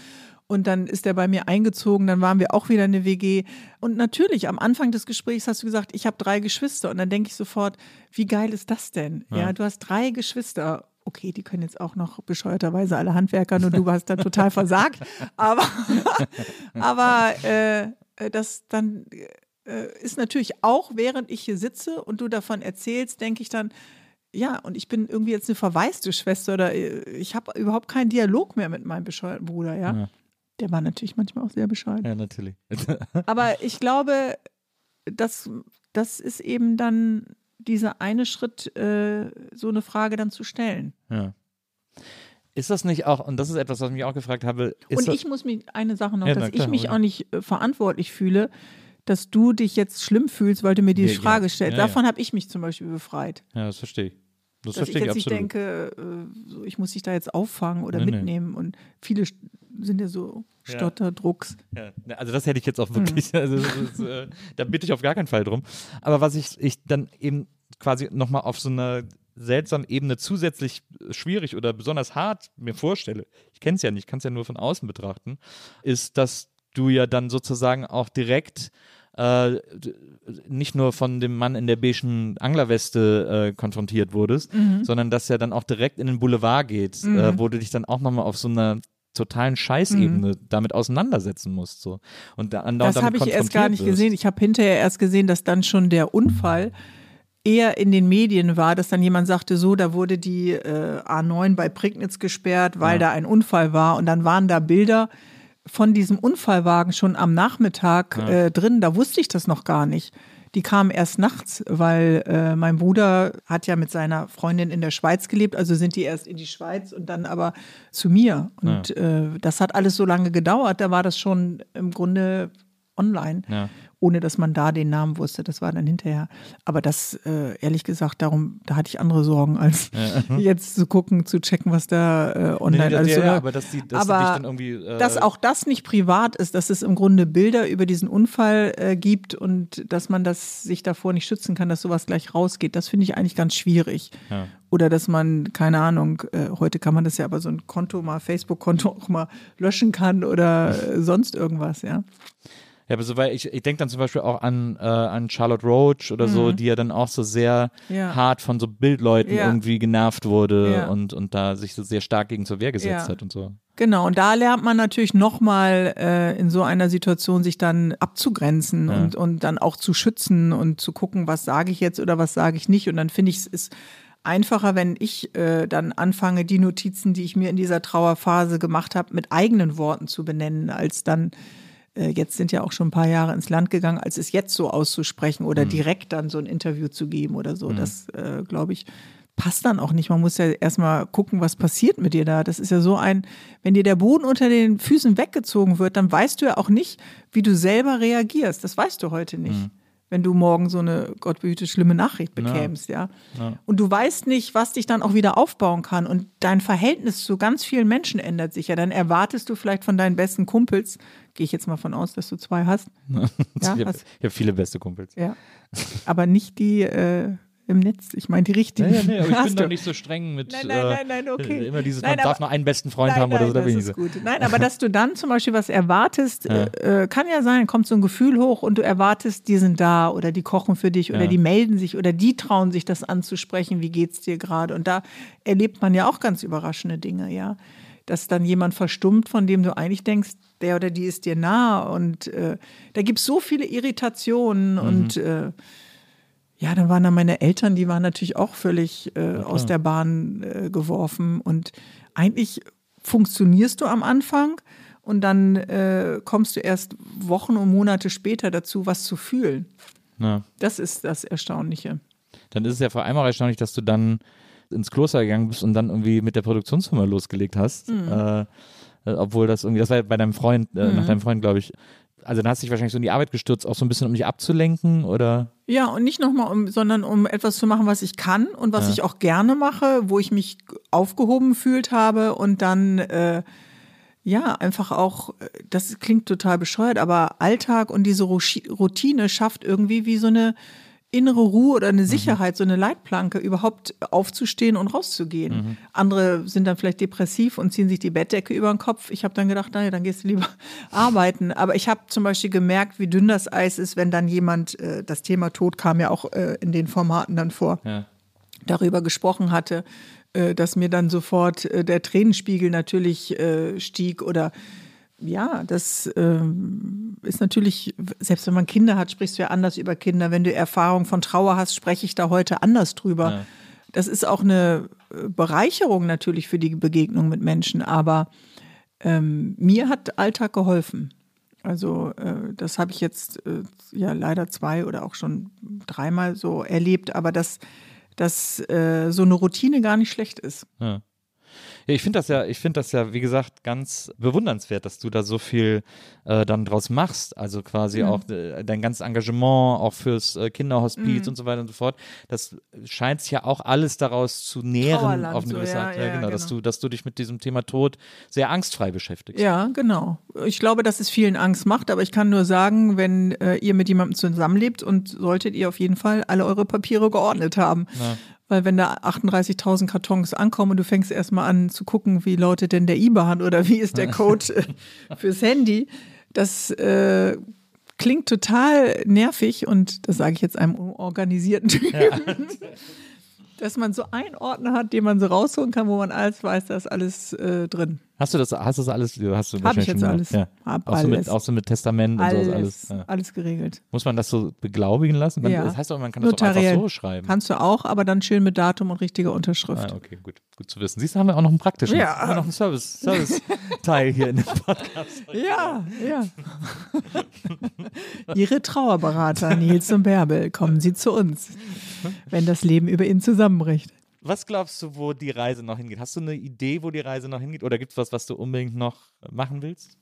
Und dann ist er bei mir eingezogen, dann waren wir auch wieder eine WG. Und natürlich, am Anfang des Gesprächs hast du gesagt, ich habe drei Geschwister. Und dann denke ich sofort, wie geil ist das denn? Ja, du hast drei Geschwister. Okay, die können jetzt auch noch bescheuerterweise alle Handwerker und du hast da total versagt. Aber, aber äh, das dann äh, ist natürlich auch, während ich hier sitze und du davon erzählst, denke ich dann, ja, und ich bin irgendwie jetzt eine verwaiste Schwester oder äh, ich habe überhaupt keinen Dialog mehr mit meinem bescheuerten Bruder, ja. Ja. Der war natürlich manchmal auch sehr bescheiden. ja, natürlich. Aber ich glaube, das, das ist eben dann dieser eine Schritt, äh, so eine Frage dann zu stellen. ja. Ist das nicht auch, und das ist etwas, was ich mich auch gefragt habe, Und ich muss mich, eine Sache noch, Ja, dass na klar, ich mich auch nicht äh, verantwortlich fühle, dass du dich jetzt schlimm fühlst, weil du mir diese Ja, Frage stellst. Davon habe ich mich zum Beispiel befreit. ja, das verstehe ich. Das dass ich jetzt ich nicht denke, äh, so, ich muss dich da jetzt auffangen oder Nee, nee. mitnehmen. Und viele sind ja so Ja. Stotterdrucks. Ja, ne, also das hätte ich jetzt auch wirklich, also das ist, äh, da bitte ich auf gar keinen Fall drum. Aber was ich, ich dann eben quasi nochmal auf so einer seltsamen Ebene zusätzlich schwierig oder besonders hart mir vorstelle, ich kenne es ja nicht, kann es ja nur von außen betrachten, ist, dass du ja dann sozusagen auch direkt äh, nicht nur von dem Mann in der beigen Anglerweste äh, konfrontiert wurdest, Mhm. sondern dass er dann auch direkt in den Boulevard geht, äh, wo du dich dann auch nochmal auf so einer totalen Scheißebene damit auseinandersetzen musst. So. Und da, Mhm. Das habe ich erst gar nicht wirst. gesehen. Ich habe hinterher erst gesehen, dass dann schon der Unfall eher in den Medien war, dass dann jemand sagte, so, da wurde die äh, A9 bei Prignitz gesperrt, weil da ein Unfall war. Und dann waren da Bilder von diesem Unfallwagen schon am Nachmittag äh, drin. Da wusste ich das noch gar nicht. Die kamen erst nachts, weil äh, mein Bruder hat ja mit seiner Freundin in der Schweiz gelebt, also sind die erst in die Schweiz und dann aber zu mir. Und äh, das hat alles so lange gedauert, da war das schon im Grunde online, Ja. Ohne dass man da den Namen wusste. Das war dann hinterher. Aber das, äh, ehrlich gesagt, darum, da hatte ich andere Sorgen, als jetzt zu gucken, zu checken, was da äh, Nee, online nee, alles ja, so ja, aber dass, die, dass Aber dann irgendwie. Äh, dass auch das nicht privat ist, dass es im Grunde Bilder über diesen Unfall äh, gibt und dass man das sich davor nicht schützen kann, dass sowas gleich rausgeht, das finde ich eigentlich ganz schwierig. Ja. Oder dass man, keine Ahnung, äh, heute kann man das ja aber so ein Konto mal, Facebook-Konto auch mal löschen kann oder äh, sonst irgendwas, ja. Ja, aber so, weil ich, ich denke dann zum Beispiel auch an, äh, an Charlotte Roach oder so, die ja dann auch so sehr Mhm. Ja. hart von so Bildleuten Ja. irgendwie genervt wurde Ja. und, und da sich so sehr stark gegen zur Wehr gesetzt hat und so. Genau, und da lernt man natürlich nochmal äh, in so einer Situation sich dann abzugrenzen und, und dann auch zu schützen und zu gucken, was sage ich jetzt oder was sage ich nicht. Und dann finde ich, es ist einfacher, wenn ich äh, dann anfange, die Notizen, die ich mir in dieser Trauerphase gemacht habe, mit eigenen Worten zu benennen, als dann, jetzt sind ja auch schon ein paar Jahre ins Land gegangen, als es jetzt so auszusprechen oder direkt dann so ein Interview zu geben oder so. Das, äh, glaube ich, passt dann auch nicht. Man muss ja erstmal gucken, was passiert mit dir da. Das ist ja so ein, wenn dir der Boden unter den Füßen weggezogen wird, dann weißt du ja auch nicht, wie du selber reagierst. Das weißt du heute nicht. Wenn du morgen so eine, Gott behüte, schlimme Nachricht bekämst, ja. Und du weißt nicht, was dich dann auch wieder aufbauen kann. Und dein Verhältnis zu ganz vielen Menschen ändert sich ja. Dann erwartest du vielleicht von deinen besten Kumpels, gehe ich jetzt mal von aus, dass du zwei hast. Ja, ich habe hab viele beste Kumpels. ja. Aber nicht die äh, im Netz. Ich meine die richtigen. Ja, nee, aber ich bin doch nicht so streng mit. Nein, nein, nein, nein, okay. Äh, immer dieses, Nein, man darf aber- nur einen besten Freund Nein, haben oder nein, so, da das ist so. gut. Nein, aber dass du dann zum Beispiel was erwartest, äh, äh, kann ja sein, kommt so ein Gefühl hoch und du erwartest, die sind da oder die kochen für dich oder Ja. die melden sich oder die trauen sich das anzusprechen, wie geht's dir gerade? Und da erlebt man ja auch ganz überraschende Dinge, ja. Dass dann jemand verstummt, von dem du eigentlich denkst, der oder die ist dir nah. Und äh, da gibt es so viele Irritationen und äh, ja, dann waren da meine Eltern, die waren natürlich auch völlig äh, aus der Bahn äh, geworfen. Und eigentlich funktionierst du am Anfang und dann äh, kommst du erst Wochen und Monate später dazu, was zu fühlen. Ja. Das ist das Erstaunliche. Dann ist es ja vor allem auch erstaunlich, dass du dann ins Kloster gegangen bist und dann irgendwie mit der Produktionsfirma losgelegt hast. Mhm. Äh, äh, obwohl das irgendwie, das war ja bei deinem Freund, äh, nach deinem Freund, glaube ich. Also dann hast du dich wahrscheinlich so in die Arbeit gestürzt, auch so ein bisschen, um dich abzulenken oder? Ja, und nicht nochmal, um, sondern um etwas zu machen, was ich kann und was Ja. ich auch gerne mache, wo ich mich aufgehoben gefühlt habe und dann, äh, ja, einfach auch, äh, das klingt total bescheuert, aber Alltag und diese Routine schafft irgendwie wie so eine innere Ruhe oder eine Sicherheit, so eine Leitplanke, überhaupt aufzustehen und rauszugehen. Andere sind dann vielleicht depressiv und ziehen sich die Bettdecke über den Kopf. Ich habe dann gedacht, naja, dann gehst du lieber arbeiten. Aber ich habe zum Beispiel gemerkt, wie dünn das Eis ist, wenn dann jemand, äh, das Thema Tod kam ja auch äh, in den Formaten dann vor, Ja. darüber gesprochen hatte, äh, dass mir dann sofort äh, der Tränenspiegel natürlich äh, stieg oder ja, das ähm, ist natürlich, selbst wenn man Kinder hat, sprichst du ja anders über Kinder. Wenn du Erfahrung von Trauer hast, spreche ich da heute anders drüber. Ja. Das ist auch eine äh, Bereicherung natürlich für die Begegnung mit Menschen, aber ähm, mir hat Alltag geholfen. Also äh, das habe ich jetzt äh, ja leider zwei oder auch schon dreimal so erlebt, aber dass, dass äh, so eine Routine gar nicht schlecht ist. Ja. Ja, ich finde das ja, ich finde das ja, wie gesagt, ganz bewundernswert, dass du da so viel äh, dann draus machst. Also quasi Mhm. auch äh, dein ganzes Engagement, auch fürs äh, Kinderhospiz Mhm. und so weiter und so fort. Das scheint sich ja auch alles daraus zu nähren Trauerland auf eine so, gewisse ja, Art. Ja, ja, genau, dass genau. du, dass du dich mit diesem Thema Tod sehr angstfrei beschäftigst. Ja, genau. Ich glaube, dass es vielen Angst macht, aber ich kann nur sagen, wenn äh, ihr mit jemandem zusammenlebt und solltet ihr auf jeden Fall alle eure Papiere geordnet haben. Ja. Weil wenn da 38.000 Kartons ankommen und du fängst erstmal an zu gucken, wie lautet denn der IBAN oder wie ist der Code fürs Handy, das äh, klingt total nervig und das sage ich jetzt einem organisierten Typen, dass man so einen Ordner hat, den man so rausholen kann, wo man alles weiß, da ist alles äh, drin. Hast du das, hast du das alles, hast du Hab ich jetzt alles. Ja. Hab auch, so mit, alles. auch so mit Testament und sowas Alles, alles. Ja. alles geregelt. Muss man das so beglaubigen lassen? Man, Ja. Das heißt auch, man kann das doch einfach Notariell. so schreiben. Kannst du auch, aber dann schön mit Datum und richtiger Unterschrift. Ah, okay, gut. Gut zu wissen. Siehst du, haben wir auch noch einen praktischen. Ja. Haben wir noch einen Service, Service-Teil hier in dem Podcast. Ja, ja. Ihre Trauerberater Nils und Bärbel, kommen Sie zu uns, wenn das Leben über Ihnen zusammenbricht. Was glaubst du, wo die Reise noch hingeht? Hast du eine Idee, wo die Reise noch hingeht? Oder gibt es was, was du unbedingt noch machen willst?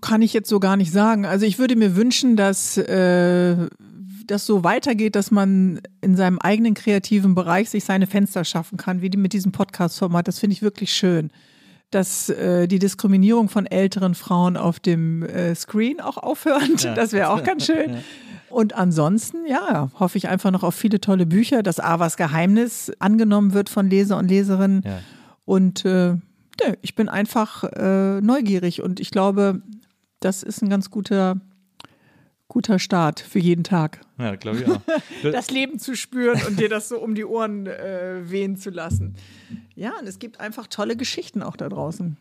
Kann ich jetzt so gar nicht sagen. Also ich würde mir wünschen, dass äh, das so weitergeht, dass man in seinem eigenen kreativen Bereich sich seine Fenster schaffen kann, wie die mit diesem Podcast-Format. Das finde ich wirklich schön. Dass äh, die Diskriminierung von älteren Frauen auf dem äh, Screen auch aufhört. Ja. Das wäre auch ganz schön. Und ansonsten, ja, hoffe ich einfach noch auf viele tolle Bücher, dass Avas Geheimnis angenommen wird von Leser und Leserinnen. Ja. Und äh, ich bin einfach äh, neugierig und ich glaube, das ist ein ganz guter, guter Start für jeden Tag. Ja, glaube ich auch. Das Leben zu spüren und dir das so um die Ohren äh, wehen zu lassen. Ja, und es gibt einfach tolle Geschichten auch da draußen.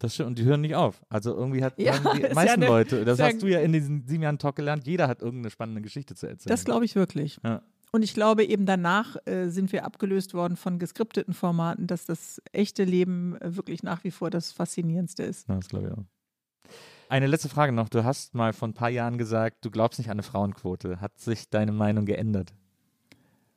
Das stimmt, und die hören nicht auf. Also irgendwie hat Ja, die ist ja meisten eine- Leute, das ja- hast du ja in diesen sieben Jahren Talk gelernt, jeder hat irgendeine spannende Geschichte zu erzählen. Das glaube ich wirklich. Ja. Und ich glaube, eben danach äh, sind wir abgelöst worden von geskripteten Formaten, dass das echte Leben äh, wirklich nach wie vor das Faszinierendste ist. Ja, das glaube ich auch. Eine letzte Frage noch. Du hast mal vor ein paar Jahren gesagt, du glaubst nicht an eine Frauenquote. Hat sich deine Meinung geändert?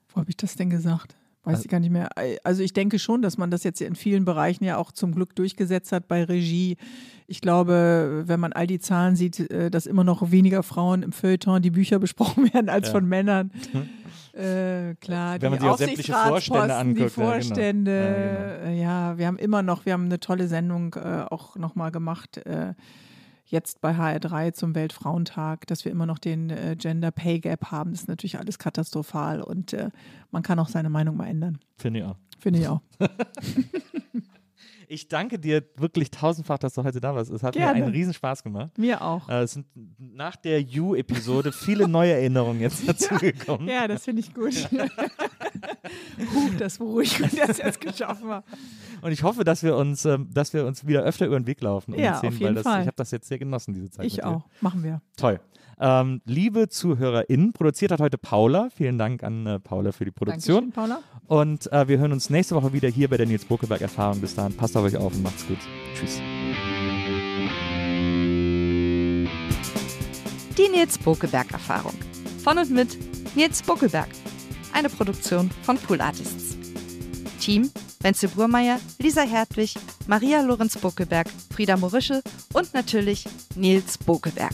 Wo habe ich das denn gesagt? Weiß Also- ich gar nicht mehr. Also ich denke schon, dass man das jetzt in vielen Bereichen ja auch zum Glück durchgesetzt hat bei Regie. Ich glaube, wenn man all die Zahlen sieht, äh, dass immer noch weniger Frauen im Feuilleton die Bücher besprochen werden als Ja. von Männern. Äh, klar, Wenn man die sich auch sämtliche Vorstände anguckt, die ja, genau. Vorstände, Ja, genau. äh, ja, wir haben immer noch, wir haben eine tolle Sendung äh, auch nochmal gemacht, äh, jetzt bei HR3 zum Weltfrauentag, dass wir immer noch den äh, Gender Pay Gap haben. Das ist natürlich alles katastrophal und äh, man kann auch seine Meinung mal ändern. Finde ich auch. Finde ich auch. Ich danke dir wirklich tausendfach, dass du heute da warst. Es hat Gerne. mir einen Riesenspaß gemacht. Mir auch. Äh, es sind nach der You-Episode viele neue Erinnerungen jetzt dazugekommen. Ja, das finde ich gut. Huch, das beruhigt mich, dass ich das geschaffen habe. Und ich hoffe, dass wir uns, ähm, dass wir uns wieder öfter über den Weg laufen. und Ja, sehen, auf jeden das, Fall. Ich habe das jetzt sehr genossen, diese Zeit. Ich auch. Machen wir. Toll. Ähm, liebe ZuhörerInnen, produziert hat heute Paula. Vielen Dank an äh, Paula für die Produktion. Dankeschön, Paula. Und äh, wir hören uns nächste Woche wieder hier bei der Nils Buckelberg Erfahrung. Bis dahin, passt auf euch auf und macht's gut. Tschüss. Die Nils Bokelberg Erfahrung. Von und mit Nils Bokelberg. Eine Produktion von Pool Artists. Team Wenzel Burmeier, Lisa Hertwig, Maria Lorenz Bokeberg, Frieda Morische und natürlich Nils Bokeberg.